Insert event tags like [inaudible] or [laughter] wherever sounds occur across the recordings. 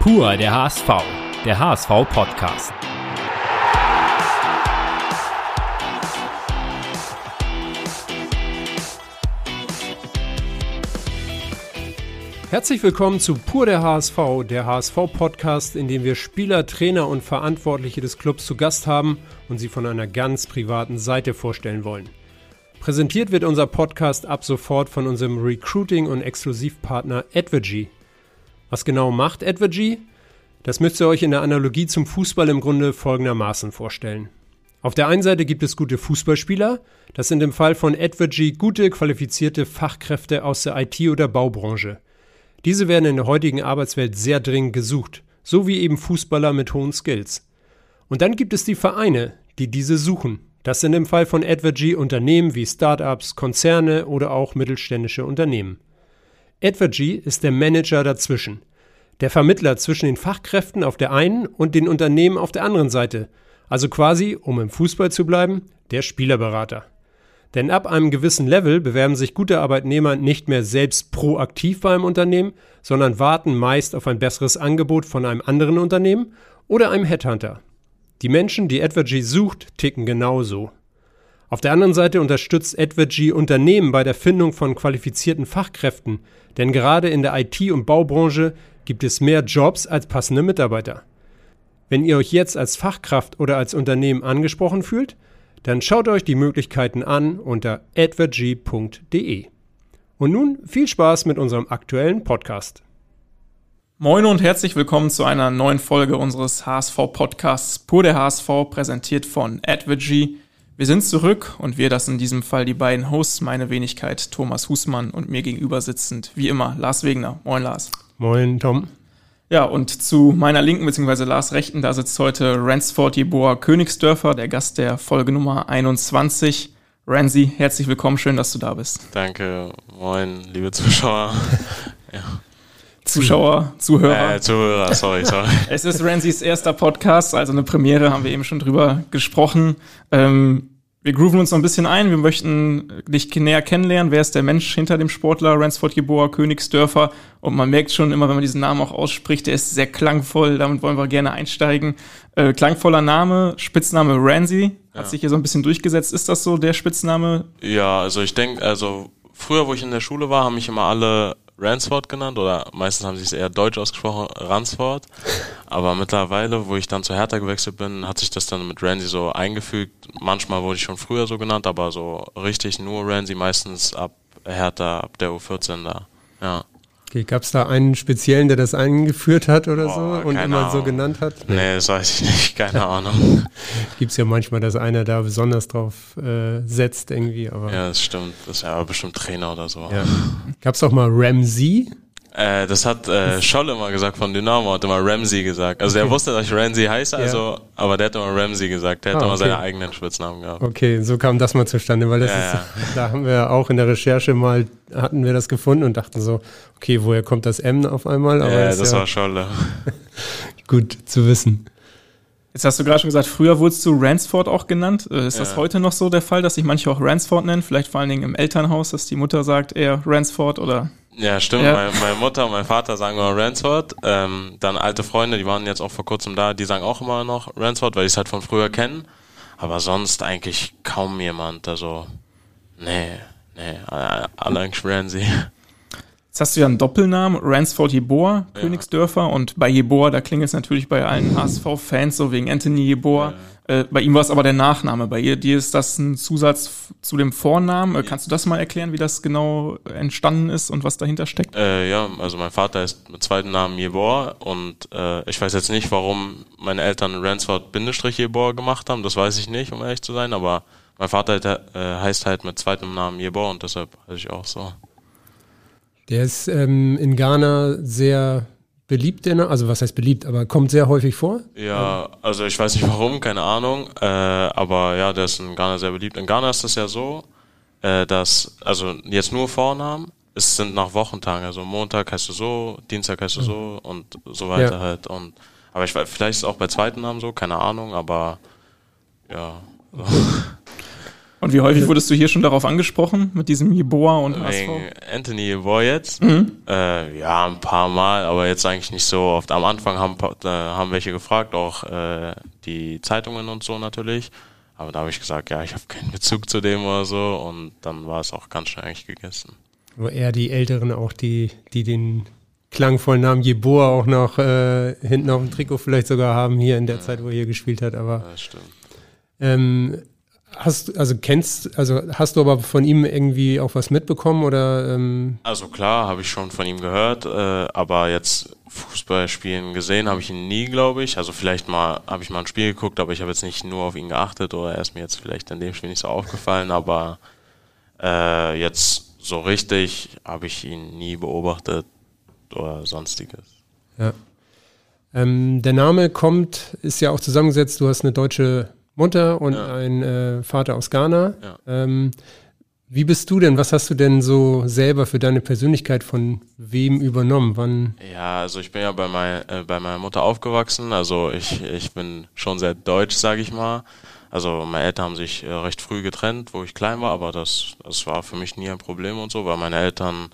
Pur der HSV, der HSV-Podcast. Herzlich willkommen zu Pur der HSV, der HSV-Podcast, in dem wir Spieler, Trainer und Verantwortliche des Clubs zu Gast haben und sie von einer ganz privaten Seite vorstellen wollen. Präsentiert wird unser Podcast ab sofort von unserem Recruiting- und Exklusivpartner Advergy. Was genau macht Advergy? Das müsst ihr euch in der Analogie zum Fußball im Grunde folgendermaßen vorstellen. Auf der einen Seite gibt es gute Fußballspieler, das sind im Fall von Advergy gute, qualifizierte Fachkräfte aus der IT- oder Baubranche. Diese werden in der heutigen Arbeitswelt sehr dringend gesucht, so wie eben Fußballer mit hohen Skills. Und dann gibt es die Vereine, die diese suchen. Das sind im Fall von Advergy Unternehmen wie Startups, Konzerne oder auch mittelständische Unternehmen. Advergy ist der Manager dazwischen, der Vermittler zwischen den Fachkräften auf der einen und den Unternehmen auf der anderen Seite, also quasi, um im Fußball zu bleiben, der Spielerberater. Denn ab einem gewissen Level bewerben sich gute Arbeitnehmer nicht mehr selbst proaktiv beim Unternehmen, sondern warten meist auf ein besseres Angebot von einem anderen Unternehmen oder einem Headhunter. Die Menschen, die Advergy sucht, ticken genauso. Auf der anderen Seite unterstützt Advergy Unternehmen bei der Findung von qualifizierten Fachkräften, denn gerade in der IT- und Baubranche gibt es mehr Jobs als passende Mitarbeiter. Wenn ihr euch jetzt als Fachkraft oder als Unternehmen angesprochen fühlt, dann schaut euch die Möglichkeiten an unter advergy.de. Und nun viel Spaß mit unserem aktuellen Podcast. Moin und herzlich willkommen zu einer neuen Folge unseres HSV-Podcasts Pur der HSV, präsentiert von Advergy. Wir sind zurück und wir, das in diesem Fall die beiden Hosts, meine Wenigkeit Thomas Husmann und mir gegenüber sitzend, wie immer, Lars Wegner. Moin Lars. Moin Tom. Ja, und zu meiner Linken bzw. Lars Rechten, da sitzt heute Ransford Jeboa Königsdörfer, der Gast der Folge Nummer 21. Ransi, herzlich willkommen, schön, dass du da bist. Danke, moin, liebe Zuschauer. [laughs] ja. Zuschauer, Zuhörer. Äh, Zuhörer, sorry, sorry. [laughs] es ist Ranzis erster Podcast, also eine Premiere, haben wir eben schon drüber gesprochen. Ähm, wir grooven uns noch ein bisschen ein. Wir möchten dich näher kennenlernen. Wer ist der Mensch hinter dem Sportler Ransford Geboa Königsdörfer? Und man merkt schon immer, wenn man diesen Namen auch ausspricht, der ist sehr klangvoll. Damit wollen wir gerne einsteigen. Äh, klangvoller Name, Spitzname Ranzi. Hat ja. sich hier so ein bisschen durchgesetzt. Ist das so der Spitzname? Ja, also ich denke, also früher, wo ich in der Schule war, haben mich immer alle Ransford genannt oder meistens haben sie es eher deutsch ausgesprochen, Ransford. [laughs] Aber mittlerweile, wo ich dann zu Hertha gewechselt bin, hat sich das dann mit Randy so eingefügt. Manchmal wurde ich schon früher so genannt, aber so richtig nur Randy meistens ab Hertha, ab der U14 da. Ja. Okay, gab es da einen speziellen, der das eingeführt hat oder Boah, so und immer Ahnung. so genannt hat? Nee, das weiß ich nicht, keine Ahnung. [laughs] Gibt es ja manchmal, dass einer da besonders drauf äh, setzt irgendwie. Aber ja, das stimmt. Das ist ja aber bestimmt Trainer oder so. Ja. Gab es auch mal Ramsey? Äh, das hat äh, Scholl immer gesagt von Dynamo, hat immer Ramsey gesagt. Also okay. er wusste, dass ich Ramsey heiße, also, ja. aber der hat immer Ramsey gesagt. Der hat ah, immer okay. seine eigenen Spitznamen gehabt. Okay, so kam das mal zustande, weil das ja, ist, ja. da haben wir auch in der Recherche mal, hatten wir das gefunden und dachten so, okay, woher kommt das M auf einmal? Aber ja, das, das war Scholl. [laughs] Gut zu wissen. Jetzt hast du gerade schon gesagt, früher wurdest du Ransford auch genannt. Äh, ist das heute noch so der Fall, dass sich manche auch Ransford nennen? Vielleicht vor allen Dingen im Elternhaus, dass die Mutter sagt eher Ransford oder ja, stimmt. Ja. Meine, meine, Mutter und mein Vater sagen immer Ransford. Ähm, dann alte Freunde, die waren jetzt auch vor kurzem da, die sagen auch immer noch Ransford, weil die es halt von früher kennen. Aber sonst eigentlich kaum jemand. Also, nee, nee, alle eigentlich Ramsey. Jetzt hast du ja einen Doppelnamen, Ransford Jeboa, ja. Königsdörfer. Und bei Jeboa, da klingelt es natürlich bei allen HSV-Fans so wegen Anthony Jeboa. Ja. Äh, bei ihm war es aber der Nachname. Bei ihr, dir ist das ein Zusatz zu dem Vornamen. Äh, kannst du das mal erklären, wie das genau entstanden ist und was dahinter steckt? Äh, ja, also mein Vater ist mit zweiten Namen Jeboa und äh, ich weiß jetzt nicht, warum meine Eltern Ransford Bindestrich Jeboa gemacht haben. Das weiß ich nicht, um ehrlich zu sein, aber mein Vater äh, heißt halt mit zweitem Namen Jeboa und deshalb heiße ich auch so. Der ist ähm, in Ghana sehr beliebt, also was heißt beliebt, aber kommt sehr häufig vor? Ja, also ich weiß nicht warum, keine Ahnung, äh, aber ja, der ist in Ghana sehr beliebt. In Ghana ist es ja so, äh, dass, also jetzt nur Vornamen, es sind nach Wochentagen, also Montag heißt du so, Dienstag heißt du so und so weiter ja. halt. Und aber ich weiß, vielleicht ist es auch bei zweiten Namen so, keine Ahnung, aber ja. So. [laughs] Und wie häufig wurdest du hier schon darauf angesprochen, mit diesem Jeboa und Wegen HSV? Anthony Jeboa jetzt? Mhm. Äh, ja, ein paar Mal, aber jetzt eigentlich nicht so oft. Am Anfang haben, äh, haben welche gefragt, auch äh, die Zeitungen und so natürlich. Aber da habe ich gesagt, ja, ich habe keinen Bezug zu dem oder so. Und dann war es auch ganz schnell eigentlich gegessen. Aber eher die Älteren auch, die, die den klangvollen Namen Jeboa auch noch äh, hinten auf dem Trikot vielleicht sogar haben, hier in der ja. Zeit, wo er hier gespielt hat. Aber ja, stimmt. Ähm, Hast also kennst, also hast du aber von ihm irgendwie auch was mitbekommen oder? Ähm? Also klar, habe ich schon von ihm gehört, äh, aber jetzt Fußballspielen gesehen habe ich ihn nie, glaube ich. Also vielleicht mal habe ich mal ein Spiel geguckt, aber ich habe jetzt nicht nur auf ihn geachtet oder er ist mir jetzt vielleicht in dem Spiel nicht so aufgefallen, aber äh, jetzt so richtig habe ich ihn nie beobachtet oder sonstiges. Ja. Ähm, der Name kommt, ist ja auch zusammengesetzt, du hast eine deutsche Mutter und ja. ein äh, Vater aus Ghana. Ja. Ähm, wie bist du denn? Was hast du denn so selber für deine Persönlichkeit von wem übernommen? Wann? Ja, also ich bin ja bei, mein, äh, bei meiner Mutter aufgewachsen. Also ich, ich bin schon sehr deutsch, sage ich mal. Also meine Eltern haben sich äh, recht früh getrennt, wo ich klein war, aber das, das war für mich nie ein Problem und so, weil meine Eltern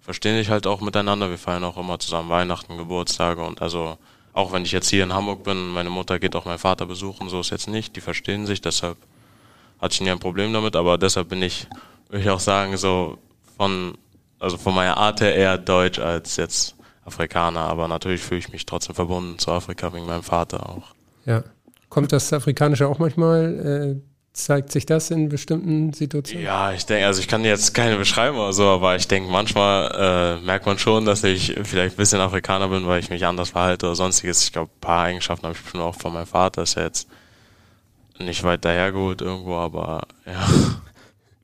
verstehen sich halt auch miteinander. Wir feiern auch immer zusammen Weihnachten, Geburtstage und also auch wenn ich jetzt hier in Hamburg bin, meine Mutter geht auch meinen Vater besuchen, so ist jetzt nicht, die verstehen sich, deshalb hatte ich nie ein Problem damit, aber deshalb bin ich, würde ich auch sagen, so von, also von meiner Art her eher deutsch als jetzt Afrikaner, aber natürlich fühle ich mich trotzdem verbunden zu Afrika wegen meinem Vater auch. Ja. Kommt das Afrikanische auch manchmal äh, Zeigt sich das in bestimmten Situationen? Ja, ich denke, also ich kann jetzt keine beschreiben oder so, aber ich denke, manchmal äh, merkt man schon, dass ich vielleicht ein bisschen Afrikaner bin, weil ich mich anders verhalte oder sonstiges. Ich glaube, ein paar Eigenschaften habe ich bestimmt auch von meinem Vater, ist ja jetzt nicht weit dahergeholt irgendwo, aber ja.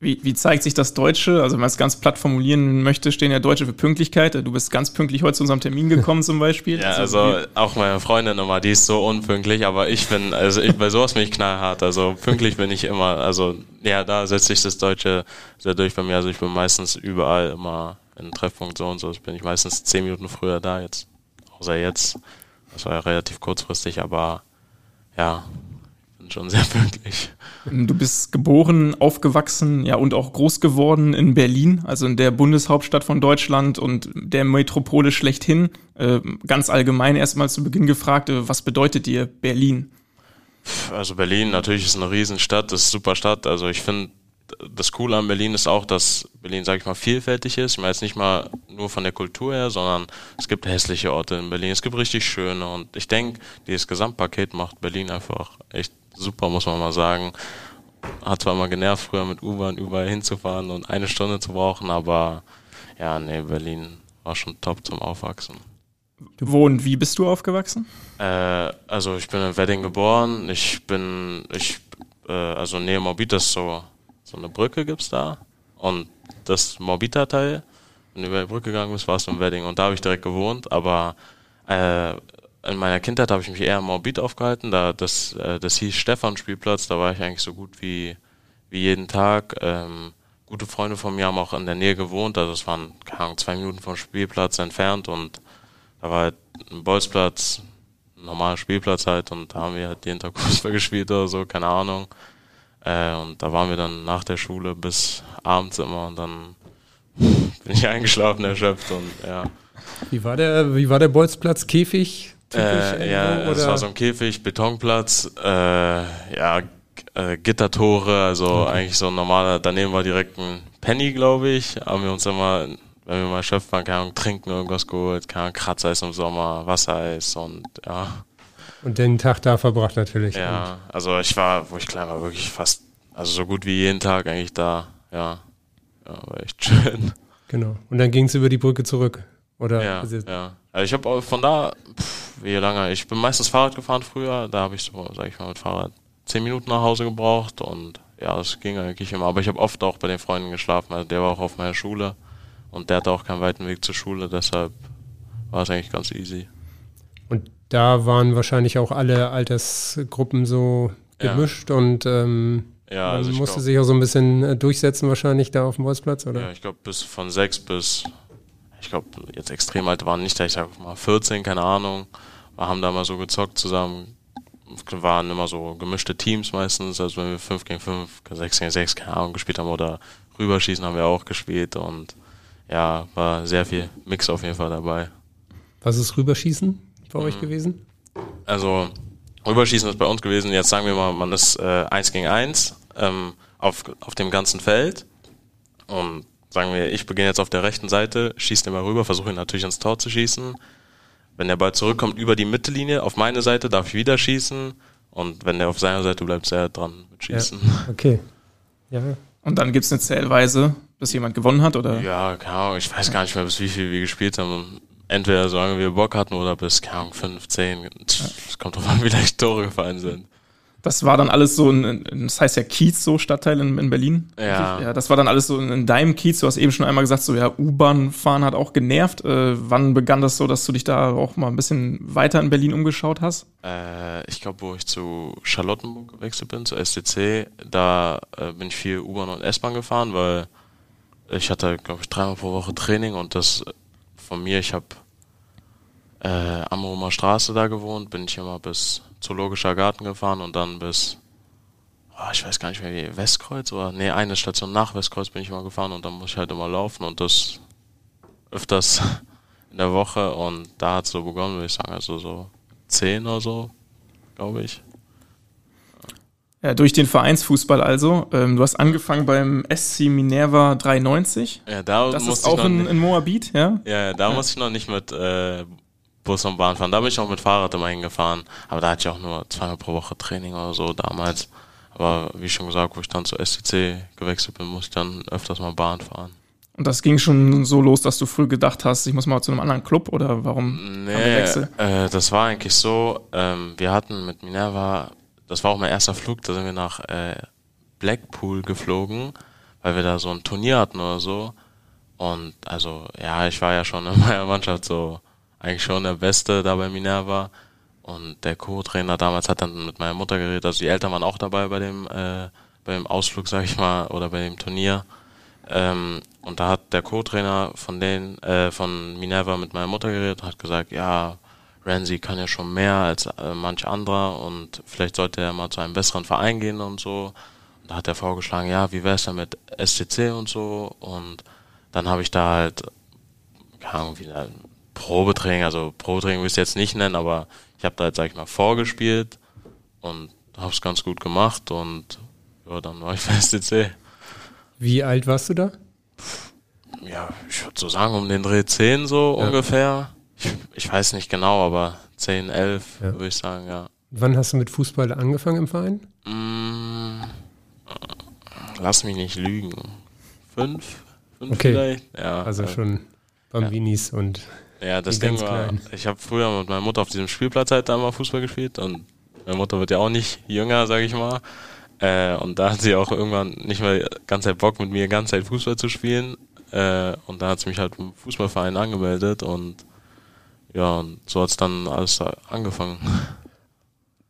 Wie, wie zeigt sich das Deutsche? Also wenn man es ganz platt formulieren möchte, stehen ja Deutsche für Pünktlichkeit. Du bist ganz pünktlich heute zu unserem Termin gekommen zum Beispiel. ja, also, also auch meine Freundin immer, die ist so unpünktlich, aber ich bin, also ich, bei sowas bin ich knallhart. Also pünktlich bin ich immer, also ja, da setzt sich das Deutsche sehr durch bei mir. Also ich bin meistens überall immer in Treffpunkt so und so. Ich bin ich meistens zehn Minuten früher da jetzt. Außer jetzt. Das war ja relativ kurzfristig, aber ja, schon sehr pünktlich. Du bist geboren, aufgewachsen, ja und auch groß geworden in Berlin, also in der Bundeshauptstadt von Deutschland und der Metropole schlechthin. Äh, ganz allgemein erstmal zu Beginn gefragt, äh, was bedeutet dir Berlin? Also Berlin natürlich ist eine Riesenstadt, ist eine super Stadt. Also ich finde, das Coole an Berlin ist auch, dass Berlin, sage ich mal, vielfältig ist. Ich meine jetzt nicht mal nur von der Kultur her, sondern es gibt hässliche Orte in Berlin, es gibt richtig schöne und ich denke, dieses Gesamtpaket macht Berlin einfach echt super, muss man mal sagen. Hat zwar mal genervt, früher mit U-Bahn überall hinzufahren und eine Stunde zu brauchen, aber ja, nee, Berlin war schon top zum Aufwachsen. Wo und wie bist du aufgewachsen? Äh, also ich bin in Wedding geboren. Ich bin, ich, äh, also nähe Morbid ist so, so eine Brücke gibt's da. Und das Morbita-Teil, wenn du über die Brücke gegangen bist, warst du in Wedding. Und da habe ich direkt gewohnt, aber äh, in meiner Kindheit habe ich mich eher im Morbid aufgehalten. Da das, äh, das hieß Stefan Spielplatz, da war ich eigentlich so gut wie, wie jeden Tag. Ähm, gute Freunde von mir haben auch in der Nähe gewohnt, also es waren keine zwei Minuten vom Spielplatz entfernt und da war halt ein Bolzplatz, ein normaler Spielplatz halt und da haben wir halt jeden Tag Fußball [laughs] gespielt oder so, keine Ahnung. Äh, und da waren wir dann nach der Schule bis abends immer und dann [laughs] bin ich eingeschlafen, erschöpft und ja. Wie war der, wie war der Bolzplatz? Käfig? Äh, ja, es war so ein Käfig, Betonplatz, äh, ja, äh, Gittertore, also okay. eigentlich so ein normaler, daneben war direkt ein Penny, glaube ich, haben wir uns immer, wenn wir mal Chef waren, keine Ahnung, trinken irgendwas geholt, keine Ahnung, Kratzeis im Sommer, Wassereis und ja. Und den Tag da verbracht natürlich. Ja, also ich war, wo ich klein war, wirklich fast, also so gut wie jeden Tag eigentlich da, ja. Ja, war echt [laughs] schön. Genau. Und dann ging es über die Brücke zurück, oder? Ja, ja. Also ich habe von da, pff, wie lange. Ich bin meistens Fahrrad gefahren früher, da habe ich so, sag ich mal, mit Fahrrad zehn Minuten nach Hause gebraucht und ja, das ging eigentlich immer. Aber ich habe oft auch bei den Freunden geschlafen, also der war auch auf meiner Schule und der hatte auch keinen weiten Weg zur Schule, deshalb war es eigentlich ganz easy. Da waren wahrscheinlich auch alle Altersgruppen so gemischt ja. und ähm, ja, also man musste glaub, sich auch so ein bisschen äh, durchsetzen wahrscheinlich da auf dem Bolzplatz, oder? Ja, ich glaube bis von sechs bis, ich glaube jetzt extrem alt waren nicht, ich sag mal 14, keine Ahnung. Wir haben da mal so gezockt zusammen. waren immer so gemischte Teams meistens, also wenn wir 5 gegen 5, 6 gegen 6, keine Ahnung, gespielt haben oder Rüberschießen haben wir auch gespielt und ja, war sehr viel Mix auf jeden Fall dabei. Was ist Rüberschießen bei mhm. euch gewesen? Also Rüberschießen ist bei uns gewesen, jetzt sagen wir mal, man ist äh, 1 gegen 1 ähm, auf, auf dem ganzen Feld und sagen wir, ich beginne jetzt auf der rechten Seite, schieße den mal rüber, versuche ihn natürlich ins Tor zu schießen. Wenn der Ball zurückkommt über die Mittellinie auf meine Seite, darf ich wieder schießen. Und wenn der auf seiner Seite bleibt, ist er dran mit Schießen. Ja, [laughs] okay. Ja. Und dann gibt es eine Zählweise, bis jemand gewonnen hat, oder? Ja, Ahnung, ich weiß gar nicht mehr, bis wie viel wir gespielt haben. Entweder so lange wir Bock hatten oder bis, keine Ahnung, fünf, zehn. Es kommt drauf an, [laughs] wie leicht Tore gefallen sind. Das war dann alles so, ein, das heißt ja Kiez, so Stadtteil in, in Berlin. Ja. ja. Das war dann alles so in deinem Kiez. Du hast eben schon einmal gesagt, so ja, U-Bahn fahren hat auch genervt. Äh, wann begann das so, dass du dich da auch mal ein bisschen weiter in Berlin umgeschaut hast? Äh, ich glaube, wo ich zu Charlottenburg gewechselt bin, zu STC, da äh, bin ich viel U-Bahn und S-Bahn gefahren, weil ich hatte, glaube ich, dreimal pro Woche Training und das von mir, ich habe äh, am Romer Straße da gewohnt, bin ich immer bis Zoologischer Garten gefahren und dann bis, oh, ich weiß gar nicht mehr wie, Westkreuz oder, nee, eine Station nach Westkreuz bin ich immer gefahren und dann muss ich halt immer laufen und das öfters [laughs] in der Woche und da hat es so begonnen, würde ich sagen, also so zehn oder so, glaube ich. Ja, durch den Vereinsfußball also. Ähm, du hast angefangen beim SC Minerva 93. Ja, da das ist auch in, in Moabit, ja? Ja, da ja. muss ich noch nicht mit äh, Bus und Bahn fahren. Da bin ich auch mit Fahrrad immer hingefahren. Aber da hatte ich auch nur zweimal pro Woche Training oder so damals. Aber wie schon gesagt, wo ich dann zur SCC gewechselt bin, muss ich dann öfters mal Bahn fahren. Und das ging schon so los, dass du früh gedacht hast, ich muss mal zu einem anderen Club oder warum nee? Äh, das war eigentlich so, ähm, wir hatten mit Minerva, das war auch mein erster Flug, da sind wir nach äh, Blackpool geflogen, weil wir da so ein Turnier hatten oder so. Und also, ja, ich war ja schon in [laughs] meiner Mannschaft so eigentlich schon der Beste da bei Minerva. Und der Co-Trainer damals hat dann mit meiner Mutter geredet, also die Eltern waren auch dabei bei dem, äh, bei dem Ausflug, sag ich mal, oder bei dem Turnier. Ähm, und da hat der Co-Trainer von den, äh, von Minerva mit meiner Mutter geredet und hat gesagt, ja, Ramsey kann ja schon mehr als äh, manch anderer und vielleicht sollte er mal zu einem besseren Verein gehen und so. Und da hat er vorgeschlagen, ja, wie wär's denn mit SCC und so. Und dann habe ich da halt, keine Ahnung, wieder Probetraining, also Probetraining will ich es jetzt nicht nennen, aber ich habe da jetzt, sag ich mal, vorgespielt und habe es ganz gut gemacht und ja, dann war ich [laughs] bei STC. Wie alt warst du da? Ja, ich würde so sagen, um den Dreh 10 so ja. ungefähr. Ich, ich, weiß nicht genau, aber 10, 11 ja. würde ich sagen, ja. Wann hast du mit Fußball angefangen im Verein? Mm, lass mich nicht lügen. Fünf? Fünf okay. vielleicht? Ja. Also schon Bambinis und ja, das Ding war, klein. ich habe früher mit meiner Mutter auf diesem Spielplatz halt da mal Fußball gespielt und meine Mutter wird ja auch nicht jünger, sag ich mal. Äh, und da hat sie auch irgendwann nicht mehr ganz Zeit Bock mit mir ganz Zeit Fußball zu spielen. Äh, und da hat sie mich halt im Fußballverein angemeldet und ja, und so hat's dann alles angefangen. [laughs]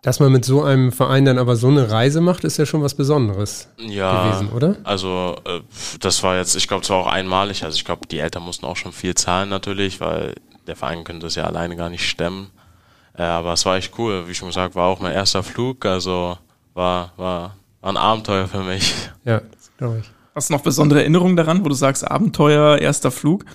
Dass man mit so einem Verein dann aber so eine Reise macht, ist ja schon was Besonderes ja, gewesen, oder? Also äh, das war jetzt, ich glaube, es war auch einmalig. Also ich glaube, die Eltern mussten auch schon viel zahlen natürlich, weil der Verein könnte es ja alleine gar nicht stemmen. Äh, aber es war echt cool. Wie schon gesagt, war auch mein erster Flug. Also war, war, war ein Abenteuer für mich. Ja, das glaube ich. Hast du noch besondere Erinnerungen daran, wo du sagst, Abenteuer, erster Flug?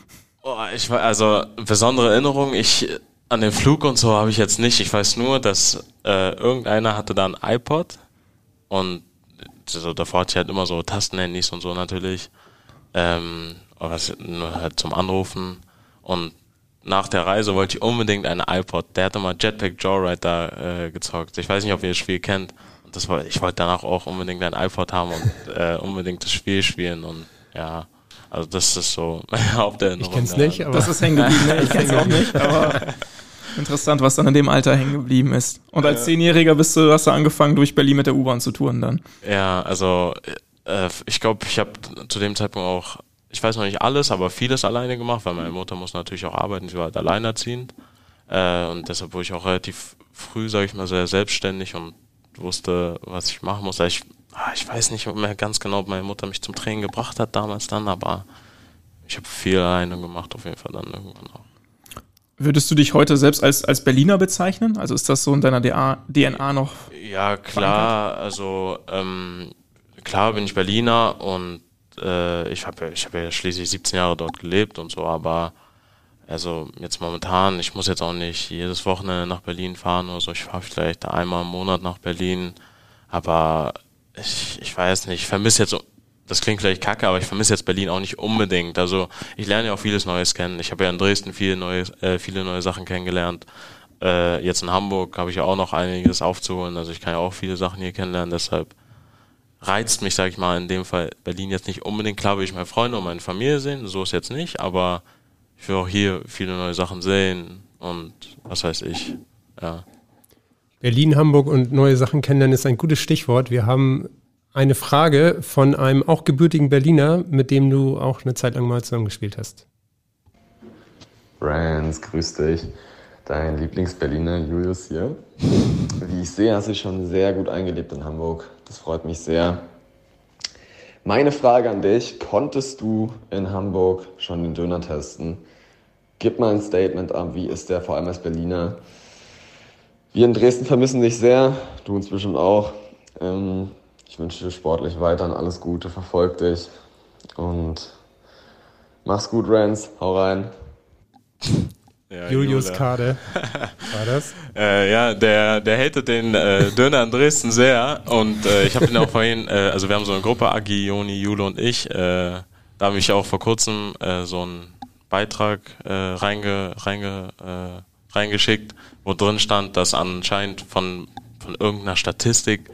Oh, ich war, also besondere Erinnerungen. Ich an den Flug und so habe ich jetzt nicht. Ich weiß nur, dass äh, irgendeiner hatte da ein iPod und so, davor hatte ich halt immer so Tastenhandys und so natürlich. Ähm, was, nur halt zum Anrufen. Und nach der Reise wollte ich unbedingt einen iPod. Der hatte mal Jetpack Joyride da äh, gezockt. Ich weiß nicht, ob ihr das Spiel kennt. Das war, ich wollte danach auch unbedingt ein iPod haben und äh, unbedingt das Spiel spielen und ja. Also das ist so [laughs] meine Haupterinnerung. Ich kenn's nicht, aber das ist hängen geblieben. Ne? [laughs] Ich kenn's auch nicht, aber interessant, was dann in dem Alter hängen geblieben ist. Und als Zehnjähriger bist du, hast du angefangen, durch Berlin mit der U-Bahn zu touren dann. Ja, also äh, ich glaube, ich habe zu dem Zeitpunkt auch, ich weiß noch nicht alles, aber vieles alleine gemacht, weil meine Mutter muss natürlich auch arbeiten, sie war halt alleinerziehend. Äh, und deshalb wurde ich auch relativ früh, sage ich mal, sehr selbstständig und wusste, was ich machen muss. Ich Ah, ich weiß nicht mehr ganz genau, ob meine Mutter mich zum Training gebracht hat damals dann, aber ich habe viel alleine gemacht, auf jeden Fall dann irgendwann auch. Würdest du dich heute selbst als, als Berliner bezeichnen? Also ist das so in deiner DNA noch? Ja, klar. Verankert? Also ähm, klar bin ich Berliner und äh, ich habe ich hab ja schließlich 17 Jahre dort gelebt und so, aber also jetzt momentan, ich muss jetzt auch nicht jedes Wochenende nach Berlin fahren oder so. Ich fahre vielleicht einmal im Monat nach Berlin, aber ich, ich weiß nicht, ich vermisse jetzt das klingt vielleicht kacke, aber ich vermisse jetzt Berlin auch nicht unbedingt. Also ich lerne ja auch vieles Neues kennen. Ich habe ja in Dresden viele neue, äh, viele neue Sachen kennengelernt. Äh, jetzt in Hamburg habe ich ja auch noch einiges aufzuholen. Also ich kann ja auch viele Sachen hier kennenlernen. Deshalb reizt mich, sage ich mal, in dem Fall Berlin jetzt nicht unbedingt. Klar will ich meine Freunde und meine Familie sehen, so ist jetzt nicht, aber ich will auch hier viele neue Sachen sehen und was weiß ich. Ja. Berlin, Hamburg und neue Sachen kennenlernen ist ein gutes Stichwort. Wir haben eine Frage von einem auch gebürtigen Berliner, mit dem du auch eine Zeit lang mal zusammengespielt hast. Brands, grüß dich. Dein Lieblingsberliner Julius hier. Wie ich sehe, hast du schon sehr gut eingelebt in Hamburg. Das freut mich sehr. Meine Frage an dich, konntest du in Hamburg schon den Döner testen? Gib mal ein Statement ab, wie ist der, vor allem als Berliner? Wir in Dresden vermissen dich sehr, du uns bestimmt auch. Ähm, ich wünsche dir sportlich weiterhin alles Gute, verfolg dich und mach's gut, Rans. Hau rein. Ja, Julius Jule. Kade. [laughs] War das? äh, ja, der, der hatet den äh, Döner in Dresden sehr. Und äh, ich habe ihn auch vorhin, äh, also wir haben so eine Gruppe, Agi, Joni, Jule und ich. Äh, da habe ich auch vor kurzem äh, so einen Beitrag äh, reinge, reinge, äh, reingeschickt, wo drin stand, dass anscheinend von, von irgendeiner Statistik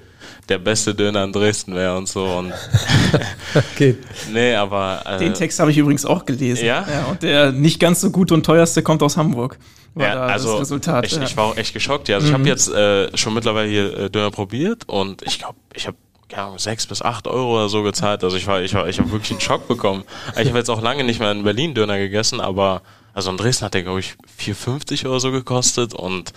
der beste Döner in Dresden wäre und so. Und [laughs] [laughs] okay. Nee, aber. Äh, Den Text habe ich übrigens auch gelesen. Ja? ja? Und der nicht ganz so gut und teuerste kommt aus Hamburg. ja, also Resultat, ich, ja. ich, war auch echt geschockt. Ja, also mhm. ich habe jetzt äh, schon mittlerweile hier äh, Döner probiert und ich glaube, ich habe ja, sechs bis acht Euro oder so gezahlt. Also ich war, ich war, ich habe wirklich einen Schock bekommen. Ich habe jetzt auch lange nicht mehr in Berlin Döner gegessen, aber also in Dresden hat der glaube ich 4,50 oder so gekostet und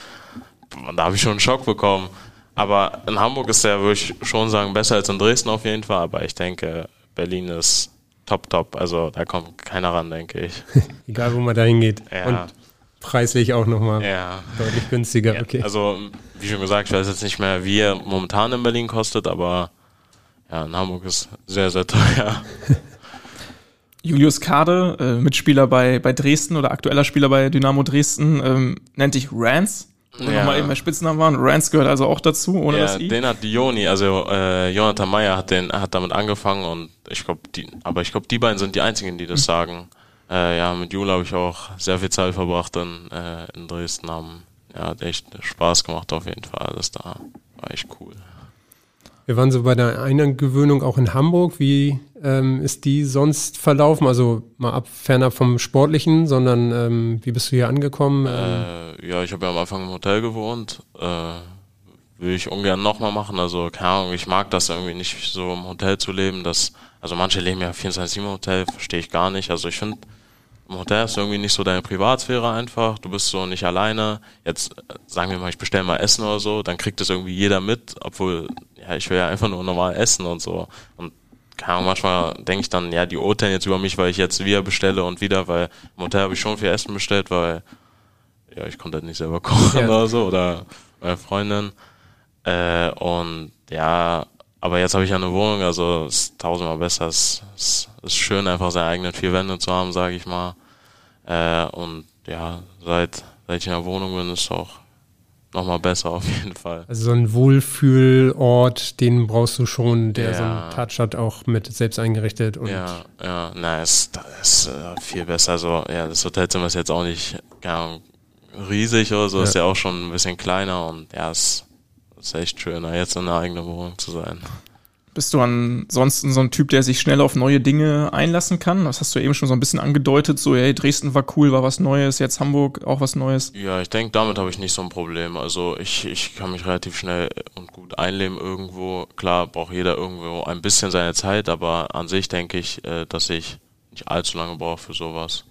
da habe ich schon einen Schock bekommen. Aber in Hamburg ist der, würde ich schon sagen, besser als in Dresden auf jeden Fall. Aber ich denke, Berlin ist top, top. Also da kommt keiner ran, denke ich. [laughs] Egal, wo man da hingeht. Ja. Und preislich auch nochmal ja. deutlich günstiger. Ja, okay. Also, wie schon gesagt, ich weiß jetzt nicht mehr, wie er momentan in Berlin kostet, aber ja, in Hamburg ist sehr, sehr teuer. [laughs] Julius Kade, äh, Mitspieler bei, bei Dresden oder aktueller Spieler bei Dynamo Dresden, ähm, nennt dich Rance. Wo ja. nochmal eben bei Spitznamen waren. Rance gehört also auch dazu, ohne ja, das I. den hat Joni, also äh, Jonathan Meyer hat den hat damit angefangen und ich glaube, die, aber ich glaube, die beiden sind die einzigen, die das mhm. sagen. Äh, ja, mit Jule habe ich auch sehr viel Zeit verbracht in, äh, in Dresden. Haben, ja, hat echt Spaß gemacht auf jeden Fall. Das da war echt cool. Wir waren so bei der Eingewöhnung auch in Hamburg. Wie ähm, ist die sonst verlaufen? Also mal ab fernab vom Sportlichen, sondern ähm, wie bist du hier angekommen? Äh, ja, ich habe ja am Anfang im Hotel gewohnt. Äh, will ich ungern nochmal machen. Also keine Ahnung, ich mag das irgendwie nicht so im Hotel zu leben. Das, also manche leben ja 24-7 im Hotel, verstehe ich gar nicht. Also ich finde, im Hotel du irgendwie nicht so deine Privatsphäre einfach. Du bist so nicht alleine. Jetzt äh, sagen wir mal, ich bestelle mal Essen oder so, dann kriegt das irgendwie jeder mit, obwohl ja, ich will ja einfach nur normal essen und so. Und keine Ahnung, manchmal denke ich dann, ja, die urteilen jetzt über mich, weil ich jetzt wieder bestelle und wieder, weil im Hotel habe ich schon viel Essen bestellt, weil ja, ich konnte halt nicht selber kochen ja. oder so oder meine Freundin. Äh, und ja, aber jetzt habe ich ja eine Wohnung, also es ist tausendmal besser. Es, ist schön, einfach seine eigenen vier Wände zu haben, sage ich mal. Äh, und ja, seit, seit ich in der Wohnung bin, ist es auch nochmal besser auf jeden Fall. Also so ein Wohlfühlort, den brauchst du schon, der ja. so einen Touch hat, auch mit selbst eingerichtet. Und ja, ja, na, es ist äh, viel besser. Also ja, das Hotelzimmer ist jetzt auch nicht ja, riesig oder so, ja. ist ja auch schon ein bisschen kleiner und ja, es ist echt schöner, jetzt in einer eigenen Wohnung zu sein. Bist du ansonsten so ein Typ, der sich schnell auf neue Dinge einlassen kann? Das hast du eben schon so ein bisschen angedeutet, so, hey, Dresden war cool, war was Neues, jetzt Hamburg auch was Neues. Ja, ich denke, damit habe ich nicht so ein Problem. Also ich, ich kann mich relativ schnell und gut einleben irgendwo. Klar braucht jeder irgendwo ein bisschen seine Zeit, aber an sich denke ich, äh, dass ich nicht allzu lange brauche für sowas.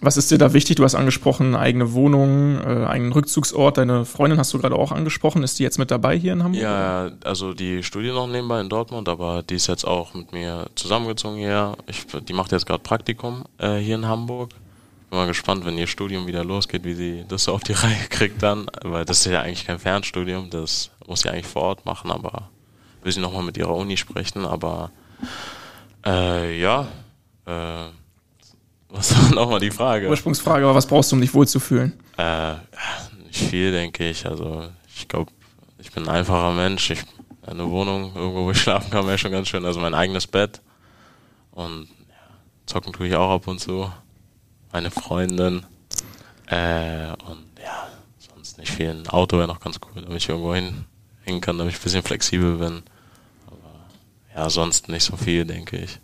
Was ist dir da wichtig? Du hast angesprochen, eigene Wohnung, äh, eigenen Rückzugsort. Deine Freundin hast du gerade auch angesprochen. Ist die jetzt mit dabei hier in Hamburg? Ja, also die studiert noch nebenbei in Dortmund, aber die ist jetzt auch mit mir zusammengezogen hier. Ich, die macht jetzt gerade Praktikum äh, hier in Hamburg. bin mal gespannt, wenn ihr Studium wieder losgeht, wie sie das so auf die [laughs] Reihe kriegt dann, weil das ist ja eigentlich kein Fernstudium, das muss sie eigentlich vor Ort machen, aber will sie nochmal mit ihrer Uni sprechen, aber äh, ja, äh, was war nochmal die Frage? Ursprungsfrage, aber was brauchst du, um dich wohlzufühlen? Äh, nicht viel, denke ich. Also ich glaube, ich bin ein einfacher Mensch. Ich eine Wohnung, irgendwo wo ich schlafen kann, wäre schon ganz schön. Also mein eigenes Bett. Und ja, zocken tue ich auch ab und zu. Meine Freundin. Äh, und ja, sonst nicht viel. Ein Auto wäre noch ganz cool, damit ich irgendwo hin, hin kann, damit ich ein bisschen flexibel bin. Aber ja, sonst nicht so viel, denke ich.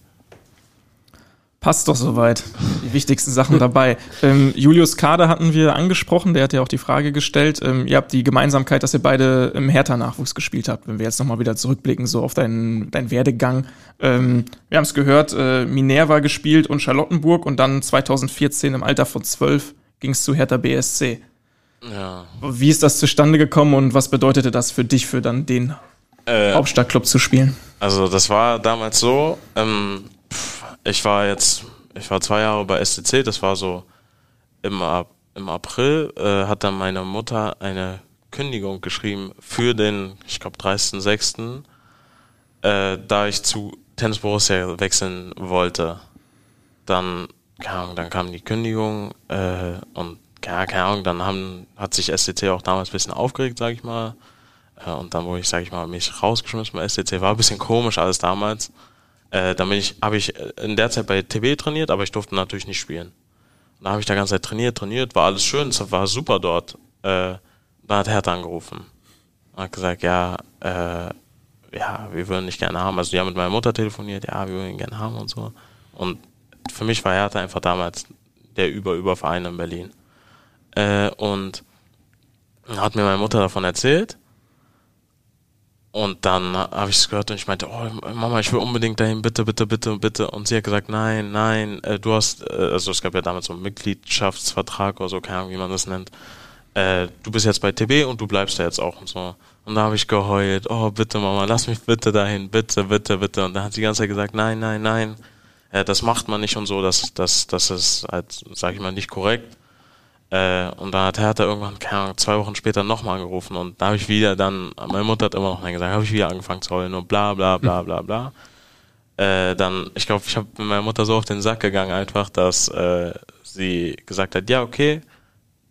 Passt doch soweit. Die wichtigsten Sachen dabei. Ähm, Julius Kader hatten wir angesprochen, der hat ja auch die Frage gestellt. Ähm, ihr habt die Gemeinsamkeit, dass ihr beide im Hertha-Nachwuchs gespielt habt. Wenn wir jetzt nochmal wieder zurückblicken, so auf deinen, deinen Werdegang. Ähm, wir haben es gehört, äh, Minerva gespielt und Charlottenburg und dann 2014 im Alter von 12 ging es zu Hertha BSC. Ja. Wie ist das zustande gekommen und was bedeutete das für dich, für dann den äh, Hauptstadtclub zu spielen? Also das war damals so, ähm, ich war jetzt, ich war zwei Jahre bei STC, das war so im, im April, äh, hat dann meine Mutter eine Kündigung geschrieben für den, ich glaube, 30.06., äh, da ich zu Tennis Borussia wechseln wollte. Dann, keine Ahnung, dann kam die Kündigung äh, und ja, keine Ahnung, dann haben, hat sich STC auch damals ein bisschen aufgeregt, sag ich mal. Äh, und dann wurde ich, sag ich mal, mich rausgeschmissen bei STC. War ein bisschen komisch alles damals. Äh, dann ich, habe ich in der Zeit bei TB trainiert, aber ich durfte natürlich nicht spielen. Dann habe ich da ganze Zeit trainiert, trainiert, war alles schön, es war super dort. Äh, dann hat Hertha angerufen. Hat gesagt, ja, äh, ja, wir würden dich gerne haben. Also die haben mit meiner Mutter telefoniert, ja, wir würden ihn gerne haben und so. Und für mich war Hertha einfach damals der Über-Über-Verein in Berlin. Äh, und hat mir meine Mutter davon erzählt. Und dann habe ich es gehört und ich meinte, oh Mama, ich will unbedingt dahin, bitte, bitte, bitte, bitte. Und sie hat gesagt, nein, nein, äh, du hast, äh, also es gab ja damals so einen Mitgliedschaftsvertrag oder so, keine Ahnung, wie man das nennt. Äh, du bist jetzt bei TB und du bleibst da jetzt auch und so. Und da habe ich geheult, oh bitte Mama, lass mich bitte dahin, bitte, bitte, bitte. Und dann hat sie die ganze Zeit gesagt, nein, nein, nein, das macht man nicht und so, das, das, das ist halt, sag ich mal, nicht korrekt. Äh, und dann hat Hertha irgendwann, keine Ahnung, zwei Wochen später nochmal angerufen und da habe ich wieder dann, meine Mutter hat immer noch Nein gesagt, habe ich wieder angefangen zu heulen und bla bla bla bla bla. Äh, dann, ich glaube, ich habe mit meiner Mutter so auf den Sack gegangen einfach, dass äh, sie gesagt hat, ja, okay,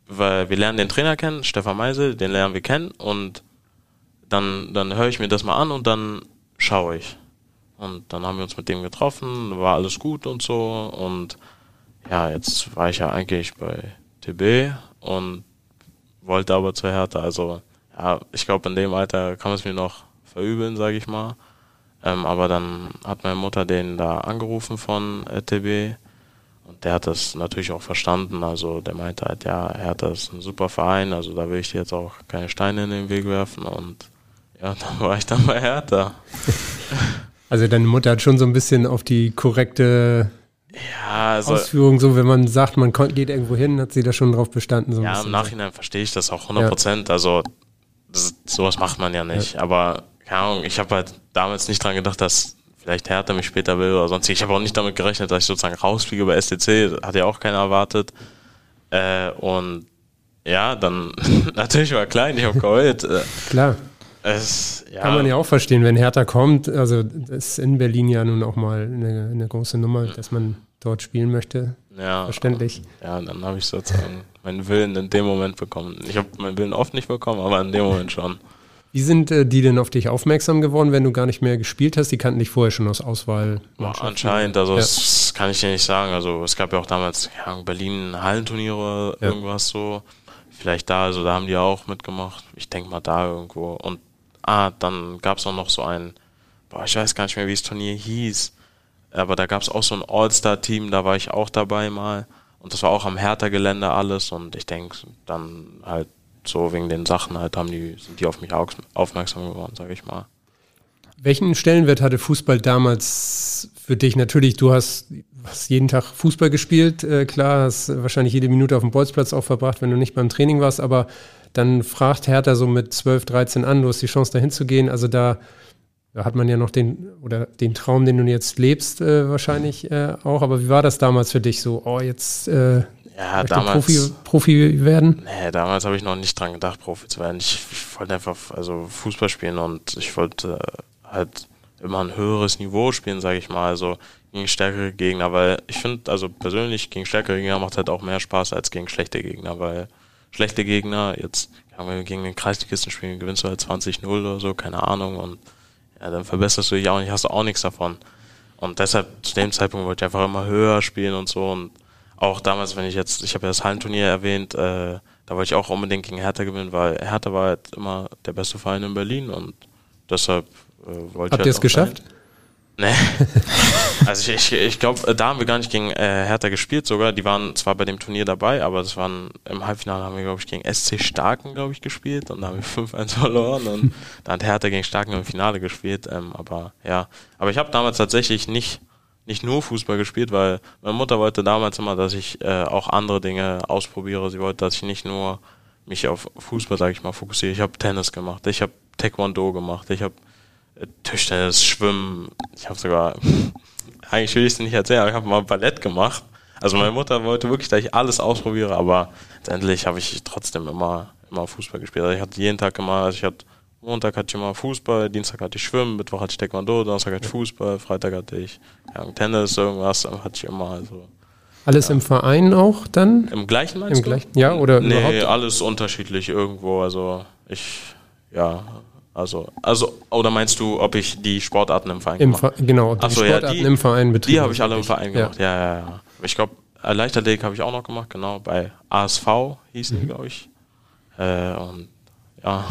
weil wir lernen den Trainer kennen, Stefan Meisel, den lernen wir kennen und dann, dann höre ich mir das mal an und dann schaue ich. Und dann haben wir uns mit dem getroffen, war alles gut und so und ja, jetzt war ich ja eigentlich bei TB und wollte aber zur Hertha. Also ja, ich glaube, in dem Alter kann man es mir noch verübeln, sage ich mal. Ähm, aber dann hat meine Mutter den da angerufen von äh, TB und der hat das natürlich auch verstanden. Also der meinte halt, ja, Hertha ist ein super Verein, also da will ich dir jetzt auch keine Steine in den Weg werfen und ja, [laughs] dann war ich dann bei Hertha. Also deine Mutter hat schon so ein bisschen auf die korrekte ja, also, Ausführung, so wenn man sagt, man geht irgendwo hin, hat sie da schon drauf bestanden. So ja, im Nachhinein so. verstehe ich das auch 100 Prozent. Ja. Also das, sowas macht man ja nicht. Ja. Aber keine Ahnung, ich habe halt damals nicht dran gedacht, dass vielleicht Hertha mich später will oder sonst. Ich habe auch nicht damit gerechnet, dass ich sozusagen rausfliege bei STC. Hat ja auch keiner erwartet. Äh, und ja, dann [laughs] natürlich war klein, ich habe geheult. Klar. Es, ja. Kann man ja auch verstehen, wenn Hertha kommt. Also das ist in Berlin ja nun auch mal eine, eine große Nummer, dass man dort spielen möchte. Ja. Verständlich. Ja, dann habe ich sozusagen meinen Willen in dem Moment bekommen. Ich habe meinen Willen oft nicht bekommen, aber in dem Moment schon. Wie sind äh, die denn auf dich aufmerksam geworden, wenn du gar nicht mehr gespielt hast? Die kannten dich vorher schon aus Auswahl. Anscheinend, also ja. das kann ich dir nicht sagen. Also es gab ja auch damals ja, Berlin Hallenturniere, ja. irgendwas so. Vielleicht da, also da haben die auch mitgemacht. Ich denke mal da irgendwo. Und Ah, dann gab es auch noch so ein, boah, ich weiß gar nicht mehr, wie das Turnier hieß. Aber da gab es auch so ein All-Star-Team, da war ich auch dabei mal. Und das war auch am Hertha-Gelände alles. Und ich denke, dann halt so wegen den Sachen halt haben die, sind die auf mich aufmerksam geworden, sage ich mal. Welchen Stellenwert hatte Fußball damals für dich? Natürlich, du hast, hast jeden Tag Fußball gespielt, äh, klar, hast wahrscheinlich jede Minute auf dem Bolzplatz auch verbracht, wenn du nicht beim Training warst, aber dann fragt Hertha so mit 12, 13 an, du hast die Chance dahin zu gehen. Also da, da hat man ja noch den, oder den Traum, den du jetzt lebst, äh, wahrscheinlich äh, auch. Aber wie war das damals für dich so? Oh, jetzt, äh, Ja, damals. Profi, Profi werden? Nee, damals habe ich noch nicht dran gedacht, Profi zu werden. Ich, ich wollte einfach also Fußball spielen und ich wollte halt immer ein höheres Niveau spielen, sage ich mal. Also gegen stärkere Gegner, weil ich finde, also persönlich gegen stärkere Gegner macht halt auch mehr Spaß als gegen schlechte Gegner, weil schlechte Gegner, jetzt wenn wir gegen den Kreisligisten spielen, gewinnst du halt 20-0 oder so, keine Ahnung, und ja, dann verbesserst du dich auch nicht, hast du auch nichts davon. Und deshalb, zu dem Zeitpunkt wollte ich einfach immer höher spielen und so und auch damals, wenn ich jetzt, ich habe ja das Hallenturnier erwähnt, äh, da wollte ich auch unbedingt gegen Hertha gewinnen, weil Hertha war halt immer der beste Verein in Berlin und deshalb äh, wollte Habt ich ihr halt es auch geschafft? dahin. Nee. [laughs] also ich, ich, ich glaube, da haben wir gar nicht gegen äh, Hertha gespielt sogar. Die waren zwar bei dem Turnier dabei, aber das waren im Halbfinale haben wir, glaube ich, gegen SC Starken, glaube ich, gespielt und da haben wir 5-1 [laughs] verloren und da hat Hertha gegen Starken im Finale gespielt. Ähm, aber ja. Aber ich habe damals tatsächlich nicht, nicht nur Fußball gespielt, weil meine Mutter wollte damals immer, dass ich äh, auch andere Dinge ausprobiere. Sie wollte, dass ich nicht nur mich auf Fußball, sage ich mal, fokussiere. Ich habe Tennis gemacht, ich habe Taekwondo gemacht, ich habe Tischtennis, Schwimmen. Ich habe sogar, [laughs] eigentlich will ich es nicht erzählen, aber ich habe mal Ballett gemacht. Also meine Mutter wollte wirklich, dass ich alles ausprobiere, aber letztendlich habe ich trotzdem immer, immer Fußball gespielt. Also ich hatte jeden Tag immer, also ich hatte Montag hatte ich immer Fußball, Dienstag hatte ich Schwimmen, Mittwoch hatte ich Taekwondo, Donnerstag hatte ich Fußball, Freitag hatte ich ja, Tennis, irgendwas, hatte ich immer. Also Alles im Verein auch dann? im gleichen meinst Im du? gleichen? Ja, oder Nee, überhaupt? alles unterschiedlich irgendwo. Also ich, ja, also, also, oder meinst du, ob ich die Sportarten im Verein Im gemacht Ver genau, die so, ja, Sportarten die- im Verein betrieben. Die habe ich alle im Verein Ja. gemacht, ja, ja, ja. Ich glaube, Leichtathletik habe ich auch noch gemacht, genau, bei ASV hießen Mhm. die, glaube ich. Äh, und ja,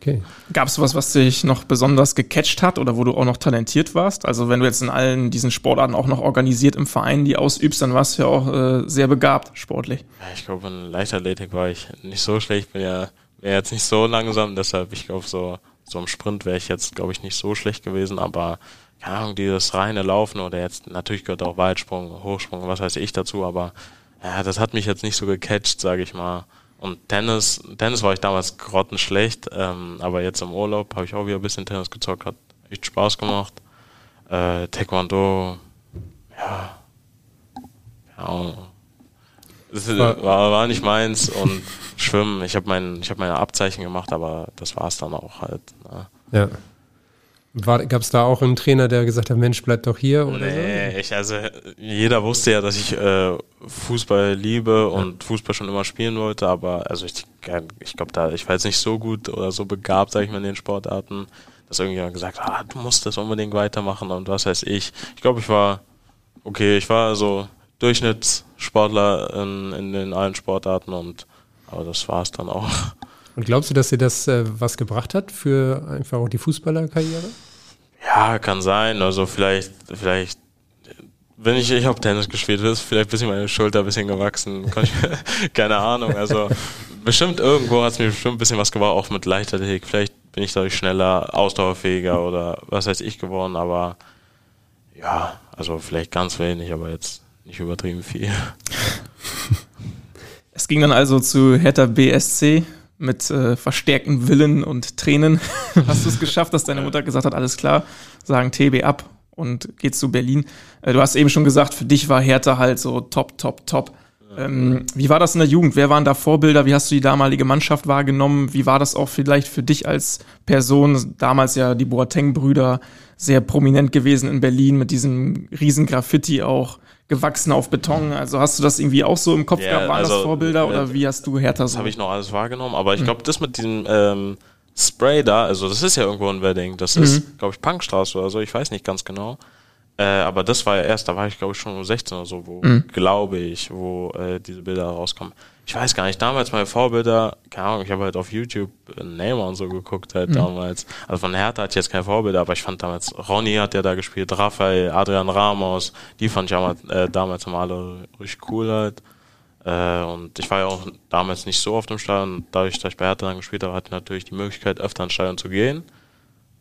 Okay. Gab es was, was dich noch besonders gecatcht hat oder wo du auch noch talentiert warst? Also wenn du jetzt in allen diesen Sportarten auch noch organisiert im Verein die ausübst, dann warst du ja auch äh, sehr begabt sportlich. Ja, ich glaube, in Leichtathletik war ich nicht so schlecht, bin ja, jetzt nicht so langsam, deshalb, ich glaube, so, so im Sprint wäre ich jetzt, glaube ich, nicht so schlecht gewesen, aber keine Ahnung, dieses reine Laufen oder jetzt, natürlich gehört auch Weitsprung, Hochsprung, was weiß ich dazu, aber ja, das hat mich jetzt nicht so gecatcht, sage ich mal. Und Tennis, Tennis war ich damals grottenschlecht, ähm, aber jetzt im Urlaub habe ich auch wieder ein bisschen Tennis gezockt, hat echt Spaß gemacht. Äh, Taekwondo, ja, keine Ahnung. Das war, war nicht meins und Schwimmen, ich habe mein, ich hab meine Abzeichen gemacht, aber das war es dann auch halt. Ne? Ja. Gab es da auch einen Trainer, der gesagt hat, Mensch, bleib doch hier? Oder Nee, ich, also jeder wusste ja, dass ich äh, Fußball liebe und Fußball schon immer spielen wollte, aber also ich, ich glaube da, ich war jetzt nicht so gut oder so begabt, sag ich mal, in den Sportarten, dass irgendjemand gesagt hat, ah, du musst das unbedingt weitermachen und was weiß ich. Ich glaube, ich war okay, ich war so Durchschnittssportler in, in den allen Sportarten und aber das war es dann auch. Und glaubst du, dass dir das äh, was gebracht hat für einfach auch die Fußballerkarriere? Ja, kann sein. Also vielleicht, vielleicht, wenn ich, ich habe Tennis gespielt, ist vielleicht ein bisschen meine Schulter ein bisschen gewachsen. [laughs] Keine Ahnung. Also bestimmt irgendwo hat es mir bestimmt ein bisschen was gebracht, auch mit Leichtathletik. Vielleicht bin ich dadurch schneller, ausdauerfähiger oder was weiß ich geworden, aber ja, also vielleicht ganz wenig, aber jetzt nicht übertrieben viel. [laughs] Es ging dann also zu Hertha BSC mit äh, verstärktem Willen und Tränen. [laughs] Hast du es geschafft, dass deine Mutter gesagt hat, alles klar, sagen TB ab und geht zu Berlin. Äh, du hast eben schon gesagt, für dich war Hertha halt so top, top, top. Ähm, wie war das in der Jugend? Wer waren da Vorbilder? Wie hast du die damalige Mannschaft wahrgenommen? Wie war das auch vielleicht für dich als Person? Damals ja die Boateng-Brüder sehr prominent gewesen in Berlin mit diesem riesen Graffiti auch gewachsen auf Beton. Also hast du das irgendwie auch so im Kopf Ja, gehabt? Waren also, das Vorbilder äh, oder wie hast du Hertha Das so? habe ich noch alles wahrgenommen, aber ich glaube, das mit diesem ähm, Spray da, also das ist ja irgendwo in Wedding, das ist, glaube ich, Punkstraße oder so, ich weiß nicht ganz genau. Äh, aber das war ja erst, da war ich glaube ich schon um 16 oder so, wo, glaube ich, wo äh, diese Bilder rauskommen. Ich weiß gar nicht, damals meine Vorbilder, keine Ahnung, ich habe halt auf YouTube äh, Neymar und so geguckt halt damals. Also von Hertha hatte ich jetzt keine Vorbilder, aber ich fand damals, Ronny hat ja da gespielt, Raphael, Adrian Ramos, die fand ich damals, äh, damals immer alle richtig cool halt. Äh, und ich war ja auch damals nicht so oft im Stadion. Dadurch, dass ich bei Hertha dann gespielt habe, hatte ich natürlich die Möglichkeit, öfter ins Stadion zu gehen.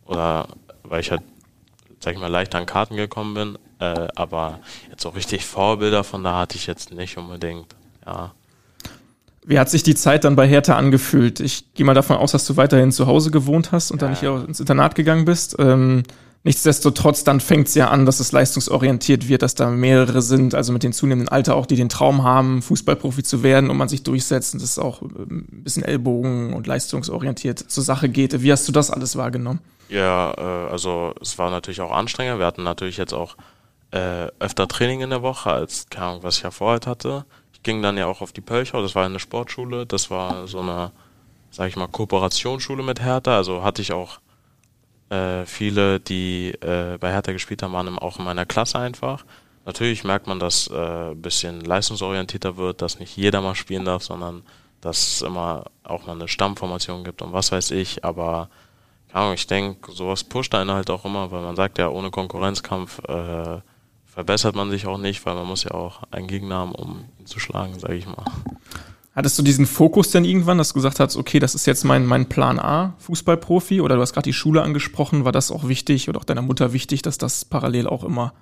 Oder weil ich halt, sag ich mal, leichter an Karten gekommen bin. Äh, aber jetzt so richtig Vorbilder von da hatte ich jetzt nicht unbedingt. Ja. Wie hat sich die Zeit dann bei Hertha angefühlt? Ich gehe mal davon aus, dass du weiterhin zu Hause gewohnt hast und dann Ja. nicht hier ins Internat gegangen bist. Ähm, Nichtsdestotrotz, dann fängt es ja an, dass es leistungsorientiert wird, dass da mehrere sind, also mit dem zunehmenden Alter auch, die den Traum haben, Fußballprofi zu werden und man sich durchsetzt und es auch ähm, ein bisschen Ellbogen und leistungsorientiert zur Sache geht. Wie hast du das alles wahrgenommen? Ja, äh, also es war natürlich auch anstrengend. Wir hatten natürlich jetzt auch äh, öfter Training in der Woche, als keine Ahnung, was ich ja vorher hatte. Ich ging dann ja auch auf die Pölchau, das war eine Sportschule, das war so eine, sag ich mal, Kooperationsschule mit Hertha, also hatte ich auch äh, viele, die äh, bei Hertha gespielt haben, waren auch in meiner Klasse einfach. Natürlich merkt man, dass äh, ein bisschen leistungsorientierter wird, dass nicht jeder mal spielen darf, sondern dass es immer auch mal eine Stammformation gibt und was weiß ich, aber ja, ich denke, sowas pusht einen halt auch immer, weil man sagt ja, ohne Konkurrenzkampf äh, verbessert man sich auch nicht, weil man muss ja auch einen Gegner haben, um ihn zu schlagen, sage ich mal. Hattest du diesen Fokus denn irgendwann, dass du gesagt hast, okay, das ist jetzt mein, mein Plan A, Fußballprofi? Oder du hast gerade die Schule angesprochen, war das auch wichtig oder auch deiner Mutter wichtig, dass das parallel auch immer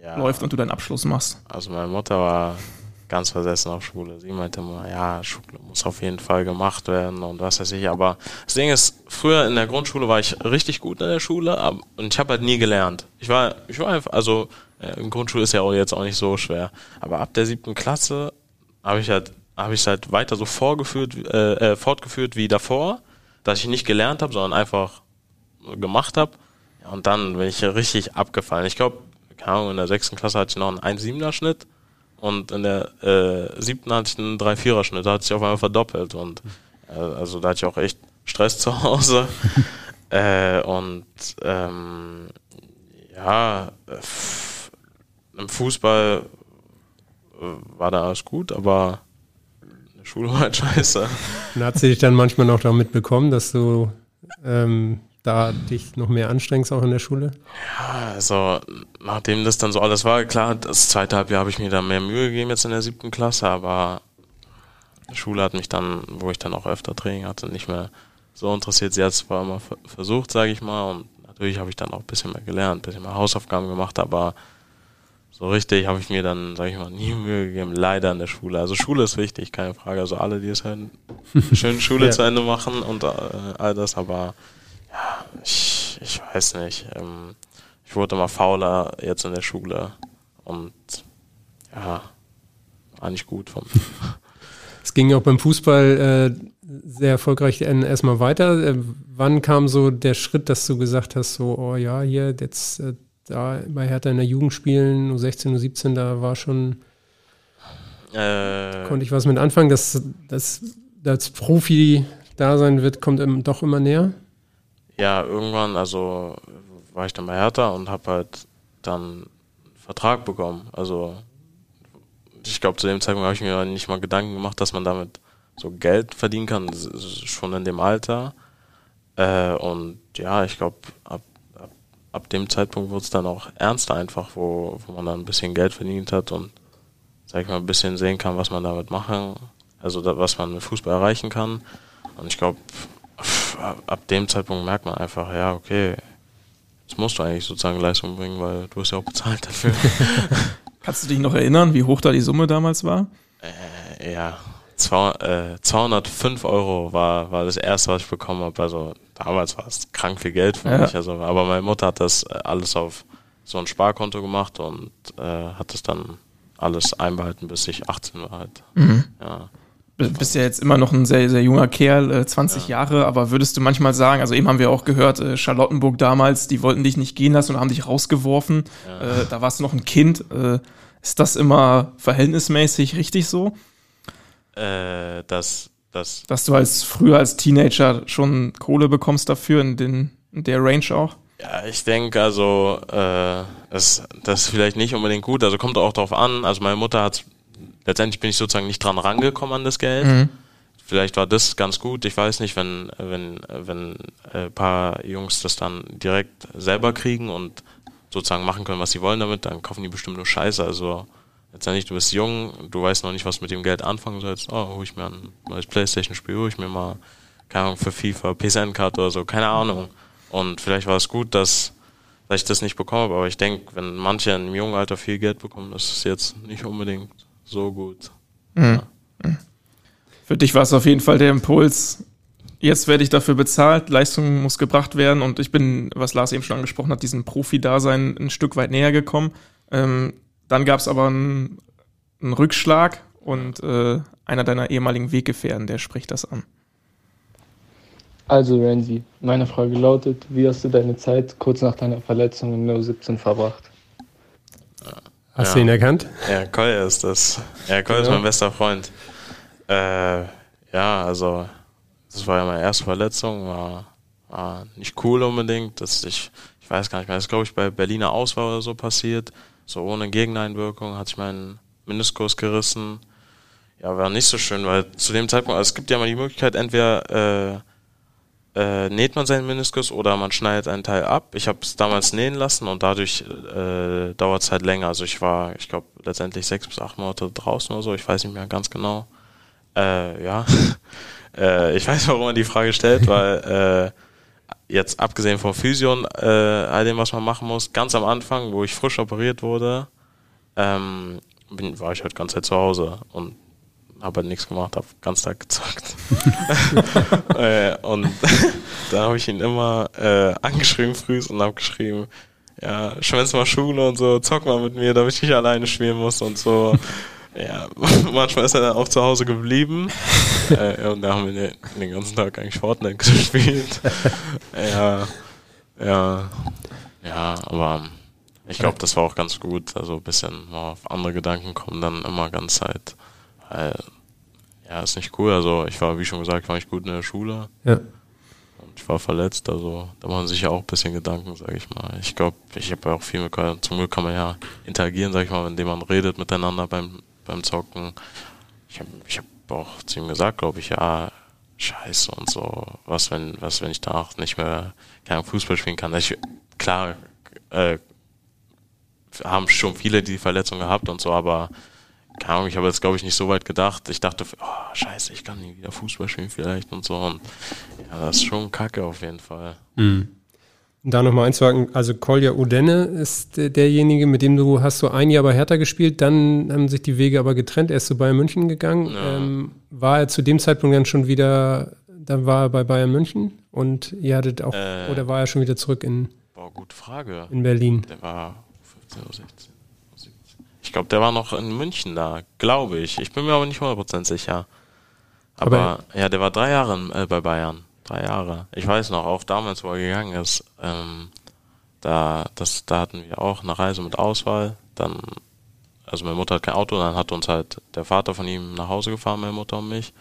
ja. läuft und du deinen Abschluss machst? Also meine Mutter war ganz versessen auf Schule. Sie meinte immer, ja, Schule muss auf jeden Fall gemacht werden und was weiß ich. Aber das Ding ist, früher in der Grundschule war ich richtig gut in der Schule aber, und ich habe halt nie gelernt. Ich war, ich war einfach, also in Grundschule ist ja auch jetzt auch nicht so schwer. Aber ab der siebten Klasse habe ich halt habe ich es halt weiter so vorgeführt, äh, äh, fortgeführt wie davor, dass ich nicht gelernt habe, sondern einfach gemacht habe. Ja, und dann bin ich richtig abgefallen. Ich glaube, keine Ahnung, in der sechsten Klasse hatte ich noch einen 1,7er Schnitt und in der äh, siebten hatte ich einen 3,4er Schnitt. Da hat sich auf einmal verdoppelt und äh, also da hatte ich auch echt Stress [laughs] zu Hause. äh, und ähm, ja, im Fußball äh, war da alles gut, aber Schule war halt [laughs] scheiße. Und hat sie dich dann manchmal noch damit bekommen, dass du ähm, da dich noch mehr anstrengst, auch in der Schule? Ja, also nachdem das dann so alles war, klar, das zweite Halbjahr habe ich mir da mehr Mühe gegeben jetzt in der siebten Klasse, aber die Schule hat mich dann, wo ich dann auch öfter Training hatte, nicht mehr so interessiert. Sie hat es zwar immer versucht, sage ich mal, und natürlich habe ich dann auch ein bisschen mehr gelernt, ein bisschen mehr Hausaufgaben gemacht, aber so richtig habe ich mir dann, sage ich mal, nie Mühe gegeben, leider in der Schule. Also Schule ist wichtig, keine Frage. Also alle, die es hören, [laughs] schön Schule ja. zu Ende machen und äh, all das, aber ja, ich, ich weiß nicht. Ähm, ich wurde immer fauler jetzt in der Schule und ja, war nicht gut vom. [laughs] Es ging auch beim Fußball äh, sehr erfolgreich erstmal weiter. Äh, wann kam so der Schritt, dass du gesagt hast, so, oh ja, hier, jetzt äh, da bei Hertha in der Jugend spielen, U16, U17, da war schon, äh, konnte ich was mit anfangen, dass das als Profi da sein wird, kommt doch immer näher? Ja, irgendwann, also war ich dann bei Hertha und habe halt dann einen Vertrag bekommen. Also ich glaube, zu dem Zeitpunkt habe ich mir nicht mal Gedanken gemacht, dass man damit so Geld verdienen kann, schon in dem Alter. Äh, und ja, ich glaube, ab ab dem Zeitpunkt wurde es dann auch ernster einfach, wo, wo man dann ein bisschen Geld verdient hat und, sag ich mal, ein bisschen sehen kann, was man damit machen, also da, was man mit Fußball erreichen kann. Und ich glaube, ab dem Zeitpunkt merkt man einfach, ja, okay, jetzt musst du eigentlich sozusagen Leistung bringen, weil du hast ja auch bezahlt dafür. [laughs] Kannst du dich noch erinnern, wie hoch da die Summe damals war? Äh, ja, zwei, äh, 205 Euro war, war das erste, was ich bekommen habe. Also damals war es krank viel Geld für ja. mich. Also, aber meine Mutter hat das äh, alles auf so ein Sparkonto gemacht und äh, hat es dann alles einbehalten, bis ich 18 war halt. Mhm. Ja. Du bist ja jetzt immer noch ein sehr, sehr junger Kerl, äh, 20 ja. Jahre, aber würdest du manchmal sagen, also eben haben wir auch gehört, äh, Charlottenburg damals, die wollten dich nicht gehen lassen und haben dich rausgeworfen. Ja. Äh, da warst du noch ein Kind. Äh, ist das immer verhältnismäßig richtig so? Äh, dass das Dass du als früher als Teenager schon Kohle bekommst dafür in, den, in der Range auch? Ja, ich denke, also äh, das, das ist vielleicht nicht unbedingt gut. Also kommt auch darauf an. Also meine Mutter hat letztendlich bin ich sozusagen nicht dran rangekommen an das Geld. Mhm. Vielleicht war das ganz gut. Ich weiß nicht, wenn wenn wenn ein paar Jungs das dann direkt selber kriegen und sozusagen machen können, was sie wollen damit, dann kaufen die bestimmt nur Scheiße. Also letztendlich, du bist jung, du weißt noch nicht, was mit dem Geld anfangen sollst. Oh, hol ich mir ein neues Playstation-Spiel, hol ich mir mal, keine Ahnung, für FIFA, PSN-Karte oder so, keine Ahnung. Und vielleicht war es gut, dass, dass ich das nicht bekommen habe, aber ich denke, wenn manche in einem jungen Alter viel Geld bekommen, das ist jetzt nicht unbedingt so gut. Mhm. Ja. Für dich war es auf jeden Fall der Impuls, Jetzt werde ich dafür bezahlt, Leistung muss gebracht werden und ich bin, was Lars eben schon angesprochen hat, diesem Profi-Dasein ein Stück weit näher gekommen. Ähm, dann gab es aber einen, einen, Rückschlag und äh, einer deiner ehemaligen Weggefährten, der spricht das an. Also Randy, meine Frage lautet, wie hast du deine Zeit kurz nach deiner Verletzung in 017 verbracht? Hast ja. du ihn erkannt? Ja, Koy ist das. Ja, Koy ja. ist mein bester Freund. Äh, ja, also das war ja meine erste Verletzung, war, war nicht cool unbedingt. dass ich, ich weiß gar nicht mehr, das ist glaube ich bei Berliner Auswahl oder so passiert. So ohne Gegeneinwirkung hat sich mein Meniskus gerissen. Ja, war nicht so schön, weil zu dem Zeitpunkt, also es gibt ja mal die Möglichkeit, entweder äh, äh, näht man seinen Meniskus oder man schneidet einen Teil ab. Ich habe es damals nähen lassen und dadurch äh, dauert es halt länger. Also ich war, ich glaube, letztendlich sechs bis acht Monate draußen oder so, ich weiß nicht mehr ganz genau. Äh, ja. [laughs] äh, ich weiß, warum man die Frage stellt, weil äh, jetzt abgesehen vom Physion, äh, all dem, was man machen muss, ganz am Anfang, wo ich frisch operiert wurde, ähm, bin, war ich halt ganz Zeit zu Hause und habe halt nichts gemacht, habe ganz Tag gezockt. [laughs] [laughs] äh, und [laughs] da habe ich ihn immer äh, angeschrieben früh und habe geschrieben, ja, schwänz mal Schule und so, zock mal mit mir, damit ich nicht alleine spielen muss und so. Ja, manchmal ist er dann auch zu Hause geblieben. äh, und da haben wir den, den, ganzen Tag eigentlich Fortnite gespielt. ja, ja, ja, aber ich glaube, das war auch ganz gut. Also ein bisschen mal auf andere Gedanken kommen dann immer ganz Zeit. Weil, ja, ist nicht cool. Also ich war, wie schon gesagt, war nicht gut in der Schule. Ja. Und ich war verletzt, also da machen sich ja auch ein bisschen Gedanken, sage ich mal. Ich glaube, ich habe ja auch viel mit, zum Glück kann man ja interagieren, sage ich mal, indem man redet miteinander beim beim Zocken. Ich habe ich hab auch zu ihm gesagt, glaube ich, ja, scheiße und so, was wenn, was wenn ich danach nicht mehr kein Fußball spielen kann. Ich, klar, äh, haben schon viele die Verletzung gehabt und so, aber keine Ahnung, ich habe jetzt glaube ich nicht so weit gedacht. Ich dachte, oh, scheiße, ich kann nie wieder Fußball spielen vielleicht und so. Und ja, das ist schon kacke auf jeden Fall. Mhm. Da nochmal einzuhaken, also Kolja Udenne ist derjenige, mit dem du hast so ein Jahr bei Hertha gespielt, dann haben sich die Wege aber getrennt, er ist zu Bayern München gegangen. Ja. Ähm, war er zu dem Zeitpunkt dann schon wieder, dann war er bei Bayern München und ihr hattet auch, äh, oder war er schon wieder zurück in Boah, gute Frage. In Berlin. Der war 15 oder 16. Ich glaube, der war noch in München da, glaube ich. Ich bin mir aber nicht 100% sicher. Aber, aber, ja, der war drei Jahre äh, bei Bayern drei Jahre. Ich weiß noch, auch damals, wo er gegangen ist, ähm, da, das, da hatten wir auch eine Reise mit Auswahl. Dann, also meine Mutter hat kein Auto, dann hat uns halt der Vater von ihm nach Hause gefahren, meine Mutter und mich.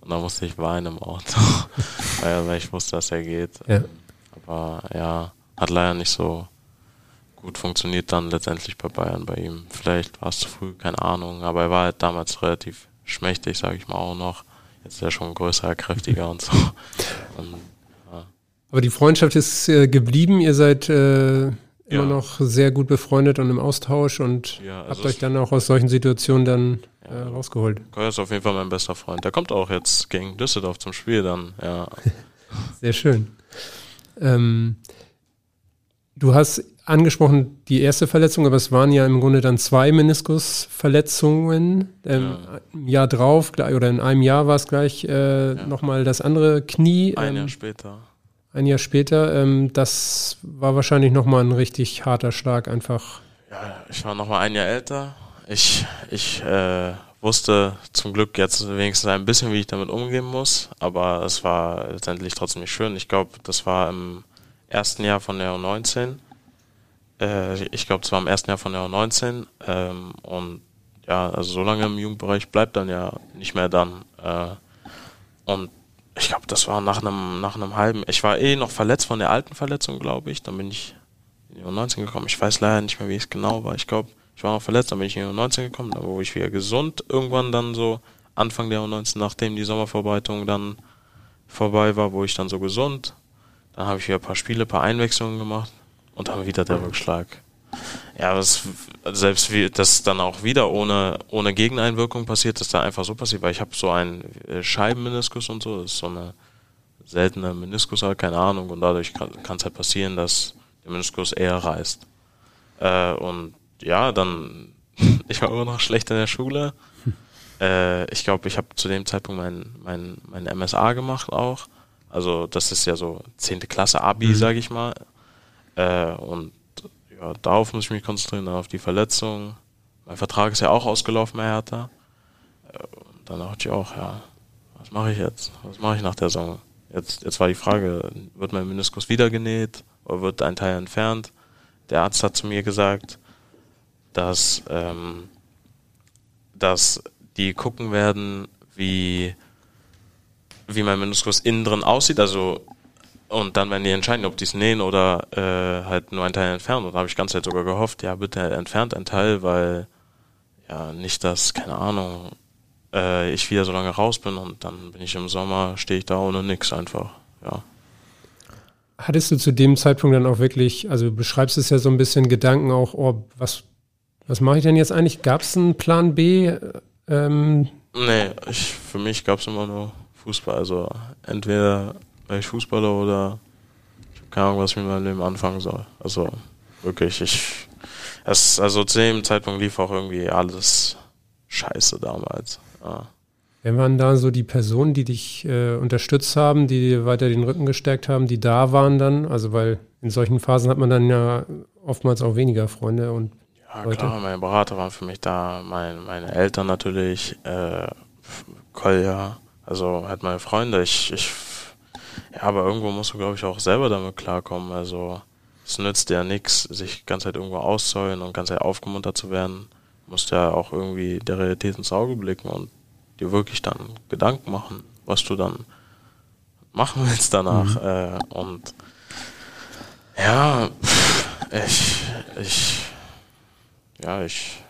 Und dann musste ich weinen im Auto, [laughs] weil, ich wusste, dass er geht. Ja. Aber ja, hat leider nicht so gut funktioniert dann letztendlich bei Bayern bei ihm. Vielleicht war es zu früh, keine Ahnung, aber er war halt damals relativ schmächtig, sage ich mal auch noch. Jetzt ist er schon größer, kräftiger und so. [laughs] Und, ja. Aber die Freundschaft ist äh, geblieben. Ihr seid äh, immer ja. noch sehr gut befreundet und im Austausch und ja, also habt euch dann auch aus solchen Situationen dann äh, rausgeholt. Koya ist auf jeden Fall mein bester Freund. Der kommt auch jetzt gegen Düsseldorf zum Spiel dann. Ja. [laughs] sehr schön. Ähm, du hast angesprochen, die erste Verletzung, aber es waren ja im Grunde dann zwei Meniskusverletzungen. Ähm, ja. Ein Jahr drauf, oder in einem Jahr war es gleich äh, ja. nochmal das andere Knie. Ein ähm, Jahr später. Ein Jahr später. Ähm, das war wahrscheinlich nochmal ein richtig harter Schlag einfach. Ja, ich war nochmal ein Jahr älter. Ich, ich äh, wusste zum Glück jetzt wenigstens ein bisschen, wie ich damit umgehen muss, aber es war letztendlich trotzdem nicht schön. Ich glaube, das war im ersten Jahr von der U19 äh, ich glaube, es war im ersten Jahr von der U19 ähm, und ja, also so lange im Jugendbereich bleibt dann ja nicht mehr dann. Äh, und ich glaube, das war nach einem nach einem halben. Ich war eh noch verletzt von der alten Verletzung, glaube ich. Dann bin ich in die U19 gekommen. Ich weiß leider nicht mehr, wie es genau war. Ich glaube, ich war noch verletzt, dann bin ich in die U19 gekommen, da wurde ich wieder gesund. Irgendwann dann so Anfang der U19, nachdem die Sommervorbereitung dann vorbei war, wo ich dann so gesund. Dann habe ich wieder ein paar Spiele, ein paar Einwechslungen gemacht. Und dann wieder der Rückschlag. Ja, das, selbst wie das dann auch wieder ohne, ohne Gegeneinwirkung passiert, dass da einfach so passiert, weil ich habe so einen äh, Scheibenmeniskus und so, das ist so eine seltene Meniskus, halt, keine Ahnung, und dadurch kann es halt passieren, dass der Meniskus eher reißt. Äh, und ja, dann, [laughs] ich war immer noch schlecht in der Schule. Äh, ich glaube, ich habe zu dem Zeitpunkt mein, mein, mein MSA gemacht auch. Also das ist ja so 10. Klasse Abi, mhm. sage ich mal. Äh, und ja, darauf muss ich mich konzentrieren, auf die Verletzung. Mein Vertrag ist ja auch ausgelaufen bei Hertha. Äh, dann dachte ich auch, ja, was mache ich jetzt? Was mache ich nach der Saison? Jetzt, jetzt war die Frage, wird mein Meniskus wieder genäht oder wird ein Teil entfernt? Der Arzt hat zu mir gesagt, dass, ähm, dass die gucken werden, wie, wie mein Meniskus innen drin aussieht, also und dann werden die entscheiden, ob die es nähen oder äh, halt nur ein Teil entfernen. Und da habe ich ganz Zeit sogar gehofft, ja, bitte entfernt ein Teil, weil ja nicht, dass, keine Ahnung, äh, ich wieder so lange raus bin und dann bin ich im Sommer, stehe ich da ohne nix einfach, ja. Hattest du zu dem Zeitpunkt dann auch wirklich, also du beschreibst es ja so ein bisschen Gedanken auch, oh, was, was mache ich denn jetzt eigentlich? Gab es einen Plan B? Ähm? Nee, ich, für mich gab es immer nur Fußball. Also entweder wäre ich Fußballer oder ich habe keine Ahnung, was ich mit meinem Leben anfangen soll. Also wirklich, ich es, also zu dem Zeitpunkt lief auch irgendwie alles scheiße damals. Ja. Wer waren da so die Personen, die dich äh, unterstützt haben, die dir weiter den Rücken gestärkt haben, die da waren dann? Also weil in solchen Phasen hat man dann ja oftmals auch weniger Freunde und ja Leute. klar, meine Berater waren für mich da, mein, meine Eltern natürlich, äh, Kolja, also halt meine Freunde. Ich, ich ja, aber irgendwo musst du, glaube ich, auch selber damit klarkommen. Also es nützt ja nichts, sich ganz halt irgendwo auszuheulen und ganz halt aufgemuntert zu werden. Du musst ja auch irgendwie der Realität ins Auge blicken und dir wirklich dann Gedanken machen, was du dann machen willst danach. Mhm. Äh, und ja, ich, ich, ja, ich,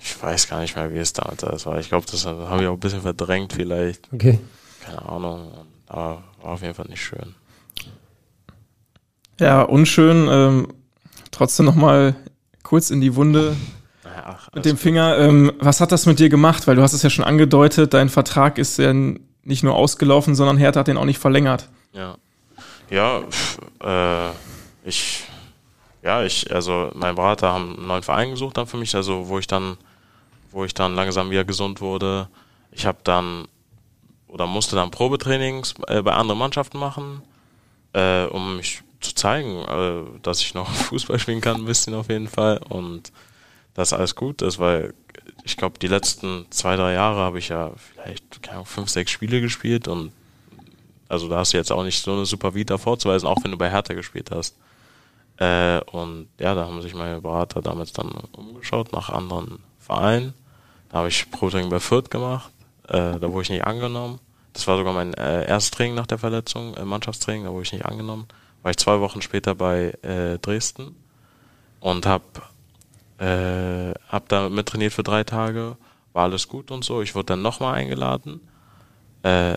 ich weiß gar nicht mehr, wie es damals war. Ich glaube, das habe ich auch ein bisschen verdrängt vielleicht. Okay. Keine Ahnung. Aber war auf jeden Fall nicht schön. Ja, unschön. Ähm, trotzdem nochmal kurz in die Wunde Ach, mit dem Finger. Ähm, was hat das mit dir gemacht? Weil du hast es ja schon angedeutet, dein Vertrag ist ja nicht nur ausgelaufen, sondern Hertha hat den auch nicht verlängert. Ja. Ja, äh, ich, ja, ich, also mein Berater haben einen neuen Verein gesucht dann für mich, also wo ich dann, wo ich dann langsam wieder gesund wurde. Ich habe dann oder musste dann Probetrainings äh, bei anderen Mannschaften machen, äh, um mich zu zeigen, äh, dass ich noch [laughs] Fußball spielen kann, ein bisschen auf jeden Fall. Und dass alles gut ist, weil ich glaube, die letzten zwei, drei Jahre habe ich ja vielleicht keine Ahnung, fünf, sechs Spiele gespielt und also da hast du jetzt auch nicht so eine super Vita vorzuweisen, auch wenn du bei Hertha gespielt hast. Äh, und ja, da haben sich meine Berater damals dann umgeschaut nach anderen Vereinen. Da habe ich Pro-Training bei Fürth gemacht, äh, da wurde ich nicht angenommen. Das war sogar mein äh, erstes Training nach der Verletzung, äh, Mannschaftstraining, da wurde ich nicht angenommen. War ich zwei Wochen später bei äh, Dresden und hab äh, hab da mittrainiert für drei Tage, war alles gut und so. Ich wurde dann nochmal eingeladen. Äh,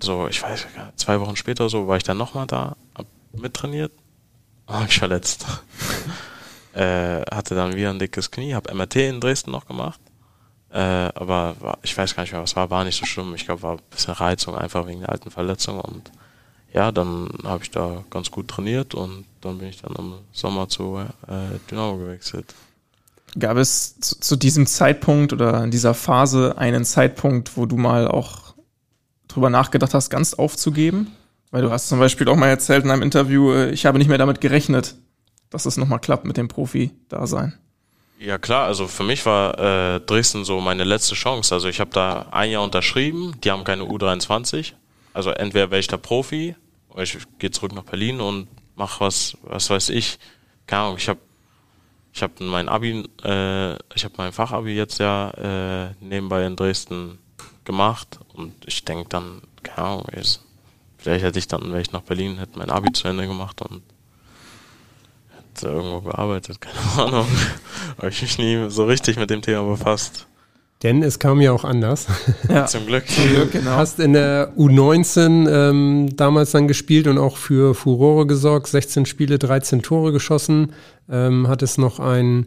so, ich weiß gar zwei Wochen später so war ich dann nochmal da, hab mittrainiert, [laughs] hab mich verletzt. [laughs] äh, hatte dann wieder ein dickes Knie, hab MRT in Dresden noch gemacht. Äh, aber war, ich weiß gar nicht mehr, was war, war nicht so schlimm. Ich glaube, war ein bisschen Reizung einfach wegen der alten Verletzung und ja, dann habe ich da ganz gut trainiert und dann bin ich dann im Sommer zu äh, Dynamo gewechselt. Gab es zu, zu, diesem Zeitpunkt oder in dieser Phase einen Zeitpunkt, wo du mal auch drüber nachgedacht hast, ganz aufzugeben? Weil du hast zum Beispiel auch mal erzählt in einem Interview, äh, ich habe nicht mehr damit gerechnet, dass es nochmal klappt mit dem Profi-Dasein. Ja klar, also für mich war äh, Dresden so meine letzte Chance. Also ich habe da ein Jahr unterschrieben, die haben keine U23. Also entweder wäre ich da Profi oder ich gehe zurück nach Berlin und mach was, was weiß ich. Keine Ahnung, ich habe ich habe mein Abi, äh, ich habe mein Fachabi jetzt ja äh, nebenbei in Dresden gemacht und ich denke dann, keine Ahnung, vielleicht hätte ich dann, wäre ich nach Berlin, hätte mein Abi zu Ende gemacht und irgendwo gearbeitet, keine Ahnung. [laughs] habe ich mich nie so richtig mit dem Thema befasst. Denn es kam ja auch anders. Ja. [laughs] Zum Glück. Zum Glück, genau. Hast in der U19 ähm, damals dann gespielt und auch für Furore gesorgt. 16 Spiele, 13 Tore geschossen. Ähm, hattest noch einen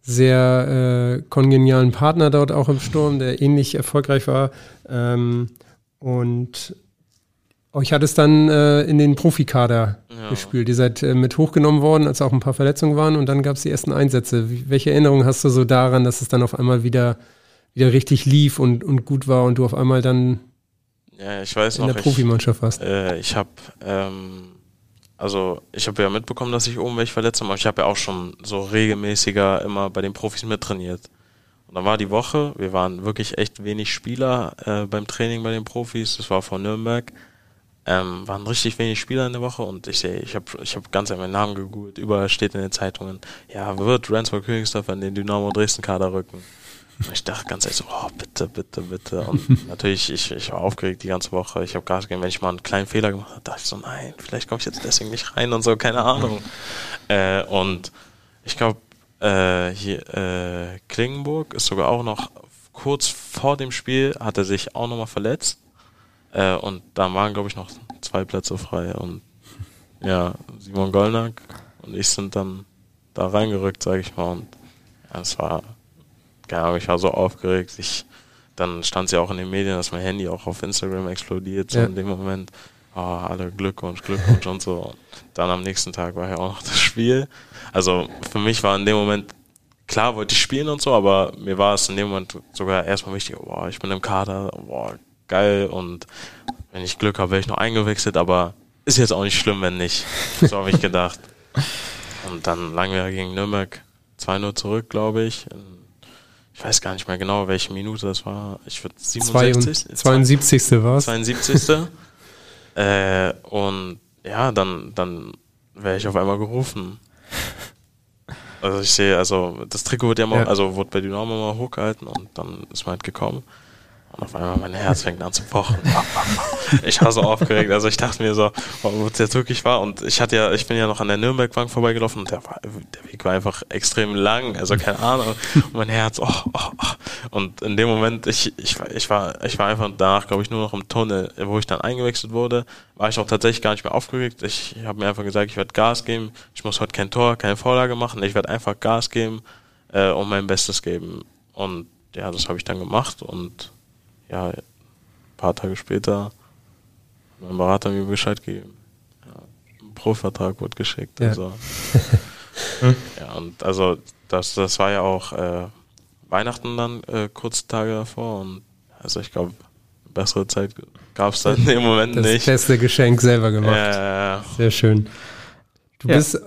sehr äh, kongenialen Partner dort auch im Sturm, der ähnlich erfolgreich war. Ähm, und euch hat es dann äh, in den Profikader ja. gespielt. Ihr seid äh, mit hochgenommen worden, als auch ein paar Verletzungen waren und dann gab es die ersten Einsätze. Wie, welche Erinnerungen hast du so daran, dass es dann auf einmal wieder wieder richtig lief und, und gut war und du auf einmal dann Ja, ich weiß in noch. der Profimannschaft warst. Ich, äh, ich habe, ähm, also ich habe ja mitbekommen, dass ich oben welche verletzt habe, ich habe ja auch schon so regelmäßiger immer bei den Profis mittrainiert. Und dann war die Woche, wir waren wirklich echt wenig Spieler äh, beim Training bei den Profis, das war von Nürnberg. Ähm, waren richtig wenig Spieler in der Woche und ich sehe, ich habe ich hab ganz meinen Namen gegoogelt, überall steht in den Zeitungen, ja, wird Ransford Königsdorf an den Dynamo Dresden Kader rücken. Und ich dachte ganz ehrlich so, oh, bitte, bitte, bitte. Und [laughs] natürlich, ich, ich war aufgeregt die ganze Woche. Ich habe Gas gegeben, wenn ich mal einen kleinen Fehler gemacht habe, dachte ich so, nein, vielleicht komme ich jetzt deswegen nicht rein und so, keine Ahnung. Äh, und ich glaube, äh, hier, äh, Klingenburg ist sogar auch noch kurz vor dem Spiel, hat er sich auch nochmal verletzt. Äh, und da waren, glaube ich, noch zwei Plätze frei. Und ja, Simon Gollnack und ich sind dann da reingerückt, sage ich mal. Und ja, es war, keine Ahnung, ich war so aufgeregt. Ich, dann stand sie ja auch in den Medien, dass mein Handy auch auf Instagram explodiert, so Ja. in dem Moment. Oh, alle Glückwunsch, Glückwunsch und so. Und dann am nächsten Tag war ja auch noch das Spiel. Also für mich war in dem Moment, klar wollte ich spielen und so, aber mir war es in dem Moment sogar erstmal wichtig, boah, ich bin im Kader, boah, geil und wenn ich Glück habe, werde ich noch eingewechselt, aber ist jetzt auch nicht schlimm, wenn nicht. So habe ich gedacht. Und dann lagen wir gegen Nürnberg 2-0 zurück, glaube ich. Ich weiß gar nicht mehr genau, welche Minute das war. Ich würde 67. 72. war es. 72. äh, und ja, dann, dann wäre ich auf einmal gerufen. Also ich sehe, also das Trikot wird ja mal, Ja. also wurde bei Dynamo mal hochgehalten und dann ist man halt gekommen. Und auf einmal mein Herz fängt an zu pochen. [laughs] Ich war so aufgeregt. Also ich dachte mir so, wo es jetzt wirklich war. Und ich hatte ja, ich bin ja noch an der Nürnbergbank vorbeigelaufen und der, war, der Weg war einfach extrem lang. Also keine Ahnung. Und mein Herz, oh, oh, oh. Und in dem Moment, ich, ich, war- ich war, ich war einfach danach, glaube ich, nur noch im Tunnel, wo ich dann eingewechselt wurde, war ich auch tatsächlich gar nicht mehr aufgeregt. Ich habe mir einfach gesagt, ich werde Gas geben. Ich muss heute kein Tor, keine Vorlage machen. Ich werde einfach Gas geben äh, und mein Bestes geben. Und ja, das habe ich dann gemacht und ja, ein paar Tage später hat mein Berater mir Bescheid gegeben. Ja, ein Pro-Vertrag wurde geschickt. Ja. Also. [laughs] ja, und also das, das war ja auch äh, Weihnachten dann äh, kurze Tage davor und also ich glaube, bessere Zeit gab es dann dem Moment Das nicht. beste Geschenk selber gemacht. Äh, Sehr schön. Du Ja. bist,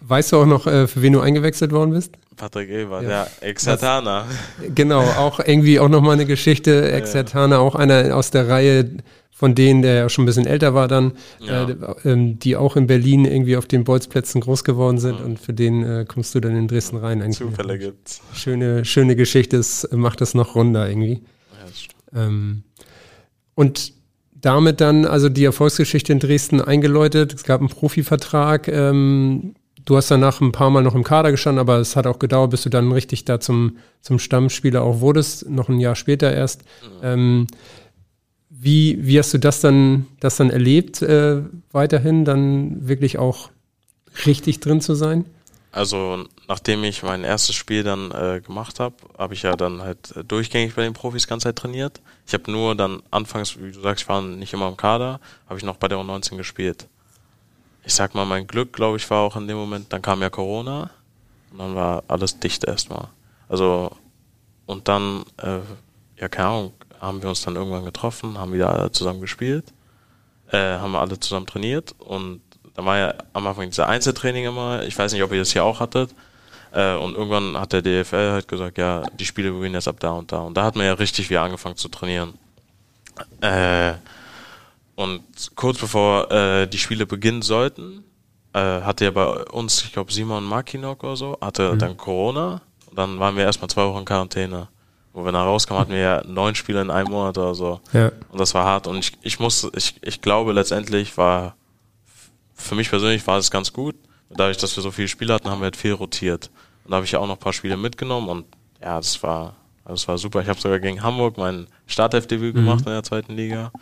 weißt du auch noch, äh, für wen du eingewechselt worden bist? Patrick Eber, Ja. ja, Exatana. Genau, auch irgendwie auch nochmal eine Geschichte. Exertana, auch einer aus der Reihe von denen, der ja schon ein bisschen älter war dann, Ja. äh, ähm, die auch in Berlin irgendwie auf den Bolzplätzen groß geworden sind und für den äh, kommst du dann in Dresden rein. Eigentlich Zufälle gibt's. Schöne, schöne Geschichte, es macht es noch runder irgendwie. Ja, das. Ähm, und damit dann also die Erfolgsgeschichte in Dresden eingeläutet. Es gab einen Profivertrag. Ähm, du hast danach ein paar Mal noch im Kader gestanden, aber es hat auch gedauert, bis du dann richtig da zum, zum Stammspieler auch wurdest, noch ein Jahr später erst. Ähm, wie, wie hast du das dann, das dann erlebt, äh, weiterhin dann wirklich auch richtig drin zu sein? Also nachdem ich mein erstes Spiel dann äh, gemacht habe, habe ich ja dann halt durchgängig bei den Profis ganze Zeit trainiert. Ich habe nur dann anfangs, wie du sagst, ich war nicht immer im Kader, habe ich noch bei der U19 gespielt. Ich sag mal, mein Glück, glaube ich, war auch in dem Moment, dann kam ja Corona und dann war alles dicht erstmal. Also und dann, äh, ja keine Ahnung, haben wir uns dann irgendwann getroffen, haben wieder alle zusammen gespielt, äh, haben alle zusammen trainiert und da war ja am Anfang dieser Einzeltraining immer, ich weiß nicht, ob ihr das hier auch hattet, äh, und irgendwann hat der DFL halt gesagt, ja, die Spiele beginnen jetzt ab da und da. Und da hat man ja richtig wieder angefangen zu trainieren. Äh, und kurz bevor äh, die Spiele beginnen sollten, äh, hatte ja bei uns, ich glaube, Simon Makinok oder so, hatte dann Corona. Und dann waren wir erstmal zwei Wochen in Quarantäne. Wo wir dann rauskamen, hatten wir ja neun Spiele in einem Monat oder so. Ja. Und das war hart. Und ich, ich musste, ich, ich glaube letztendlich war, für mich persönlich war es ganz gut. Dadurch, dass wir so viele Spiele hatten, haben wir halt viel rotiert. Und da habe ich ja auch noch ein paar Spiele mitgenommen und ja, das war, das war super. Ich habe sogar gegen Hamburg mein Startelfdebüt gemacht in der zweiten Liga.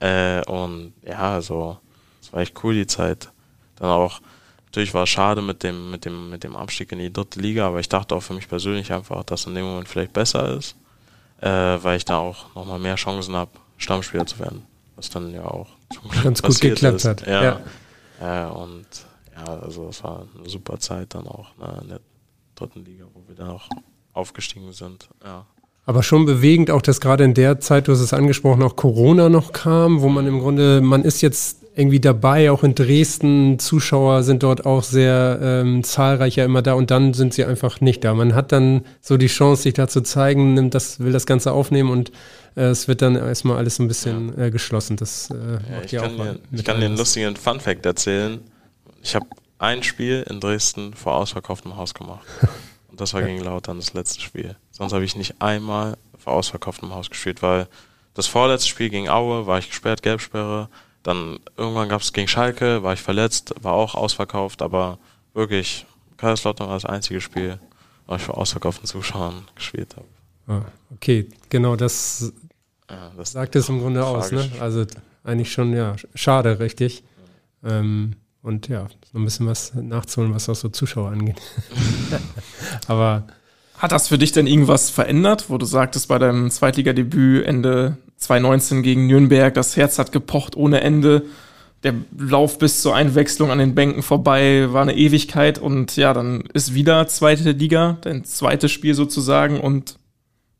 Äh, und ja, also, es war echt cool die Zeit. Dann auch, natürlich war es schade mit dem, mit dem, mit dem Abstieg in die dritte Liga, aber ich dachte auch für mich persönlich einfach, dass in dem Moment vielleicht besser ist, äh, weil ich da auch nochmal mehr Chancen habe, Stammspieler zu werden. Was dann ja auch Ganz gut geklappt ist. hat. Ja. Ja. ja. und ja, also es war eine super Zeit dann auch ne, in der dritten Liga, wo wir dann auch aufgestiegen sind. Ja. Aber schon bewegend auch, dass gerade in der Zeit, du hast es angesprochen, auch Corona noch kam, wo man im Grunde, man ist jetzt irgendwie dabei, auch in Dresden, Zuschauer sind dort auch sehr ähm, zahlreicher immer da und dann sind sie einfach nicht da. Man hat dann so die Chance, sich da zu zeigen, nimmt das, will das Ganze aufnehmen und äh, es wird dann erstmal alles ein bisschen äh, geschlossen. Das äh, ja, ich, kann dir, ich kann dir einen lustigen Fun-Fact erzählen. Ich habe ein Spiel in Dresden vor ausverkauftem Haus gemacht. [laughs] Und das war gegen Lautern das letzte Spiel. Sonst habe ich nicht einmal vor ausverkauftem Haus gespielt, weil das vorletzte Spiel gegen Aue war ich gesperrt, Gelbsperre. Dann irgendwann gab es gegen Schalke, war ich verletzt, war auch ausverkauft, aber wirklich, Kaiserslautern war das einzige Spiel, wo ich vor ausverkauften Zuschauern gespielt habe. Ah, okay, genau, das, ja, das sagt es im Grunde aus, ne? Also eigentlich schon, ja, schade, richtig. Ähm, und ja, so ein bisschen was nachzuholen, was auch so Zuschauer angeht. [laughs] Aber hat das für dich denn irgendwas verändert, wo du sagtest bei deinem Zweitligadebüt Ende 2019 gegen Nürnberg, das Herz hat gepocht ohne Ende, der Lauf bis zur Einwechslung an den Bänken vorbei war eine Ewigkeit und ja, dann ist wieder zweite Liga, dein zweites Spiel sozusagen und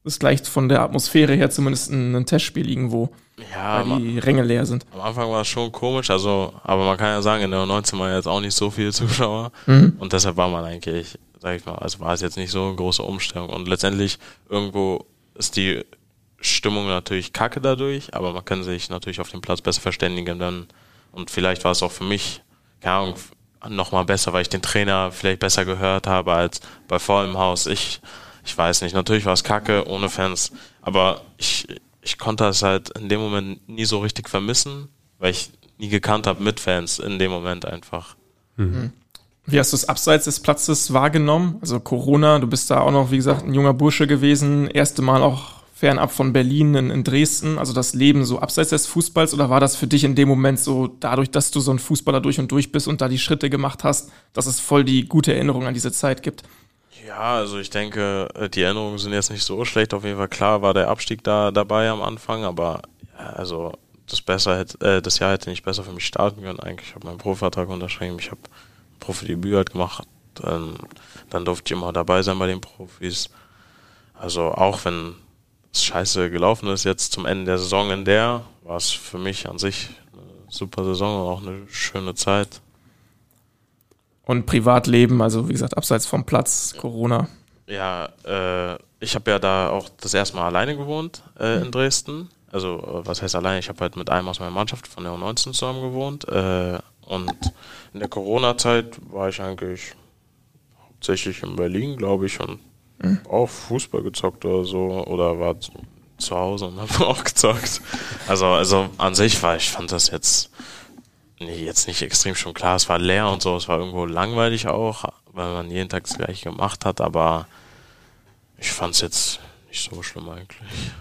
ist gleich von der Atmosphäre her zumindest ein, ein Testspiel irgendwo, ja, weil die Ränge leer sind. Am Anfang war es schon komisch, also, aber man kann ja sagen, in der 19 war jetzt auch nicht so viele Zuschauer mhm. und deshalb war man eigentlich sag ich mal, also war es jetzt nicht so eine große Umstellung. Und letztendlich irgendwo ist die Stimmung natürlich kacke dadurch, aber man kann sich natürlich auf dem Platz besser verständigen dann. Und vielleicht war es auch für mich, keine Ahnung, nochmal besser, weil ich den Trainer vielleicht besser gehört habe als bei vollem Haus. Ich, ich weiß nicht. Natürlich war es kacke ohne Fans, aber ich, ich konnte es halt in dem Moment nie so richtig vermissen, weil ich nie gekannt habe mit Fans in dem Moment einfach. Mhm. Wie hast du es abseits des Platzes wahrgenommen? Also Corona, du bist da auch noch, wie gesagt, ein junger Bursche gewesen, erste Mal auch fernab von Berlin in, in, Dresden, also das Leben so abseits des Fußballs oder war das für dich in dem Moment so, dadurch, dass du so ein Fußballer durch und durch bist und da die Schritte gemacht hast, dass es voll die gute Erinnerung an diese Zeit gibt? Ja, also ich denke, äh, die Erinnerungen sind jetzt nicht so schlecht. Auf jeden Fall klar war der Abstieg da dabei am Anfang, aber ja, also das besser hätte, äh, das Jahr hätte nicht besser für mich starten können. Eigentlich ich habe meinen Profivertrag unterschrieben, ich habe Profidebüt halt gemacht. Dann, dann durfte ich immer dabei sein bei den Profis. Also auch wenn es scheiße gelaufen ist jetzt zum Ende der Saison in der, war es für mich an sich eine super Saison und auch eine schöne Zeit. Und Privatleben, also wie gesagt, abseits vom Platz, Corona. Ja, äh, ich habe ja da auch das erste Mal alleine gewohnt äh, in Dresden. Also äh, was heißt alleine? Ich habe halt mit einem aus meiner Mannschaft von der U19 zusammen gewohnt. Äh, und in der Corona-Zeit war ich eigentlich hauptsächlich in Berlin, glaube ich, und mhm. auch Fußball gezockt oder so. Oder war zu Hause und habe [laughs] auch gezockt. Also, also an sich war ich fand das jetzt nee, jetzt nicht extrem schon klar. Es war leer und so, es war irgendwo langweilig auch, weil man jeden Tag das gleiche gemacht hat, aber ich fand es jetzt nicht so schlimm eigentlich.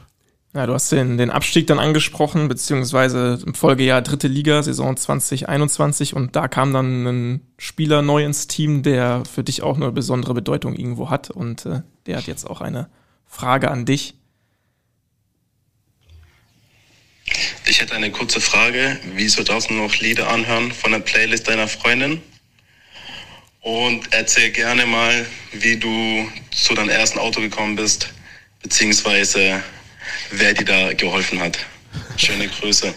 Ja, du hast den, den Abstieg dann angesprochen, beziehungsweise im Folgejahr dritte Liga, Saison 2021 und da kam dann ein Spieler neu ins Team, der für dich auch eine besondere Bedeutung irgendwo hat und äh, der hat jetzt auch eine Frage an dich. Ich hätte eine kurze Frage. Wieso darfst du noch Lieder anhören von der Playlist deiner Freundin? Und erzähl gerne mal, wie du zu deinem ersten Auto gekommen bist, beziehungsweise wer dir da geholfen hat. Schöne Grüße.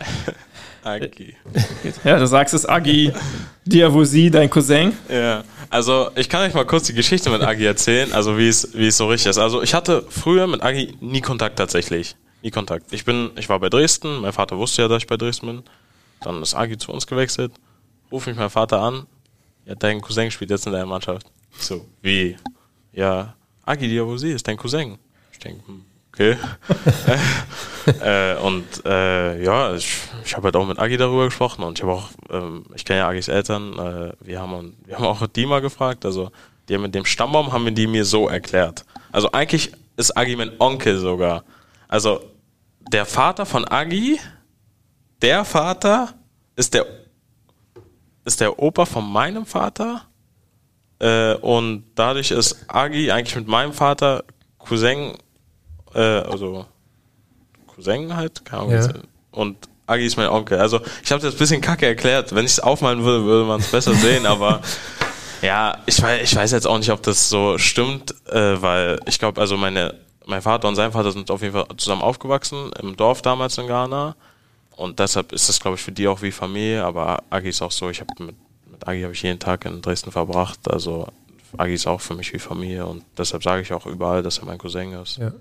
[laughs] Agi. Ja, du sagst es Agi Diavosi, dein Cousin. Ja, also ich kann euch mal kurz die Geschichte mit Agi erzählen, also wie es, wie es so richtig ist. Also ich hatte früher mit Agi nie Kontakt tatsächlich. Nie Kontakt. Ich bin, ich war bei Dresden, mein Vater wusste ja, dass ich bei Dresden bin. Dann ist Agi zu uns gewechselt, ruf mich mein Vater an, ja, dein Cousin spielt jetzt in deiner Mannschaft. So, wie? Ja, Agi Diavosi ist dein Cousin. Ich denke, hm, okay. [laughs] äh, und äh, ja, ich, ich habe halt auch mit Agi darüber gesprochen und ich habe auch, ähm, ich kenne ja Agis Eltern, äh, wir haben wir haben auch die mal gefragt, also die haben mit dem Stammbaum haben wir die mir so erklärt. Also eigentlich ist Agi mein Onkel sogar. Also der Vater von Agi, der Vater ist der ist der Opa von meinem Vater äh, und dadurch ist Agi eigentlich mit meinem Vater Cousin äh, also Cousin halt, keine Ahnung. Ja. Und Agi ist mein Onkel. Also ich habe das ein bisschen kacke erklärt. Wenn ich es aufmalen würde, würde man es besser sehen, aber [laughs] ja, ich weiß, ich weiß jetzt auch nicht, ob das so stimmt, äh, weil ich glaube, also meine mein Vater und sein Vater sind auf jeden Fall zusammen aufgewachsen, im Dorf damals in Ghana. Und deshalb ist das, glaube ich, für die auch wie Familie. Aber Agi ist auch so, ich habe mit, mit Agi habe ich jeden Tag in Dresden verbracht. Also Agi ist auch für mich wie Familie und deshalb sage ich auch überall, dass er mein Cousin ist. Ja.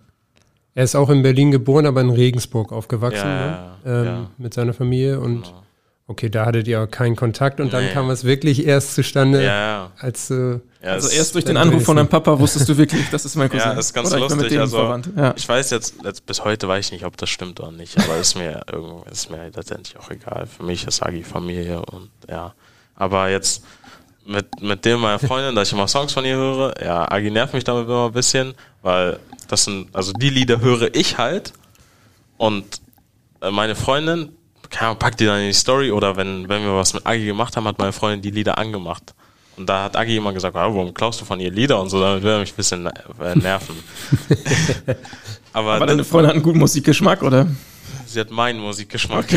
Er ist auch in Berlin geboren, aber in Regensburg aufgewachsen Ja, ne? ähm, ja. mit seiner Familie und Genau. okay, da hattet ihr auch keinen Kontakt und dann Nee. kam es wirklich erst zustande, Ja, ja. als äh, ja Also erst durch den dann Anruf von deinem Papa wusstest du wirklich, das ist mein [laughs] Cousin. Ja, das ist ganz Oder ich lustig. dem Also, ich weiß jetzt, jetzt, bis heute weiß ich nicht, ob das stimmt oder nicht, aber ist mir [laughs] irgendwie, ist mir letztendlich auch egal. Für mich ist Agi Familie und ja. Aber jetzt mit, mit dem meiner Freundin, dass ich immer Songs von ihr höre, ja, Agi nervt mich damit immer ein bisschen, weil das sind, also die Lieder höre ich halt und äh, meine Freundin, keine Ahnung, packt die dann in die Story oder wenn, wenn wir was mit Agi gemacht haben, hat meine Freundin die Lieder angemacht. Und da hat Agi immer gesagt, ah, warum klaust du von ihr Lieder und so, damit will er mich ein bisschen äh, nerven. [laughs] Aber, Aber deine Freundin hat einen guten Musikgeschmack, oder? sie hat meinen Musikgeschmack. [laughs]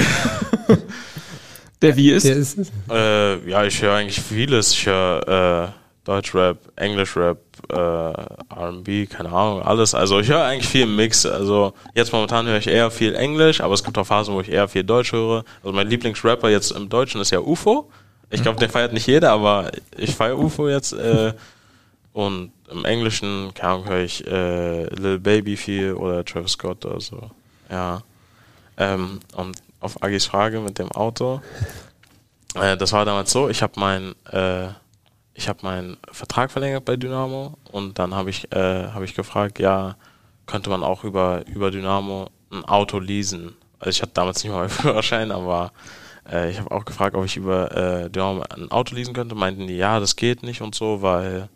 Der wie ist? der ist es. Äh, ja, ich höre eigentlich vieles. Ich höre äh, Deutschrap, Englischrap, äh, R&B, keine Ahnung, alles. Also ich höre eigentlich viel im Mix. Also jetzt momentan höre ich eher viel Englisch, aber es gibt auch Phasen, wo ich eher viel Deutsch höre. Also mein Lieblingsrapper jetzt im Deutschen ist ja UFO. Ich glaube, den feiert nicht jeder, aber ich feiere UFO jetzt. Äh, und im Englischen, keine Ahnung, höre ich äh, Lil Baby viel oder Travis Scott oder so. Ja. Ähm, und auf Agis Frage mit dem Auto. Äh, das war damals so, ich habe mein, äh, ich meinen Vertrag verlängert bei Dynamo und dann habe ich, äh, habe ich gefragt, ja, könnte man auch über, über Dynamo ein Auto leasen. Also ich hatte damals nicht mal meinen [laughs] Führerschein, aber äh, ich habe auch gefragt, ob ich über äh, Dynamo ein Auto leasen könnte. Meinten die, ja, das geht nicht und so, weil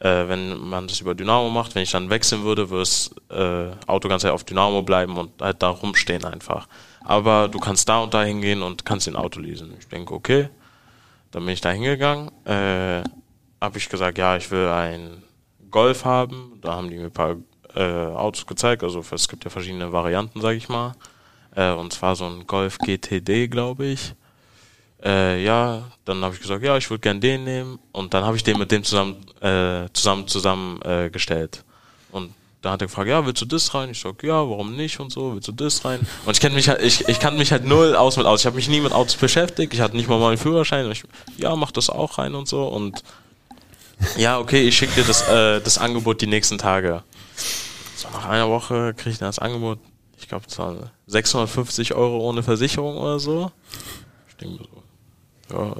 äh, wenn man das über Dynamo macht, wenn ich dann wechseln würde, würde das äh, Auto ganz auf Dynamo bleiben und halt da rumstehen einfach. Aber du kannst da und da hingehen und kannst den Auto leasen. Ich denke, okay. Dann bin ich da hingegangen, äh, habe ich gesagt, ja, ich will ein Golf haben. Da haben die mir ein paar äh, Autos gezeigt. Also es gibt ja verschiedene Varianten, sage ich mal. Äh, und zwar so ein Golf GTD, glaube ich. Äh, ja, dann habe ich gesagt, ja, ich würde gern den nehmen. Und dann habe ich den mit dem zusammen äh, zusammen zusammen äh. Und da hat er gefragt, ja, willst du das rein? Ich sag, ja, warum nicht und so, willst du das rein? Und ich kenne mich halt, ich, ich kann mich halt null aus mit Autos. Ich habe mich nie mit Autos beschäftigt, ich hatte nicht mal meinen Führerschein. Ich, ja, mach das auch rein und so. Und ja, okay, ich schicke dir das, äh, das Angebot die nächsten Tage. So, nach einer Woche kriege ich dann das Angebot, ich glaube, es waren 650 Euro ohne Versicherung oder so. Ich denke so, ja,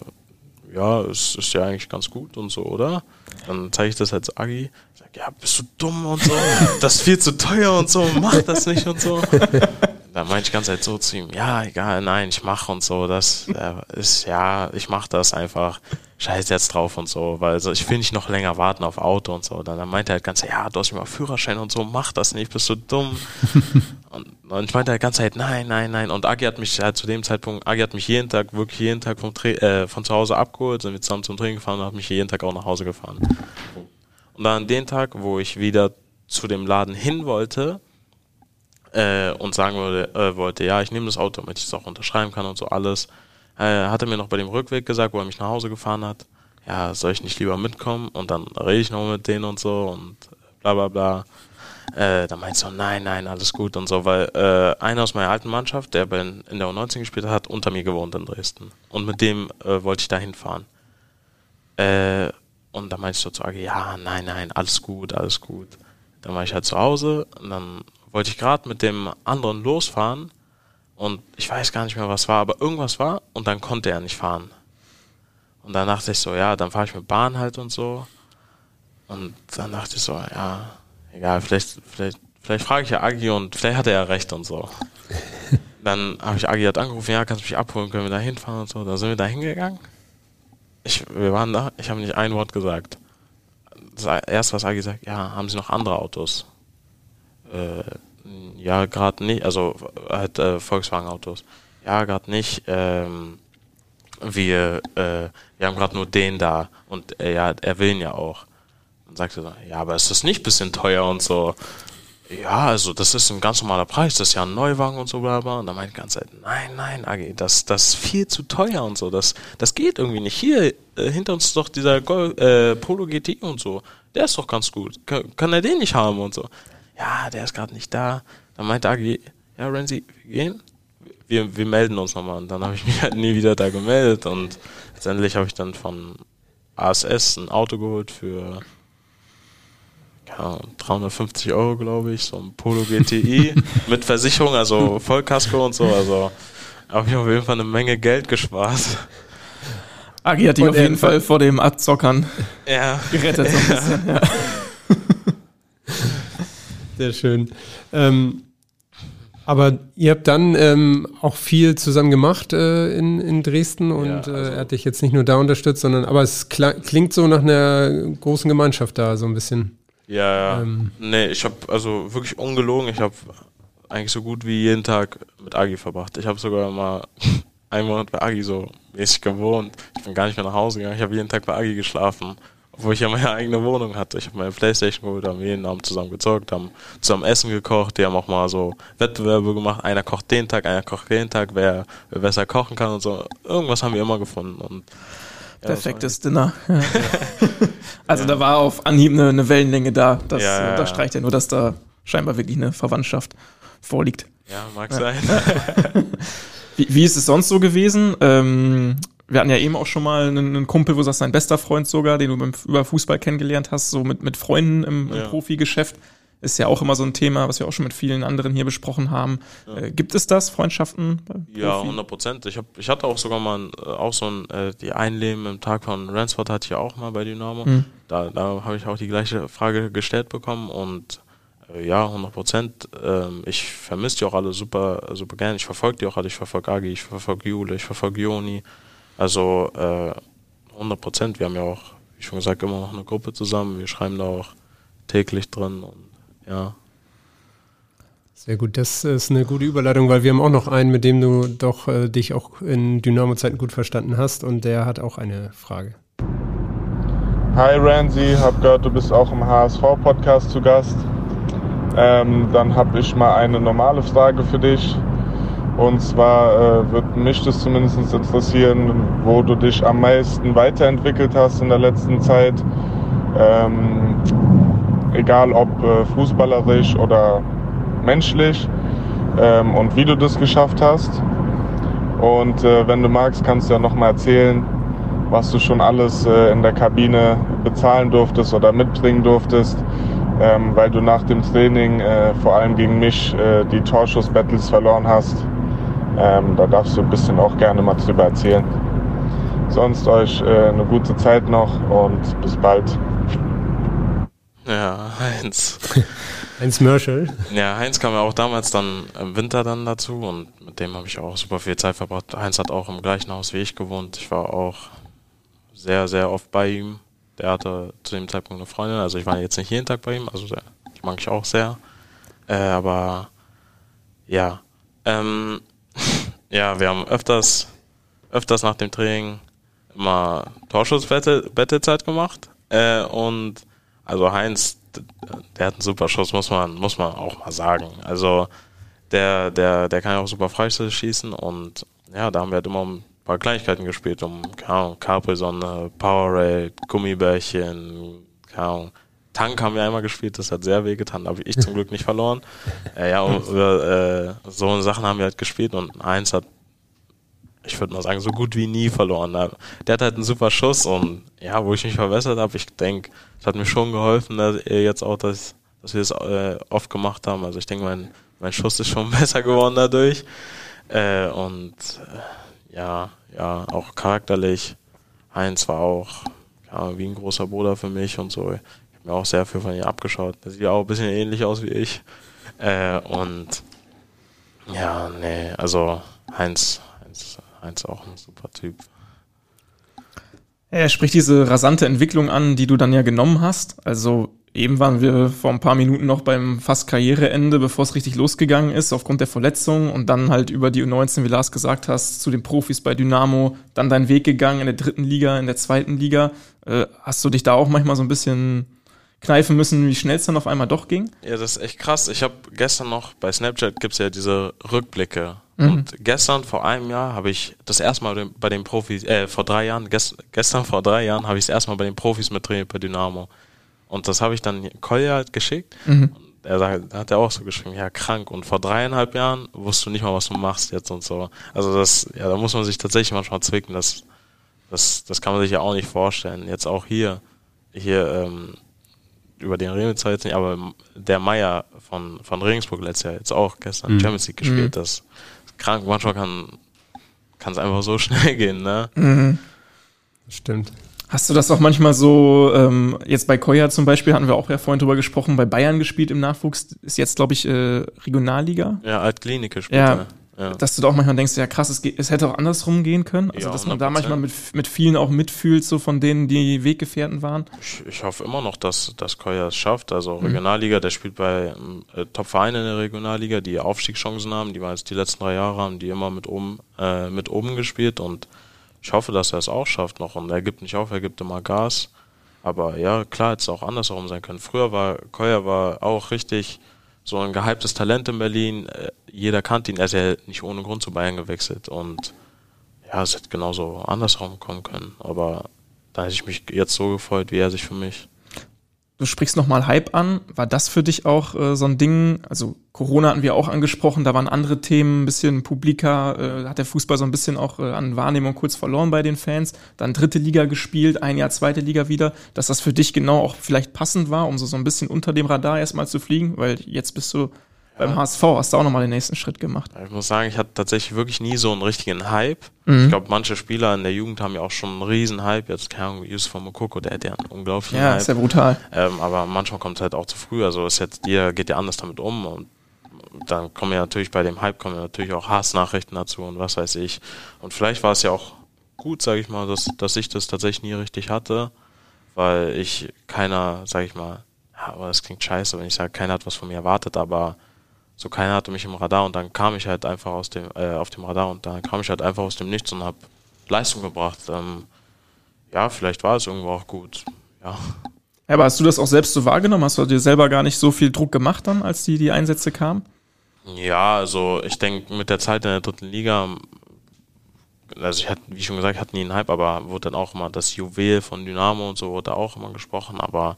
ja, es ist ja eigentlich ganz gut und so, oder? Dann zeige ich das als Agi. Ja, bist du dumm und so? Das ist viel zu teuer und so, mach das nicht und so. [laughs] Dann meinte ich ganze Zeit so zu ihm, ja, egal, nein, ich mache und so, das äh, ist, ja, ich mach das einfach, scheiß jetzt drauf und so, weil so, ich will nicht noch länger warten auf Auto und so. Dann, dann meinte er halt ganz, ja, du hast immer Führerschein und so, mach das nicht, bist du dumm. [laughs] und, und ich meinte halt ganze Zeit, nein, nein, nein. Und Agi hat mich halt zu dem Zeitpunkt, Agi hat mich jeden Tag, wirklich jeden Tag vom Tra äh, von zu Hause abgeholt, sind wir zusammen zum Training gefahren und hat mich jeden Tag auch nach Hause gefahren. Und dann an dem Tag, wo ich wieder zu dem Laden hin wollte, äh, und sagen würde, äh, wollte, ja, ich nehme das Auto, damit ich es auch unterschreiben kann und so alles, äh, hat er mir noch bei dem Rückweg gesagt, wo er mich nach Hause gefahren hat, ja, soll ich nicht lieber mitkommen? Und dann rede ich noch mit denen und so und bla bla bla. Äh, dann meinte ich so, nein, nein, alles gut und so, weil äh, einer aus meiner alten Mannschaft, der bei, in der U19 gespielt hat, hat unter mir gewohnt in Dresden. Und mit dem äh, wollte ich da hinfahren. Äh, und dann meinte ich so zu Agi, ja, nein, nein, alles gut, alles gut. Dann war ich halt zu Hause und dann wollte ich gerade mit dem anderen losfahren und ich weiß gar nicht mehr, was war, aber irgendwas war und dann konnte er nicht fahren. Und dann dachte ich so, ja, dann fahre ich mit Bahn halt und so. Und dann dachte ich so, ja, egal, vielleicht, vielleicht, vielleicht frage ich ja Agi und vielleicht hat er ja recht und so. [laughs] dann habe ich Agi halt angerufen, ja, kannst du mich abholen, können wir da hinfahren und so. Da sind wir da hingegangen. Ich, wir waren da, ich habe nicht ein Wort gesagt. Das erste, was Agi sagt, ja, haben Sie noch andere Autos? Äh, ja, gerade nicht, also halt äh, Volkswagen-Autos. Ja, gerade nicht. Ähm, wir, äh, wir haben gerade nur den da und ja, er will ihn ja auch. Dann sagt er so, ja, aber ist das nicht ein bisschen teuer und so? Ja, also das ist ein ganz normaler Preis, das ist ja ein Neuwagen und so bla bla. Und dann meint die ganze Zeit, nein, nein, Agi, das, das ist viel zu teuer und so. Das, das geht irgendwie nicht. Hier, äh, hinter uns ist doch dieser Gol äh, Polo GT und so. Der ist doch ganz gut. Kann, kann er den nicht haben und so? ja, der ist gerade nicht da. Dann meinte Agi, ja, Renzi, wir gehen. Wir, wir melden uns nochmal. Und dann habe ich mich halt nie wieder da gemeldet. Und letztendlich habe ich dann von ASS ein Auto geholt für ja, 350 Euro, glaube ich, so ein Polo GTI [laughs] mit Versicherung, also Vollkasko und so. Also habe ich auf jeden Fall eine Menge Geld gespart. Agi hat dich auf jeden Fall vor dem Abzockern ja. gerettet. So ein bisschen, ja. [laughs] Sehr schön. Ähm, aber ihr habt dann ähm, auch viel zusammen gemacht äh, in, in Dresden und Ja, also- äh, er hat dich jetzt nicht nur da unterstützt, sondern aber es klingt so nach einer großen Gemeinschaft da, so ein bisschen. Ja, ja. Ähm. nee, ich habe also wirklich ungelogen, ich habe eigentlich so gut wie jeden Tag mit Agi verbracht. Ich habe sogar mal [laughs] einen Monat bei Agi so mäßig gewohnt. Ich bin gar nicht mehr nach Hause gegangen. Ich habe jeden Tag bei Agi geschlafen, obwohl ich ja meine eigene Wohnung hatte. Ich habe meine Playstation geholt, haben jeden Abend zusammen gezockt, haben zusammen Essen gekocht. Die haben auch mal so Wettbewerbe gemacht. Einer kocht den Tag, einer kocht den Tag, wer, wer besser kochen kann und so. Irgendwas haben wir immer gefunden. Und Perfektes Dinner. [laughs] Also da war auf Anhieb eine, eine Wellenlänge da. Das Ja, unterstreicht ja nur, dass da scheinbar wirklich eine Verwandtschaft vorliegt. Ja, mag sein. [laughs] Wie, wie ist es sonst so gewesen? Ähm, wir hatten ja eben auch schon mal einen, einen Kumpel, wo du sagst, dein bester Freund sogar, den du beim, über Fußball kennengelernt hast, so mit, mit Freunden im, im Ja. Profigeschäft. Ist ja auch immer so ein Thema, was wir auch schon mit vielen anderen hier besprochen haben. Äh, gibt es das, Freundschaften? Ja, Profi? 100 Prozent. Ich, hab, ich hatte auch sogar mal äh, auch so ein, äh, die Einleben im Tag von Ransford hatte ich auch mal bei Dynamo. Mhm. Da, da habe ich auch die gleiche Frage gestellt bekommen und äh, ja, 100 Prozent. Ähm, ich vermisse die auch alle super, super gern. Ich verfolge die auch alle. Ich verfolge Agi, ich verfolge Jule, ich verfolge Joni. Also äh, 100 Prozent. Wir haben ja auch, wie schon gesagt, immer noch eine Gruppe zusammen. Wir schreiben da auch täglich drin und ja. Sehr gut, das ist eine gute Überleitung, weil wir haben auch noch einen, mit dem du doch äh, dich auch in Dynamo-Zeiten gut verstanden hast und der hat auch eine Frage. Hi Randy, hab gehört, du bist auch im HSV-Podcast zu Gast. Ähm, dann habe ich mal eine normale Frage für dich. Und zwar äh, würde mich das zumindest interessieren, wo du dich am meisten weiterentwickelt hast in der letzten Zeit. Ähm, egal ob äh, fußballerisch oder menschlich. Ähm, und wie du das geschafft hast. Und äh, wenn du magst, kannst du ja noch mal erzählen, was du schon alles äh, in der Kabine bezahlen durftest oder mitbringen durftest, ähm, weil du nach dem Training äh, vor allem gegen mich äh, die Torschuss-Battles verloren hast. Ähm, da darfst du ein bisschen auch gerne mal drüber erzählen. Sonst euch eine gute Zeit noch und bis bald. Ja, Heinz. [laughs] Heinz Merschel. Ja, Heinz kam ja auch damals dann im Winter dann dazu und mit dem habe ich auch super viel Zeit verbracht. Heinz hat auch im gleichen Haus wie ich gewohnt. Ich war auch sehr, sehr oft bei ihm. Der hatte zu dem Zeitpunkt eine Freundin, also ich war jetzt nicht jeden Tag bei ihm, also der, die mag ich auch sehr. Äh, aber ja, ähm, [laughs] ja, wir haben öfters, öfters nach dem Training immer Torschuss-Battlezeit gemacht. Äh, und also Heinz, der hat einen super Schuss, muss man, muss man auch mal sagen. Also der, der, der kann ja auch super Freistöße schießen und ja, da haben wir halt immer um ein paar Kleinigkeiten gespielt, um, keine Ahnung, Capri-Sonne, Powerade, Gummibärchen, keine Ahnung. Tank haben wir einmal gespielt, das hat sehr weh getan, da habe ich zum Glück nicht verloren. [laughs] Äh, ja, und, äh, so Sachen haben wir halt gespielt und Heinz hat ich würde mal sagen, so gut wie nie verloren. Der der hat halt einen super Schuss und ja, wo ich mich verbessert habe, ich denke, es hat mir schon geholfen, dass er jetzt auch, dass, dass wir es äh, oft gemacht haben. Also ich denke, mein, mein Schuss ist schon [laughs] besser geworden dadurch. Äh, und äh, ja, ja, auch charakterlich. Heinz war auch ja, wie ein großer Bruder für mich und so. Ich habe mir auch sehr viel von ihm abgeschaut. Der sieht auch ein bisschen ähnlich aus wie ich. Äh, und ja, nee, also Heinz, Heinz, Heinz auch ein super Typ. Er spricht diese rasante Entwicklung an, die du dann ja genommen hast. Also eben waren wir vor ein paar Minuten noch beim fast Karriereende, bevor es richtig losgegangen ist, aufgrund der Verletzung und dann halt über die U19, wie Lars gesagt hast, zu den Profis bei Dynamo, dann deinen Weg gegangen in der dritten Liga, in der zweiten Liga. Äh, hast du dich da auch manchmal so ein bisschen kneifen müssen, wie schnell es dann auf einmal doch ging? Ja, das ist echt krass. Ich habe gestern noch, bei Snapchat gibt's ja diese Rückblicke. Und gestern, vor einem Jahr, habe ich das erste Mal bei den Profis, äh, vor drei Jahren, gest, gestern vor drei Jahren, habe ich es erstmal bei den Profis mit trainiert bei Dynamo. Und das habe ich dann Kolja halt geschickt. Und er sagt, hat er auch so geschrieben, ja, krank. Und vor dreieinhalb Jahren wusstest du nicht mal, was du machst jetzt und so. Also das, ja, da muss man sich tatsächlich manchmal zwicken. Das, das, das kann man sich ja auch nicht vorstellen. Jetzt auch hier, hier, ähm, über den zwar jetzt nicht, aber der Meier von, von Regensburg letztes Jahr jetzt auch gestern Mhm. Champions League gespielt. Das ist krank. Manchmal kann, kann es einfach so [laughs] schnell gehen, ne? Mhm. Stimmt. Hast du das auch manchmal so, ähm, jetzt bei Koya zum Beispiel, hatten wir auch ja vorhin drüber gesprochen, bei Bayern gespielt im Nachwuchs, ist jetzt, glaube ich, äh, Regionalliga. Ja, Altklinik gespielt. Ja. Ja. Dass du da auch manchmal denkst, ja krass, es, es hätte auch andersrum gehen können. Also, Ja, dass man da 100%. manchmal mit, mit vielen auch mitfühlt, so von denen, die Weggefährten waren. Ich, ich hoffe immer noch, dass, dass Koya es schafft. Also Regionalliga, der spielt bei äh, Top-Vereinen in der Regionalliga, die Aufstiegschancen haben. Die waren jetzt die letzten drei Jahre, haben die immer mit oben, äh, mit oben gespielt und ich hoffe, dass er es auch schafft noch. Und er gibt nicht auf, er gibt immer Gas. Aber ja, klar, hätte es auch andersherum sein können. Früher war Koya war auch richtig so ein gehyptes Talent in Berlin. Äh, Jeder kannte ihn. Er ist ja nicht ohne Grund zu Bayern gewechselt. Und ja, es hätte genauso andersherum kommen können. Aber da hätte ich mich jetzt so gefreut, wie er sich für mich. Du sprichst nochmal Hype an. War das für dich auch äh, so ein Ding? Also Corona hatten wir auch angesprochen, da waren andere Themen, ein bisschen publiker, äh, hat der Fußball so ein bisschen auch äh, an Wahrnehmung kurz verloren bei den Fans. Dann dritte Liga gespielt, ein Jahr zweite Liga wieder. Dass das für dich genau auch vielleicht passend war, um so, so ein bisschen unter dem Radar erstmal zu fliegen, weil jetzt bist du beim HSV, hast du auch nochmal den nächsten Schritt gemacht. Ich muss sagen, ich hatte tatsächlich wirklich nie so einen richtigen Hype. Mhm. Ich glaube, manche Spieler in der Jugend haben ja auch schon einen riesen Hype. Jetzt, keine Ahnung, Yusuf Mokoko, der hat ja einen unglaublichen Ja, Hype. ist ja brutal. Ähm, aber manchmal kommt es halt auch zu früh. Also ist jetzt, jeder geht ja anders damit um und dann kommen ja natürlich bei dem Hype kommen ja natürlich auch Hassnachrichten dazu und was weiß ich. Und vielleicht war es ja auch gut, sage ich mal, dass, dass ich das tatsächlich nie richtig hatte, weil ich keiner, sage ich mal, ja, aber das klingt scheiße, wenn ich sage, keiner hat was von mir erwartet, aber so keiner hatte mich im Radar und dann kam ich halt einfach aus dem, äh, auf dem Radar und dann kam ich halt einfach aus dem Nichts und habe Leistung gebracht. Ähm, ja, vielleicht war es irgendwo auch gut. Ja. Aber hast du das auch selbst so wahrgenommen? Hast du dir selber gar nicht so viel Druck gemacht dann, als die, die Einsätze kamen? Ja, also ich denke mit der Zeit in der dritten Liga, also ich hatte, wie schon gesagt, ich hatte nie einen Hype, aber wurde dann auch immer das Juwel von Dynamo und so wurde auch immer gesprochen, aber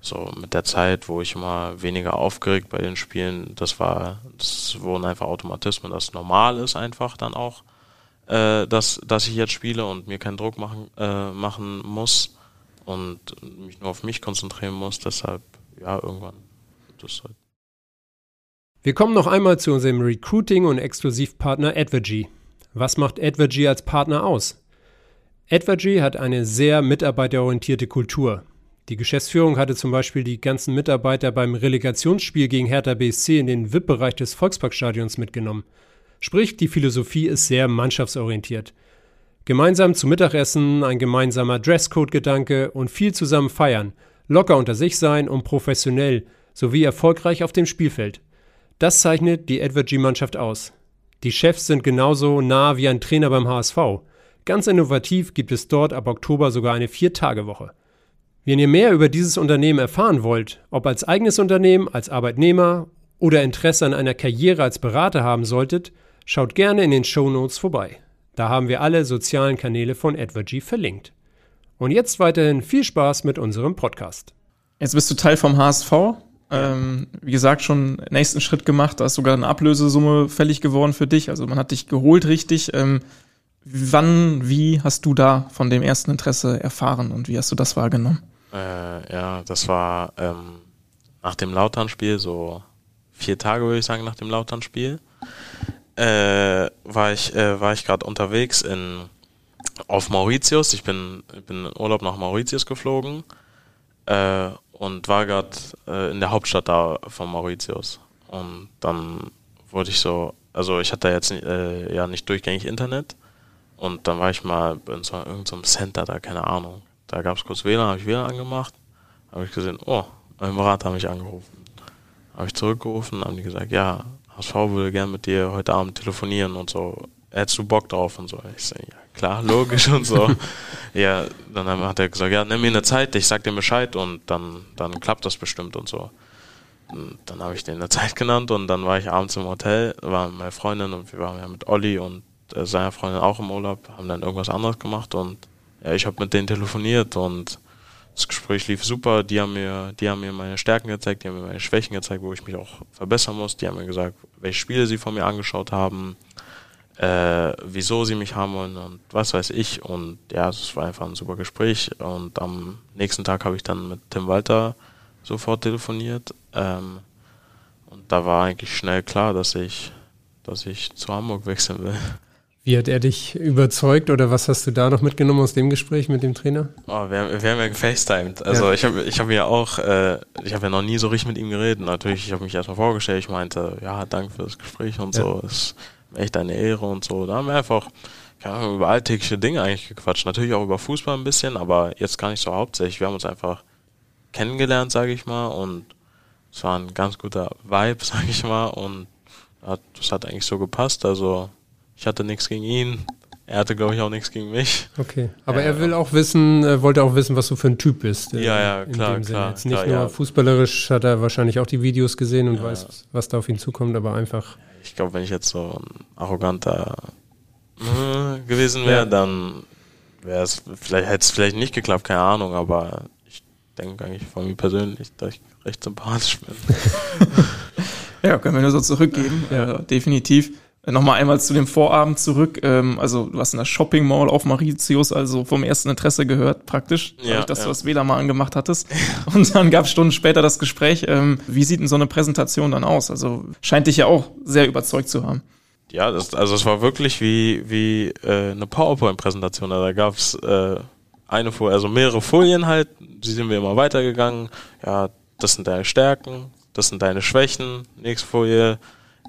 so mit der Zeit, wo ich immer weniger aufgeregt bei den Spielen, das war, das wurden einfach Automatismen, das normal ist einfach dann auch, äh, dass, dass ich jetzt spiele und mir keinen Druck machen, äh, machen muss und mich nur auf mich konzentrieren muss, deshalb, ja, irgendwann, das halt. Wir kommen noch einmal zu unserem Recruiting- und Exklusivpartner Advergy. Was macht Advergy als Partner aus? Advergy hat eine sehr mitarbeiterorientierte Kultur. Die Geschäftsführung hatte zum Beispiel die ganzen Mitarbeiter beim Relegationsspiel gegen Hertha BSC in den VIP-Bereich des Volksparkstadions mitgenommen. Sprich, die Philosophie ist sehr mannschaftsorientiert. Gemeinsam zu Mittagessen, ein gemeinsamer Dresscode-Gedanke und viel zusammen feiern, locker unter sich sein und professionell sowie erfolgreich auf dem Spielfeld. Das zeichnet die Advergy-Mannschaft aus. Die Chefs sind genauso nah wie ein Trainer beim HSV. Ganz innovativ gibt es dort ab Oktober sogar eine Vier-Tage-Woche. Wenn ihr mehr über dieses Unternehmen erfahren wollt, ob als eigenes Unternehmen, als Arbeitnehmer oder Interesse an einer Karriere als Berater haben solltet, schaut gerne in den Shownotes vorbei. Da haben wir alle sozialen Kanäle von Advergy verlinkt. Und jetzt weiterhin viel Spaß mit unserem Podcast. Jetzt bist du Teil vom HSV. Ähm, wie gesagt, schon nächsten Schritt gemacht. Da ist sogar eine Ablösesumme fällig geworden für dich. Also man hat dich geholt richtig. Ähm, wann, wie hast du da von dem ersten Interesse erfahren und wie hast du das wahrgenommen? Äh, ja, das war ähm, nach dem Lautern-Spiel, so vier Tage würde ich sagen nach dem Lautern-Spiel, äh, war ich, äh, ich gerade unterwegs in auf Mauritius. Ich bin, bin in Urlaub nach Mauritius geflogen äh, und war gerade äh, in der Hauptstadt da von Mauritius. Und dann wurde ich so, also ich hatte jetzt äh, ja nicht durchgängig Internet. Und dann war ich mal in so irgendeinem Center da, keine Ahnung. Da gab es kurz WLAN, habe ich WLAN angemacht, habe ich gesehen, oh, mein Berater hat mich angerufen. Habe ich zurückgerufen, haben die gesagt, ja, HSV würde gern mit dir heute Abend telefonieren und so. Hättest du Bock drauf und so. Ich sage, ja, klar, logisch und so. [laughs] ja, dann hat er gesagt, ja, nimm mir eine Zeit, ich sag dir Bescheid und dann, dann klappt das bestimmt und so. Und dann habe ich den eine Zeit genannt und dann war ich abends im Hotel, war mit meiner Freundin und wir waren ja mit Olli und äh, seiner Freundin auch im Urlaub, haben dann irgendwas anderes gemacht und ja, ich habe mit denen telefoniert und das Gespräch lief super. Die haben mir, die haben mir meine Stärken gezeigt, die haben mir meine Schwächen gezeigt, wo ich mich auch verbessern muss. Die haben mir gesagt, welche Spiele sie von mir angeschaut haben, äh, wieso sie mich haben wollen und was weiß ich. Und ja, es war einfach ein super Gespräch. Und am nächsten Tag habe ich dann mit Tim Walter sofort telefoniert. Ähm, und da war eigentlich schnell klar, dass ich, dass ich zu Hamburg wechseln will. Wie hat er dich überzeugt oder was hast du da noch mitgenommen aus dem Gespräch mit dem Trainer? Oh, wir, haben, wir haben ja gefacetimed. Also ja. ich habe ich hab mir auch, äh, ich habe ja noch nie so richtig mit ihm geredet. Natürlich, ich habe mich erstmal vorgestellt, ich meinte, ja, danke für das Gespräch und ja. so, ist echt eine Ehre und so. Da haben wir einfach ja, über alltägliche Dinge eigentlich gequatscht. Natürlich auch über Fußball ein bisschen, aber jetzt gar nicht so hauptsächlich. Wir haben uns einfach kennengelernt, sage ich mal, und es war ein ganz guter Vibe, [laughs] sage ich mal, und das hat eigentlich so gepasst. Also ich hatte nichts gegen ihn. Er hatte, glaube ich, auch nichts gegen mich. Okay. Aber äh, er will auch wissen, äh, wollte auch wissen, was du für ein Typ bist. Äh, ja, ja, klar, klar. Jetzt nicht klar, nur ja. fußballerisch hat er wahrscheinlich auch die Videos gesehen und ja. weiß, was da auf ihn zukommt, aber einfach. Ich glaube, wenn ich jetzt so ein arroganter äh, gewesen wäre, ja. dann wäre es vielleicht, hätte es vielleicht nicht geklappt, keine Ahnung, aber ich denke eigentlich von mir persönlich, dass ich recht sympathisch bin. [laughs] ja, können wir nur so zurückgeben, ja, definitiv. Nochmal einmal zu dem Vorabend zurück. Ähm, also du hast in der Shopping Mall auf Mauritius also vom ersten Interesse gehört, praktisch, ja, dadurch, dass ja. du das WLAN mal angemacht hattest. [laughs] Und dann gab es Stunden später das Gespräch. Ähm, wie sieht denn so eine Präsentation dann aus? Also scheint dich ja auch sehr überzeugt zu haben. Ja, das, also es war wirklich wie, wie äh, eine PowerPoint-Präsentation. Also da gab's äh, eine Folie, also mehrere Folien halt, die sind wir immer weitergegangen. Ja, das sind deine Stärken, das sind deine Schwächen, nächste Folie,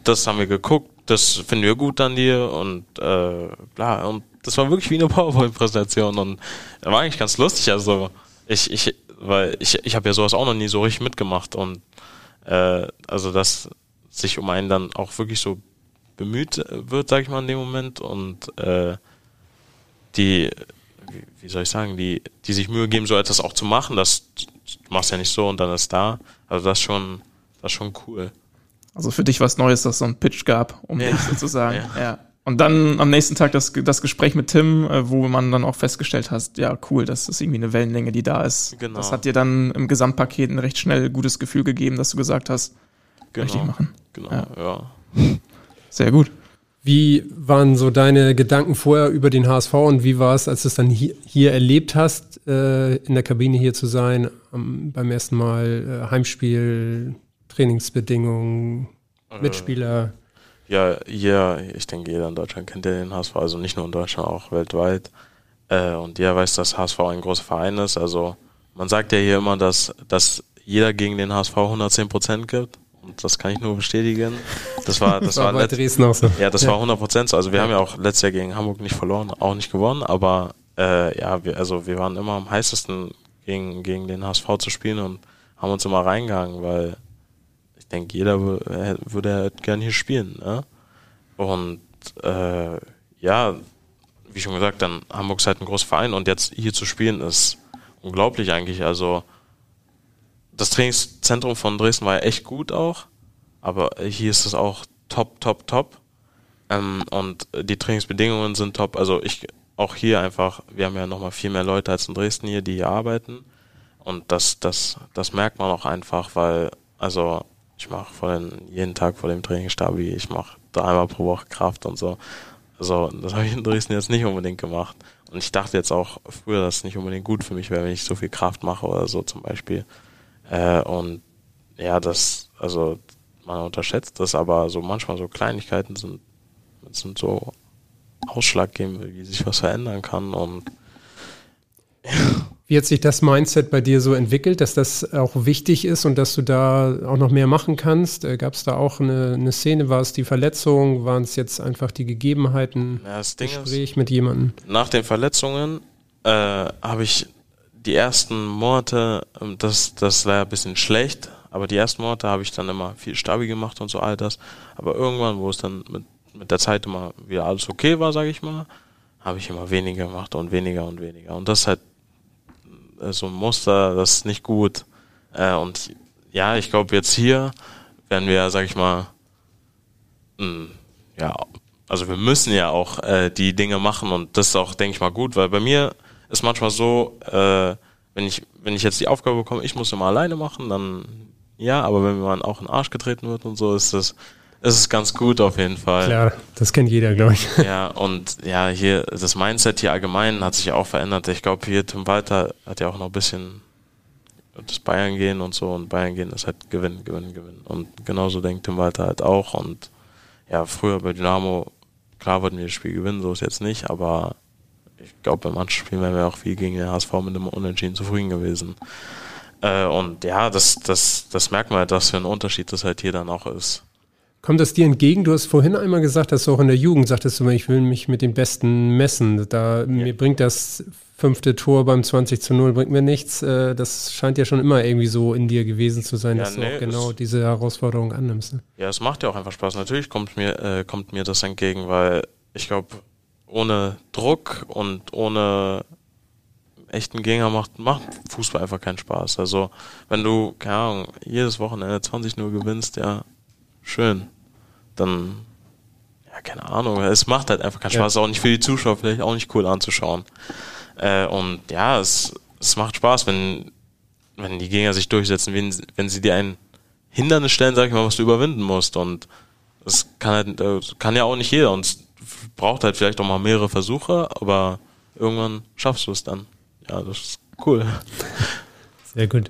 das haben wir geguckt, das finden wir gut an dir und äh, bla. Und das war wirklich wie eine PowerPoint-Präsentation und war eigentlich ganz lustig. Also ich, ich, weil ich, ich habe ja sowas auch noch nie so richtig mitgemacht und äh, also dass sich um einen dann auch wirklich so bemüht wird, sag ich mal, in dem Moment und äh, die, wie, soll ich sagen, die, die sich Mühe geben, so etwas auch zu machen, das machst ja nicht so und dann ist da. Also das schon, das schon cool. Also für dich was Neues, dass es so einen Pitch gab, um ja. dich sozusagen. Ja. ja. Und dann am nächsten Tag das, das Gespräch mit Tim, äh, wo man dann auch festgestellt hat, ja cool, das ist irgendwie eine Wellenlänge, die da ist. Genau. Das hat dir dann im Gesamtpaket ein recht schnell gutes Gefühl gegeben, dass du gesagt hast, genau. richtig machen. Genau, ja. ja. Sehr gut. Wie waren so deine Gedanken vorher über den HSV und wie war es, als du es dann hier, hier erlebt hast, äh, in der Kabine hier zu sein, am, beim ersten Mal äh, Heimspiel, Trainingsbedingungen, äh, Mitspieler? Ja, ja, ich denke, jeder in Deutschland kennt ja den HSV, also nicht nur in Deutschland, auch weltweit. Äh, und jeder weiß, dass HSV ein großer Verein ist. Also man sagt ja hier immer, dass, dass jeder gegen den HSV 110 Prozent gibt. Und das kann ich nur bestätigen. Das war, das, das [laughs] war, war Dresden auch so. Ja, das ja. war 100 Prozent so. Also wir ja. haben ja auch letztes Jahr gegen Hamburg nicht verloren, auch nicht gewonnen, aber äh, ja, wir, also wir waren immer am heißesten gegen, gegen den HSV zu spielen und haben uns immer reingegangen, weil denke, jeder würde gerne hier spielen. Ne? Und äh, ja, wie schon gesagt, dann Hamburg ist halt ein großer Verein und jetzt hier zu spielen ist unglaublich eigentlich. Also das Trainingszentrum von Dresden war ja echt gut auch, aber hier ist es auch top, top, top. Ähm, und die Trainingsbedingungen sind top. Also ich auch hier einfach, wir haben ja nochmal viel mehr Leute als in Dresden hier, die hier arbeiten. Und das, das, das merkt man auch einfach, weil, also ich mache jeden Tag vor dem Training Stabi, ich mache dreimal pro Woche Kraft und so. Also das habe ich in Dresden jetzt nicht unbedingt gemacht. Und ich dachte jetzt auch früher, dass es nicht unbedingt gut für mich wäre, wenn ich so viel Kraft mache oder so zum Beispiel. Äh, und ja, das, also man unterschätzt das, aber so manchmal so Kleinigkeiten sind, sind so ausschlaggebend, wie sich was verändern kann und ja. [laughs] Wie hat sich das Mindset bei dir so entwickelt, dass das auch wichtig ist und dass du da auch noch mehr machen kannst? Äh, Gab es da auch eine, eine, Szene? War es die Verletzung? Waren es jetzt einfach die Gegebenheiten? Ja, das Gespräch ist, mit jemandem? Nach den Verletzungen äh, habe ich die ersten Monate, ähm, das, das war ein bisschen schlecht, aber die ersten Monate habe ich dann immer viel Stabi gemacht und so all das. Aber irgendwann, wo es dann mit, mit der Zeit immer wieder alles okay war, sage ich mal, habe ich immer weniger gemacht und weniger und weniger. Und das ist halt so ein Muster, das ist nicht gut. Äh, und ja, ich glaube jetzt hier werden wir, sag ich mal, mh, hm, ja, also wir müssen ja auch äh, die Dinge machen und das ist auch, denke ich mal, gut, weil bei mir ist manchmal so, äh, wenn ich wenn ich jetzt die Aufgabe bekomme, ich muss immer alleine machen, dann ja, aber wenn man auch in den Arsch getreten wird und so, ist das, ist es ganz gut auf jeden Fall. Klar, das kennt jeder, glaube ich. Ja, und ja, hier, das Mindset hier allgemein hat sich ja auch verändert. Ich glaube, hier Tim Walter hat ja auch noch ein bisschen das Bayern gehen und so und Bayern gehen ist halt Gewinn, Gewinn, Gewinn. Und genauso denkt Tim Walter halt auch und ja, früher bei Dynamo, klar wollten wir das Spiel gewinnen, so ist jetzt nicht, aber ich glaube, bei manchen Spielen wären wir auch viel gegen den HSV mit dem Unentschieden zufrieden gewesen. Äh, und ja, das, das, das merkt man halt, was für ein Unterschied das halt hier dann auch ist. Kommt das dir entgegen? Du hast vorhin einmal gesagt, dass du auch in der Jugend sagtest, du, ich will mich mit den Besten messen. Da, ja. Mir bringt das fünfte Tor beim 20 zu 0 bringt mir nichts. Äh, das scheint ja schon immer irgendwie so in dir gewesen zu sein, ja, dass nee, du auch genau diese Herausforderung annimmst. Ne? Ja, es macht ja auch einfach Spaß. Natürlich kommt mir, äh, kommt mir das entgegen, weil ich glaube, ohne Druck und ohne echten Gegner macht, macht Fußball einfach keinen Spaß. Also, wenn du, keine Ahnung, jedes Wochenende 20-0 gewinnst, ja, schön. Dann, ja, keine Ahnung, es macht halt einfach keinen Spaß. Ja. Auch nicht für die Zuschauer, vielleicht auch nicht cool anzuschauen. Äh, und ja, es, es macht Spaß, wenn, wenn die Gegner sich durchsetzen, wenn, wenn sie dir ein Hindernis stellen, sag ich mal, was du überwinden musst. Und das kann halt, äh, kann ja auch nicht jeder und es braucht halt vielleicht auch mal mehrere Versuche, aber irgendwann schaffst du es dann. Ja, das ist cool. Sehr gut.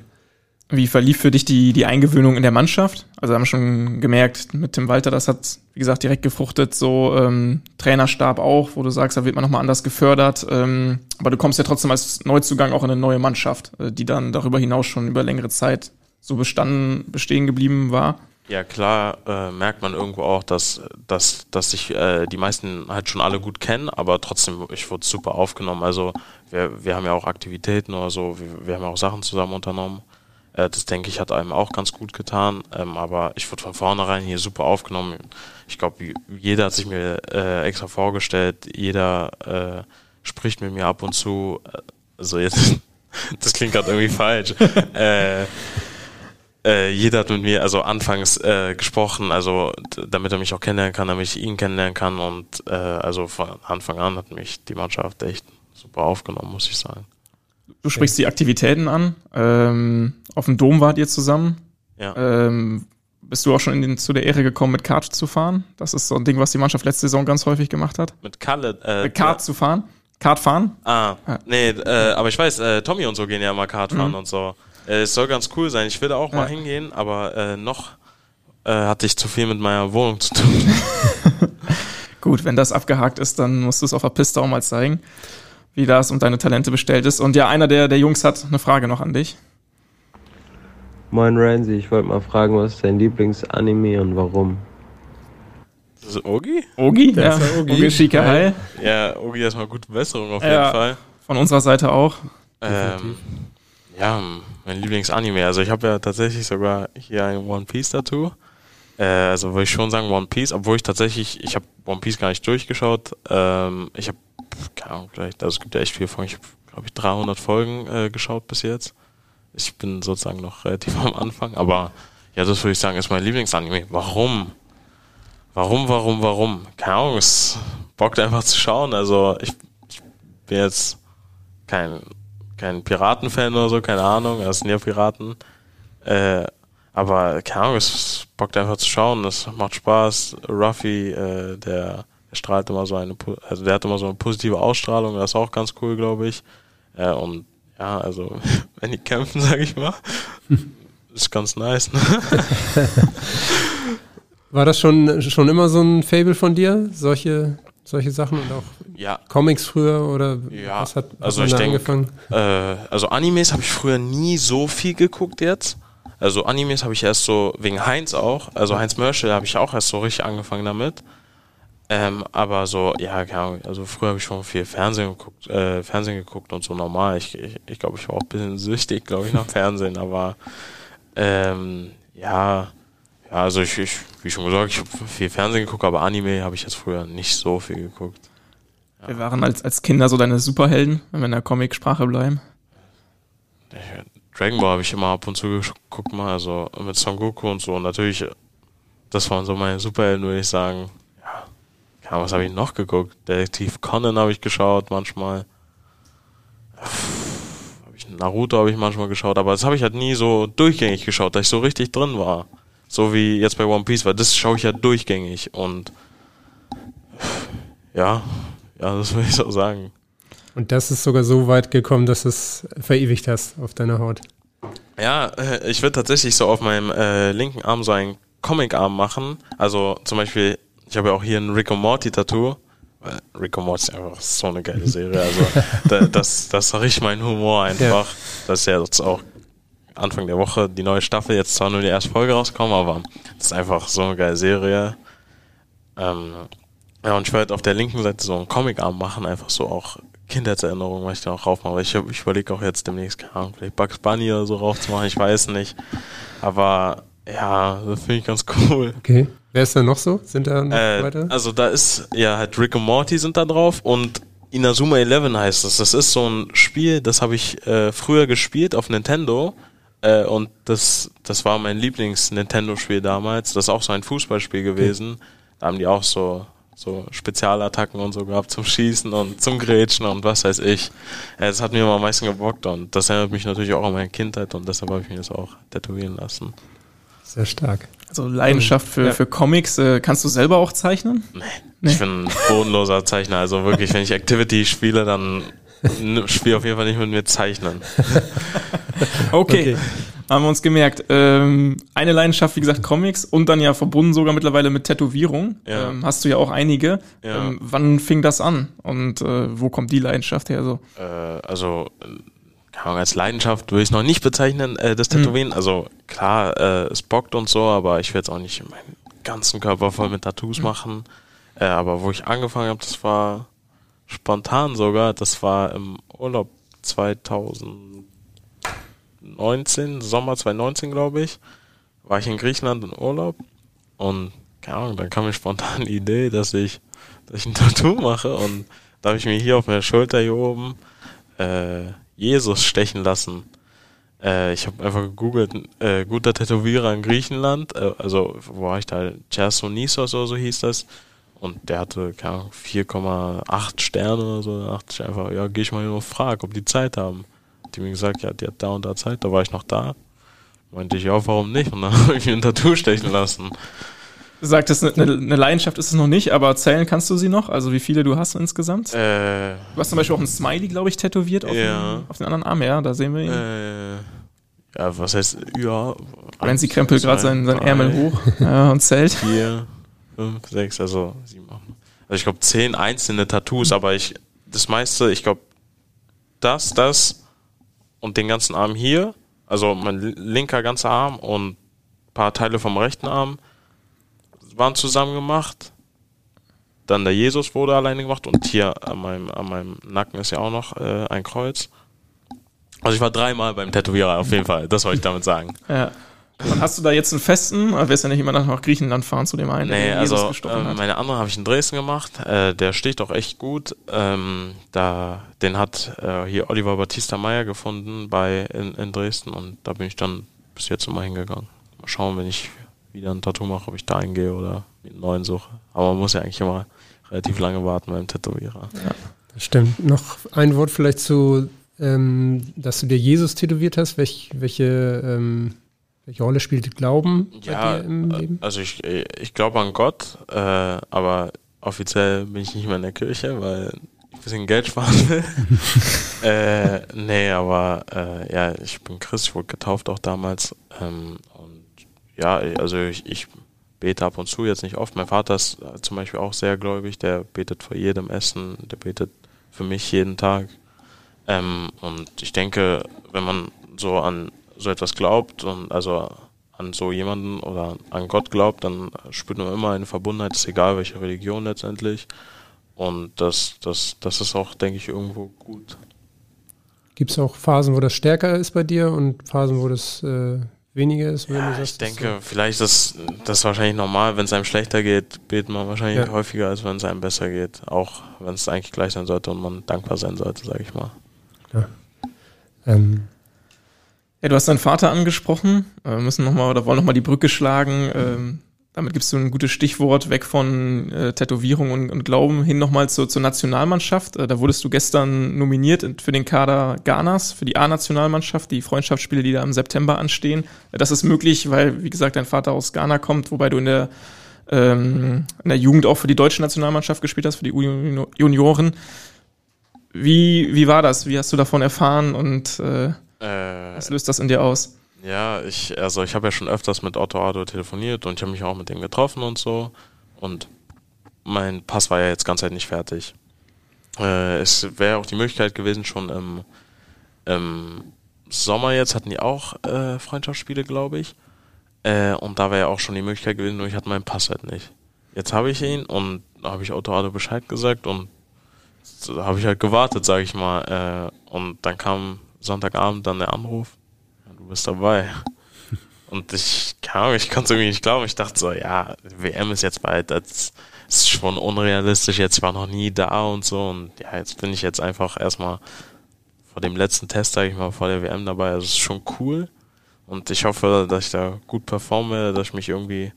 Wie verlief für dich die, die Eingewöhnung in der Mannschaft? Also haben schon gemerkt, mit Tim Walter, das hat, wie gesagt, direkt gefruchtet, so ähm, Trainerstab auch, wo du sagst, da wird man nochmal anders gefördert. Ähm, aber du kommst ja trotzdem als Neuzugang auch in eine neue Mannschaft, äh, die dann darüber hinaus schon über längere Zeit so bestanden, bestehen geblieben war. Ja, klar äh, merkt man irgendwo auch, dass, dass, dass sich äh, die meisten halt schon alle gut kennen, aber trotzdem, ich wurde super aufgenommen. Also wir, wir haben ja auch Aktivitäten oder so, wir, wir haben ja auch Sachen zusammen unternommen. Äh, das denke ich hat einem auch ganz gut getan. Ähm, aber ich wurde von vornherein hier super aufgenommen. Ich glaube, jeder hat sich mir äh, extra vorgestellt, jeder äh, spricht mit mir ab und zu. Also jetzt, [laughs] das klingt gerade irgendwie falsch. [laughs] äh, äh, jeder hat mit mir also anfangs äh, gesprochen, also damit er mich auch kennenlernen kann, damit ich ihn kennenlernen kann und äh, also von Anfang an hat mich die Mannschaft echt super aufgenommen, muss ich sagen. Du sprichst die Aktivitäten an. Ähm, auf dem Dom wart ihr zusammen. Ja. Ähm, bist du auch schon den, zu der Ehre gekommen, mit Kart zu fahren? Das ist so ein Ding, was die Mannschaft letzte Saison ganz häufig gemacht hat. Mit Kalle, äh, mit Kart ja. zu fahren? Kart fahren? Ah, ja. nee, äh, aber ich weiß, äh, Tommy und so gehen ja mal Kart fahren mhm. und so. Äh, es soll ganz cool sein. Ich will da auch mal hingehen, aber äh, noch äh, hatte ich zu viel mit meiner Wohnung zu tun. [laughs] Gut, wenn das abgehakt ist, dann musst du es auf der Piste auch mal zeigen wie das um deine Talente bestellt ist. Und ja, einer der, der Jungs hat eine Frage noch an dich. Moin Randy, ich wollte mal fragen, was ist dein Lieblingsanime und warum? Das ist Ogi? Ogi? Ja, Ogi. Ogi Shikai. Ja, Ogi erstmal gute Besserung auf ja, jeden Fall. Von unserer Seite auch. Ähm, ja, mein Lieblingsanime. Also ich habe ja tatsächlich sogar hier ein One Piece Tattoo. Äh, also würde ich schon sagen One Piece, obwohl ich tatsächlich, ich habe One Piece gar nicht durchgeschaut. Ähm, ich habe keine Ahnung, vielleicht, also es gibt ja echt viele Folgen, ich habe, glaube ich, 300 Folgen äh, geschaut bis jetzt. Ich bin sozusagen noch relativ [laughs] am Anfang, aber ja, das würde ich sagen, ist mein Lieblingsanime. Warum? Warum, warum, warum? Keine Ahnung, es bockt einfach zu schauen. Also ich, ich bin jetzt kein, kein Piratenfan oder so, keine Ahnung, das sind ja Piraten. Äh, aber keine Ahnung, es bockt einfach zu schauen, es macht Spaß. Ruffy, äh, der er strahlt immer so eine, also der hat immer so eine positive Ausstrahlung, das ist auch ganz cool, glaube ich. Äh, und ja, also [laughs] wenn die kämpfen, sage ich mal, [laughs] ist ganz nice. Ne? [laughs] War das schon, schon immer so ein Fable von dir, solche, solche Sachen und auch ja. Comics früher oder ja. was hat was also ich denk, angefangen? Äh, also Animes habe ich früher nie so viel geguckt jetzt. Also Animes habe ich erst so wegen Heinz auch, also Heinz Mörschel habe ich auch erst so richtig angefangen damit. Ähm, aber so, ja, keine Ahnung, also früher habe ich schon viel Fernsehen geguckt, äh, Fernsehen geguckt und so normal. Ich glaube, ich, ich, glaub, ich war auch ein bisschen süchtig, glaube ich, nach [laughs] Fernsehen, aber ähm, ja, ja, also ich, ich wie schon gesagt, ich habe viel Fernsehen geguckt, aber Anime habe ich jetzt früher nicht so viel geguckt. Ja. Wir waren als, als Kinder so deine Superhelden, wenn wir in der Comic-Sprache bleiben. Dragon Ball habe ich immer ab und zu geguckt mal, also mit Son Goku und so. Und natürlich, das waren so meine Superhelden, würde ich sagen. Ja, was habe ich noch geguckt? Detektiv Conan habe ich geschaut manchmal. Habe ich Naruto habe ich manchmal geschaut, aber das habe ich halt nie so durchgängig geschaut, dass ich so richtig drin war. So wie jetzt bei One Piece, weil das schaue ich ja durchgängig und ja, ja, das würde ich so sagen. Und das ist sogar so weit gekommen, dass du es verewigt hast auf deiner Haut. Ja, äh, ich würde tatsächlich so auf meinem äh, linken Arm so einen Comic-Arm machen. Also zum Beispiel, ich habe ja auch hier ein Rick und Morty-Tattoo. Rick und Morty ist einfach so eine geile Serie. Also da, [laughs] das, das richtig mein Humor einfach. Ja. Das ist ja jetzt auch Anfang der Woche die neue Staffel, jetzt zwar nur die erste Folge rausgekommen, aber das ist einfach so eine geile Serie. Ähm, ja, und ich werde auf der linken Seite so einen Comic-Arm machen, einfach so auch Kindheitserinnerungen, was ich da auch raufmache. Ich, ich überlege auch jetzt demnächst, keine Ahnung, vielleicht Bugs Bunny oder so raufzumachen, ich weiß nicht. Aber ja, das finde ich ganz cool. Okay. Wer ist da noch so? Sind da noch äh, weiter? Also da ist, ja, halt Rick und Morty sind da drauf und Inazuma 11 heißt das. Das ist so ein Spiel, das habe ich äh, früher gespielt auf Nintendo. Äh, und das, das war mein Lieblings-Nintendo-Spiel damals. Das ist auch so ein Fußballspiel gewesen. Okay. Da haben die auch so so Spezialattacken und so gehabt zum Schießen und zum Grätschen und was weiß ich. Es hat mir immer am meisten gebockt und das erinnert mich natürlich auch an meine Kindheit und deshalb habe ich mir das auch tätowieren lassen. Sehr stark. Also Leidenschaft für, ja. für Comics. Äh, kannst du selber auch zeichnen? Nee. nee. Ich bin ein bodenloser Zeichner. Also wirklich, wenn ich Activity spiele, dann spiele auf jeden Fall nicht mit mir zeichnen. [laughs] okay. okay haben wir uns gemerkt. Ähm, eine Leidenschaft, wie gesagt, Comics und dann ja verbunden sogar mittlerweile mit Tätowierung. Ja. Ähm, hast du ja auch einige. Ja. Ähm, wann fing das an und äh, wo kommt die Leidenschaft her so? Äh, also als Leidenschaft würde ich es noch nicht bezeichnen, äh, das hm. Tätowieren. Mhm. Also klar, äh, es bockt und so, aber ich will jetzt auch nicht meinen ganzen Körper voll mit Tattoos mhm. machen. Äh, aber wo ich angefangen habe, das war spontan sogar, das war im Urlaub 2000 2019, Sommer 2019, glaube ich, war ich in Griechenland in Urlaub und keine Ahnung, dann kam mir spontan die Idee, dass ich, dass ich ein Tattoo mache und da habe ich mir hier auf meiner Schulter hier oben äh, Jesus stechen lassen. Äh, ich habe einfach gegoogelt, äh, guter Tätowierer in Griechenland, äh, also wo war ich da, Chersonisos oder so hieß das. Und der hatte, keine Ahnung, 4,8 Sterne oder so. Da dachte ich einfach, ja, geh ich mal hin und frag, ob die Zeit haben die mir gesagt, ja, die hat da und da Zeit, da war ich noch da. Meinte ich, ja, warum nicht? Und dann [laughs] habe ich mir ein Tattoo stechen lassen. Du sagtest, eine, eine Leidenschaft ist es noch nicht, aber zählen kannst du sie noch? Also wie viele du hast insgesamt? Äh, du hast zum Beispiel auch ein Smiley, glaube ich, tätowiert auf, ja. den, auf den anderen Arm, ja, da sehen wir ihn. Äh, ja, was heißt, ja. Renzi krempelt gerade seinen, seinen Ärmel hoch ja, und zählt. Vier, fünf, sechs, also sieben, acht. Also ich glaube zehn einzelne Tattoos, aber ich, das meiste, ich glaube, das, das, und den ganzen Arm hier, also mein linker ganzer Arm und ein paar Teile vom rechten Arm waren zusammen gemacht. Dann der Jesus wurde alleine gemacht und hier an meinem, an meinem Nacken ist ja auch noch äh, ein Kreuz. Also ich war dreimal beim Tätowierer auf jeden Fall, das wollte ich damit sagen. [laughs] Ja. Und hast du da jetzt einen festen, oder wirst du ja nicht immer nach Griechenland fahren zu dem einen, nee, also, äh, meine andere habe ich in Dresden gemacht. Äh, der steht auch echt gut. Ähm, da, den hat äh, hier Oliver Battista Meyer gefunden bei in, in Dresden und da bin ich dann bis jetzt immer hingegangen. Mal schauen, wenn ich wieder ein Tattoo mache, ob ich da hingehe oder einen neuen suche. Aber man muss ja eigentlich immer relativ lange warten beim Tätowierer. Ja, das stimmt. Noch ein Wort vielleicht zu, ähm, dass du dir Jesus tätowiert hast. Welch, welche ähm welche Rolle spielt Glauben ja, im Leben? Also ich, ich glaube an Gott, äh, aber offiziell bin ich nicht mehr in der Kirche, weil ich ein bisschen Geld sparen will. [laughs] äh, nee, aber äh, ja, ich bin Christ, ich wurde getauft auch damals. Ähm, ja, also ich, ich bete ab und zu, jetzt nicht oft. Mein Vater ist zum Beispiel auch sehr gläubig, der betet vor jedem Essen, der betet für mich jeden Tag. Ähm, und ich denke, wenn man so an so etwas glaubt und also an so jemanden oder an Gott glaubt, dann spürt man immer eine Verbundenheit, ist egal welche Religion letztendlich. Und das, das, das ist auch, denke ich, irgendwo gut. Gibt es auch Phasen, wo das stärker ist bei dir und Phasen, wo das äh, weniger ist? ja, sagst, ich denke, so? vielleicht ist das wahrscheinlich normal. Wenn es einem schlechter geht, betet man wahrscheinlich ja. häufiger, als wenn es einem besser geht. Auch wenn es eigentlich gleich sein sollte und man dankbar sein sollte, sage ich mal. Ja. Ähm, ja, du hast deinen Vater angesprochen. Wir müssen noch mal oder wollen nochmal die Brücke schlagen. Ähm, damit gibst du ein gutes Stichwort weg von äh, Tätowierung und, und Glauben hin nochmal zu, zur Nationalmannschaft. Äh, da wurdest du gestern nominiert für den Kader Ghanas, für die A-Nationalmannschaft, die Freundschaftsspiele, die da im September anstehen. Äh, das ist möglich, weil, wie gesagt, dein Vater aus Ghana kommt, wobei du in der, ähm, in der Jugend auch für die deutsche Nationalmannschaft gespielt hast, für die Junioren. Wie, wie war das? Wie hast du davon erfahren und äh, äh, was löst das in dir aus? Ja, ich, also ich habe ja schon öfters mit Otto Ado telefoniert und ich habe mich auch mit dem getroffen und so. Und mein Pass war ja jetzt ganz halt nicht fertig. Äh, es wäre auch die Möglichkeit gewesen, schon im, im Sommer jetzt hatten die auch äh, Freundschaftsspiele, glaube ich. Äh, und da wäre ja auch schon die Möglichkeit gewesen, nur ich hatte meinen Pass halt nicht. Jetzt habe ich ihn und habe ich Otto Ado Bescheid gesagt und habe ich halt gewartet, sage ich mal. Äh, und dann kam Sonntagabend dann der Anruf bist dabei. Und ich, Ahnung, ich konnte irgendwie nicht glauben. Ich dachte so, ja, WM ist jetzt bald, das ist schon unrealistisch. Jetzt war noch nie da und so. Und ja, jetzt bin ich jetzt einfach erstmal vor dem letzten Test, sage ich mal, vor der WM dabei. Es ist schon cool. Und ich hoffe, dass ich da gut performe, dass ich mich irgendwie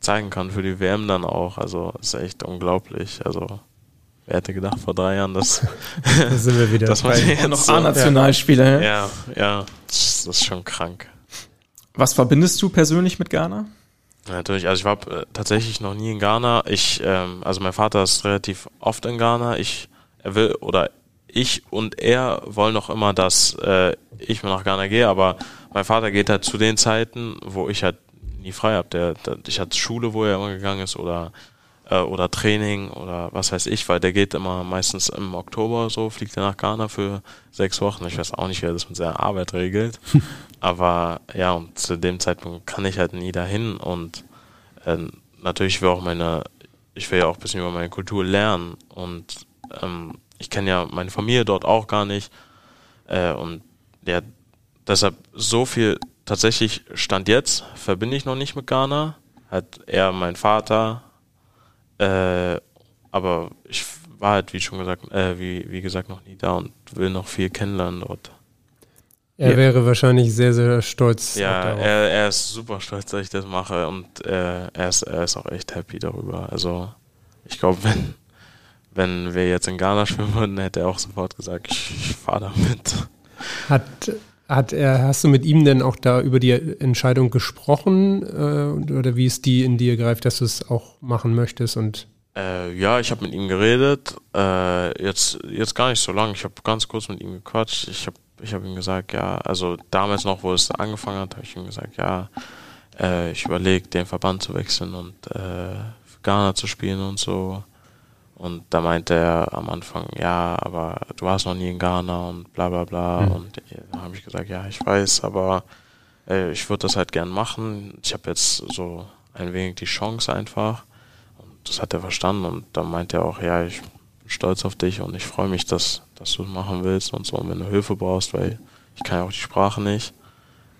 zeigen kann für die WM dann auch. Also, ist echt unglaublich. Also, wer hätte gedacht vor drei Jahren, dass, [laughs] da sind wir wieder dass man jetzt noch [laughs] A-Nationalspieler. Ja, ja, das ist schon krank. Was verbindest du persönlich mit Ghana? Ja, natürlich, also ich war äh, tatsächlich noch nie in Ghana. Ich, ähm, also mein Vater ist relativ oft in Ghana. Ich, er will oder ich und er wollen noch immer, dass äh, ich mal nach Ghana gehe, aber mein Vater geht halt zu den Zeiten, wo ich halt nie frei habe. Der, der, ich hatte Schule, wo er immer gegangen ist oder äh, oder Training oder was weiß ich, weil der geht immer meistens im Oktober so, fliegt er nach Ghana für sechs Wochen. Ich weiß auch nicht, wer das mit seiner Arbeit regelt. [laughs] Aber ja, und zu dem Zeitpunkt kann ich halt nie dahin und äh, natürlich will auch meine, ich will ja auch ein bisschen über meine Kultur lernen und ähm, ich kenne ja meine Familie dort auch gar nicht äh, und ja, deshalb so viel tatsächlich Stand jetzt verbinde ich noch nicht mit Ghana. Hat er mein Vater, äh, aber ich war halt, wie schon gesagt, äh, wie, wie gesagt, noch nie da und will noch viel kennenlernen dort. Er ja. wäre wahrscheinlich sehr, sehr stolz. Ja, er, er ist super stolz, dass ich das mache und äh, er, ist, er ist auch echt happy darüber. Also ich glaube, [laughs] wenn, wenn wir jetzt in Ghana spielen würden, hätte er auch sofort gesagt, ich, ich fahre da mit. Hat, hat er, hast du mit ihm denn auch da über die Entscheidung gesprochen äh, oder wie ist die in dir greift, dass du es auch machen möchtest und äh, ja, ich habe mit ihm geredet. Äh, jetzt jetzt gar nicht so lange. Ich habe ganz kurz mit ihm gequatscht. Ich habe ich habe ihm gesagt, ja, also damals noch, wo es angefangen hat, habe ich ihm gesagt, ja, äh, ich überlege, den Verband zu wechseln und äh, für Ghana zu spielen und so. Und da meinte er am Anfang, ja, aber du warst noch nie in Ghana und bla bla bla. Mhm. Und da habe ich gesagt, ja, ich weiß, aber äh, ich würde das halt gern machen. Ich habe jetzt so ein wenig die Chance einfach. Und das hat er verstanden. Und dann meinte er auch, ja, ich bin stolz auf dich und ich freue mich, dass, dass du es machen willst und so. Und wenn du Hilfe brauchst, weil ich kann ja auch die Sprache nicht.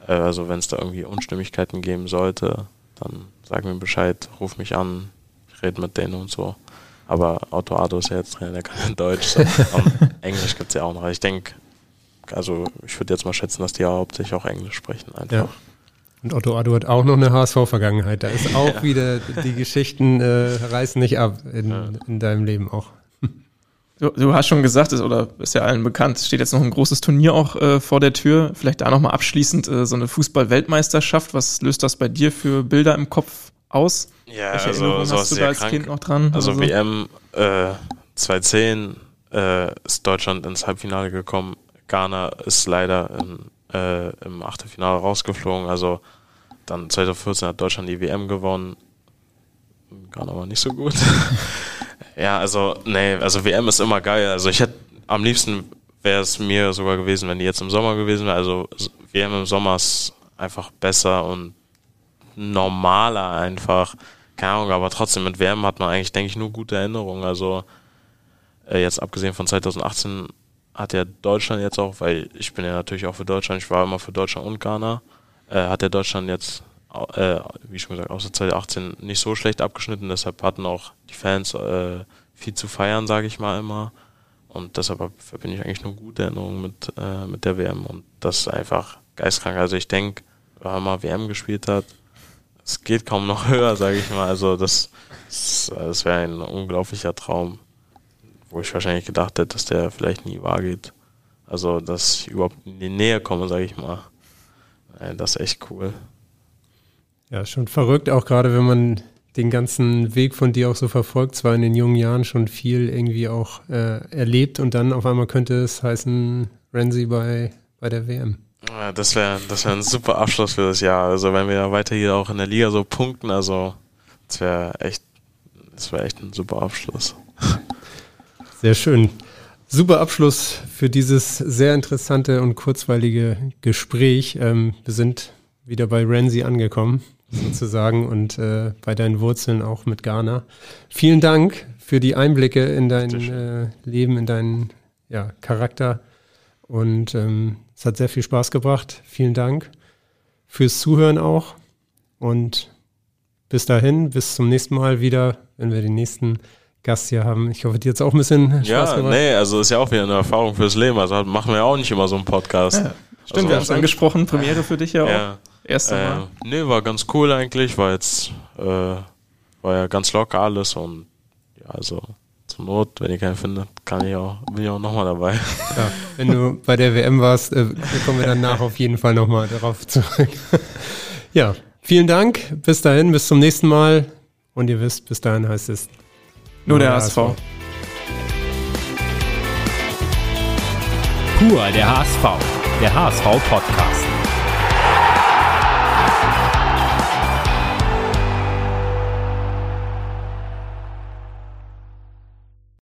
Äh, also wenn es da irgendwie Unstimmigkeiten geben sollte, dann sag mir Bescheid, ruf mich an, ich rede mit denen und so. Aber Otto Ado ist ja jetzt Trainer, der kann ja Deutsch. So. [laughs] Englisch gibt es ja auch noch. Ich denke, also ich würde jetzt mal schätzen, dass die hauptsächlich auch Englisch sprechen einfach. Ja. Und Otto Ado hat auch noch eine HSV-Vergangenheit. Da ist auch ja. wieder, die Geschichten äh, reißen nicht ab in, ja. in deinem Leben auch. Du, du, hast schon gesagt, ist, oder ist ja allen bekannt, es steht jetzt noch ein großes Turnier auch äh, vor der Tür. Vielleicht da nochmal abschließend äh, so eine Fußball-Weltmeisterschaft. Was löst das bei dir für Bilder im Kopf aus? Ja, Welche also so hast du da als krank. Kind noch dran? Also so? WM äh, 2010 äh, ist Deutschland ins Halbfinale gekommen. Ghana ist leider in, äh, im Achtelfinale rausgeflogen. Also dann 2014 hat Deutschland die WM gewonnen. Ghana war nicht so gut. [laughs] ja, also nee, also WM ist immer geil. Also ich hätte am liebsten wäre es mir sogar gewesen, wenn die jetzt im Sommer gewesen wäre. Also WM im Sommer ist einfach besser und normaler einfach keine Ahnung, aber trotzdem mit WM hat man eigentlich, denke ich, nur gute Erinnerungen. Also äh, jetzt abgesehen von 2018 hat ja Deutschland jetzt auch, weil ich bin ja natürlich auch für Deutschland, ich war immer für Deutschland und Ghana, äh, hat ja Deutschland jetzt, äh, wie schon gesagt, außer 2018 nicht so schlecht abgeschnitten, deshalb hatten auch die Fans äh, viel zu feiern, sage ich mal immer. Und deshalb verbinde ich eigentlich nur gute Erinnerungen mit, äh, mit der WM und das ist einfach geistkrank. Also ich denke, wenn man mal WM gespielt hat, es geht kaum noch [laughs] höher, sage ich mal. Also das, das, das wäre ein unglaublicher Traum, wo ich wahrscheinlich gedacht hätte, dass der vielleicht nie wahr geht. Also, dass ich überhaupt in die Nähe komme, sage ich mal. Das ist echt cool. Ja, schon verrückt, auch gerade wenn man den ganzen Weg von dir auch so verfolgt, zwar in den jungen Jahren schon viel irgendwie auch äh, erlebt und dann auf einmal könnte es heißen, Renzi bei, bei der WM. Ja, das wäre das wär ein super Abschluss für das Jahr. Also wenn wir weiter hier auch in der Liga so punkten, also das wäre echt, das wäre echt ein super Abschluss. Sehr schön. Super Abschluss für dieses sehr interessante und kurzweilige Gespräch. Ähm, wir sind wieder bei Renzi angekommen, sozusagen, und äh, bei deinen Wurzeln auch mit Ghana. Vielen Dank für die Einblicke in dein äh, Leben, in deinen ja, Charakter. Und ähm, es hat sehr viel Spaß gebracht. Vielen Dank fürs Zuhören auch. Und bis dahin, bis zum nächsten Mal wieder, wenn wir den nächsten Gast hier haben. Ich hoffe, dir es auch ein bisschen Spaß ja, gemacht. nee, also ist ja auch wieder eine Erfahrung fürs Leben. Also machen wir ja auch nicht immer so einen Podcast. Ja, stimmt, also, wir haben es angesprochen, Premiere für dich ja auch. Ja. Erste Mal. Äh, nee, war ganz cool eigentlich, war jetzt, äh, war ja ganz locker alles und ja, also zur Not, wenn ihr keinen findet, kann ich auch, bin ich auch nochmal dabei. [laughs] Ja, wenn du bei der WM warst, äh, kommen wir danach auf jeden Fall nochmal darauf zurück. [laughs] ja, vielen Dank, bis dahin, bis zum nächsten Mal und ihr wisst, bis dahin heißt es nur der HSV. Pur der HSV. Der HSV Podcast.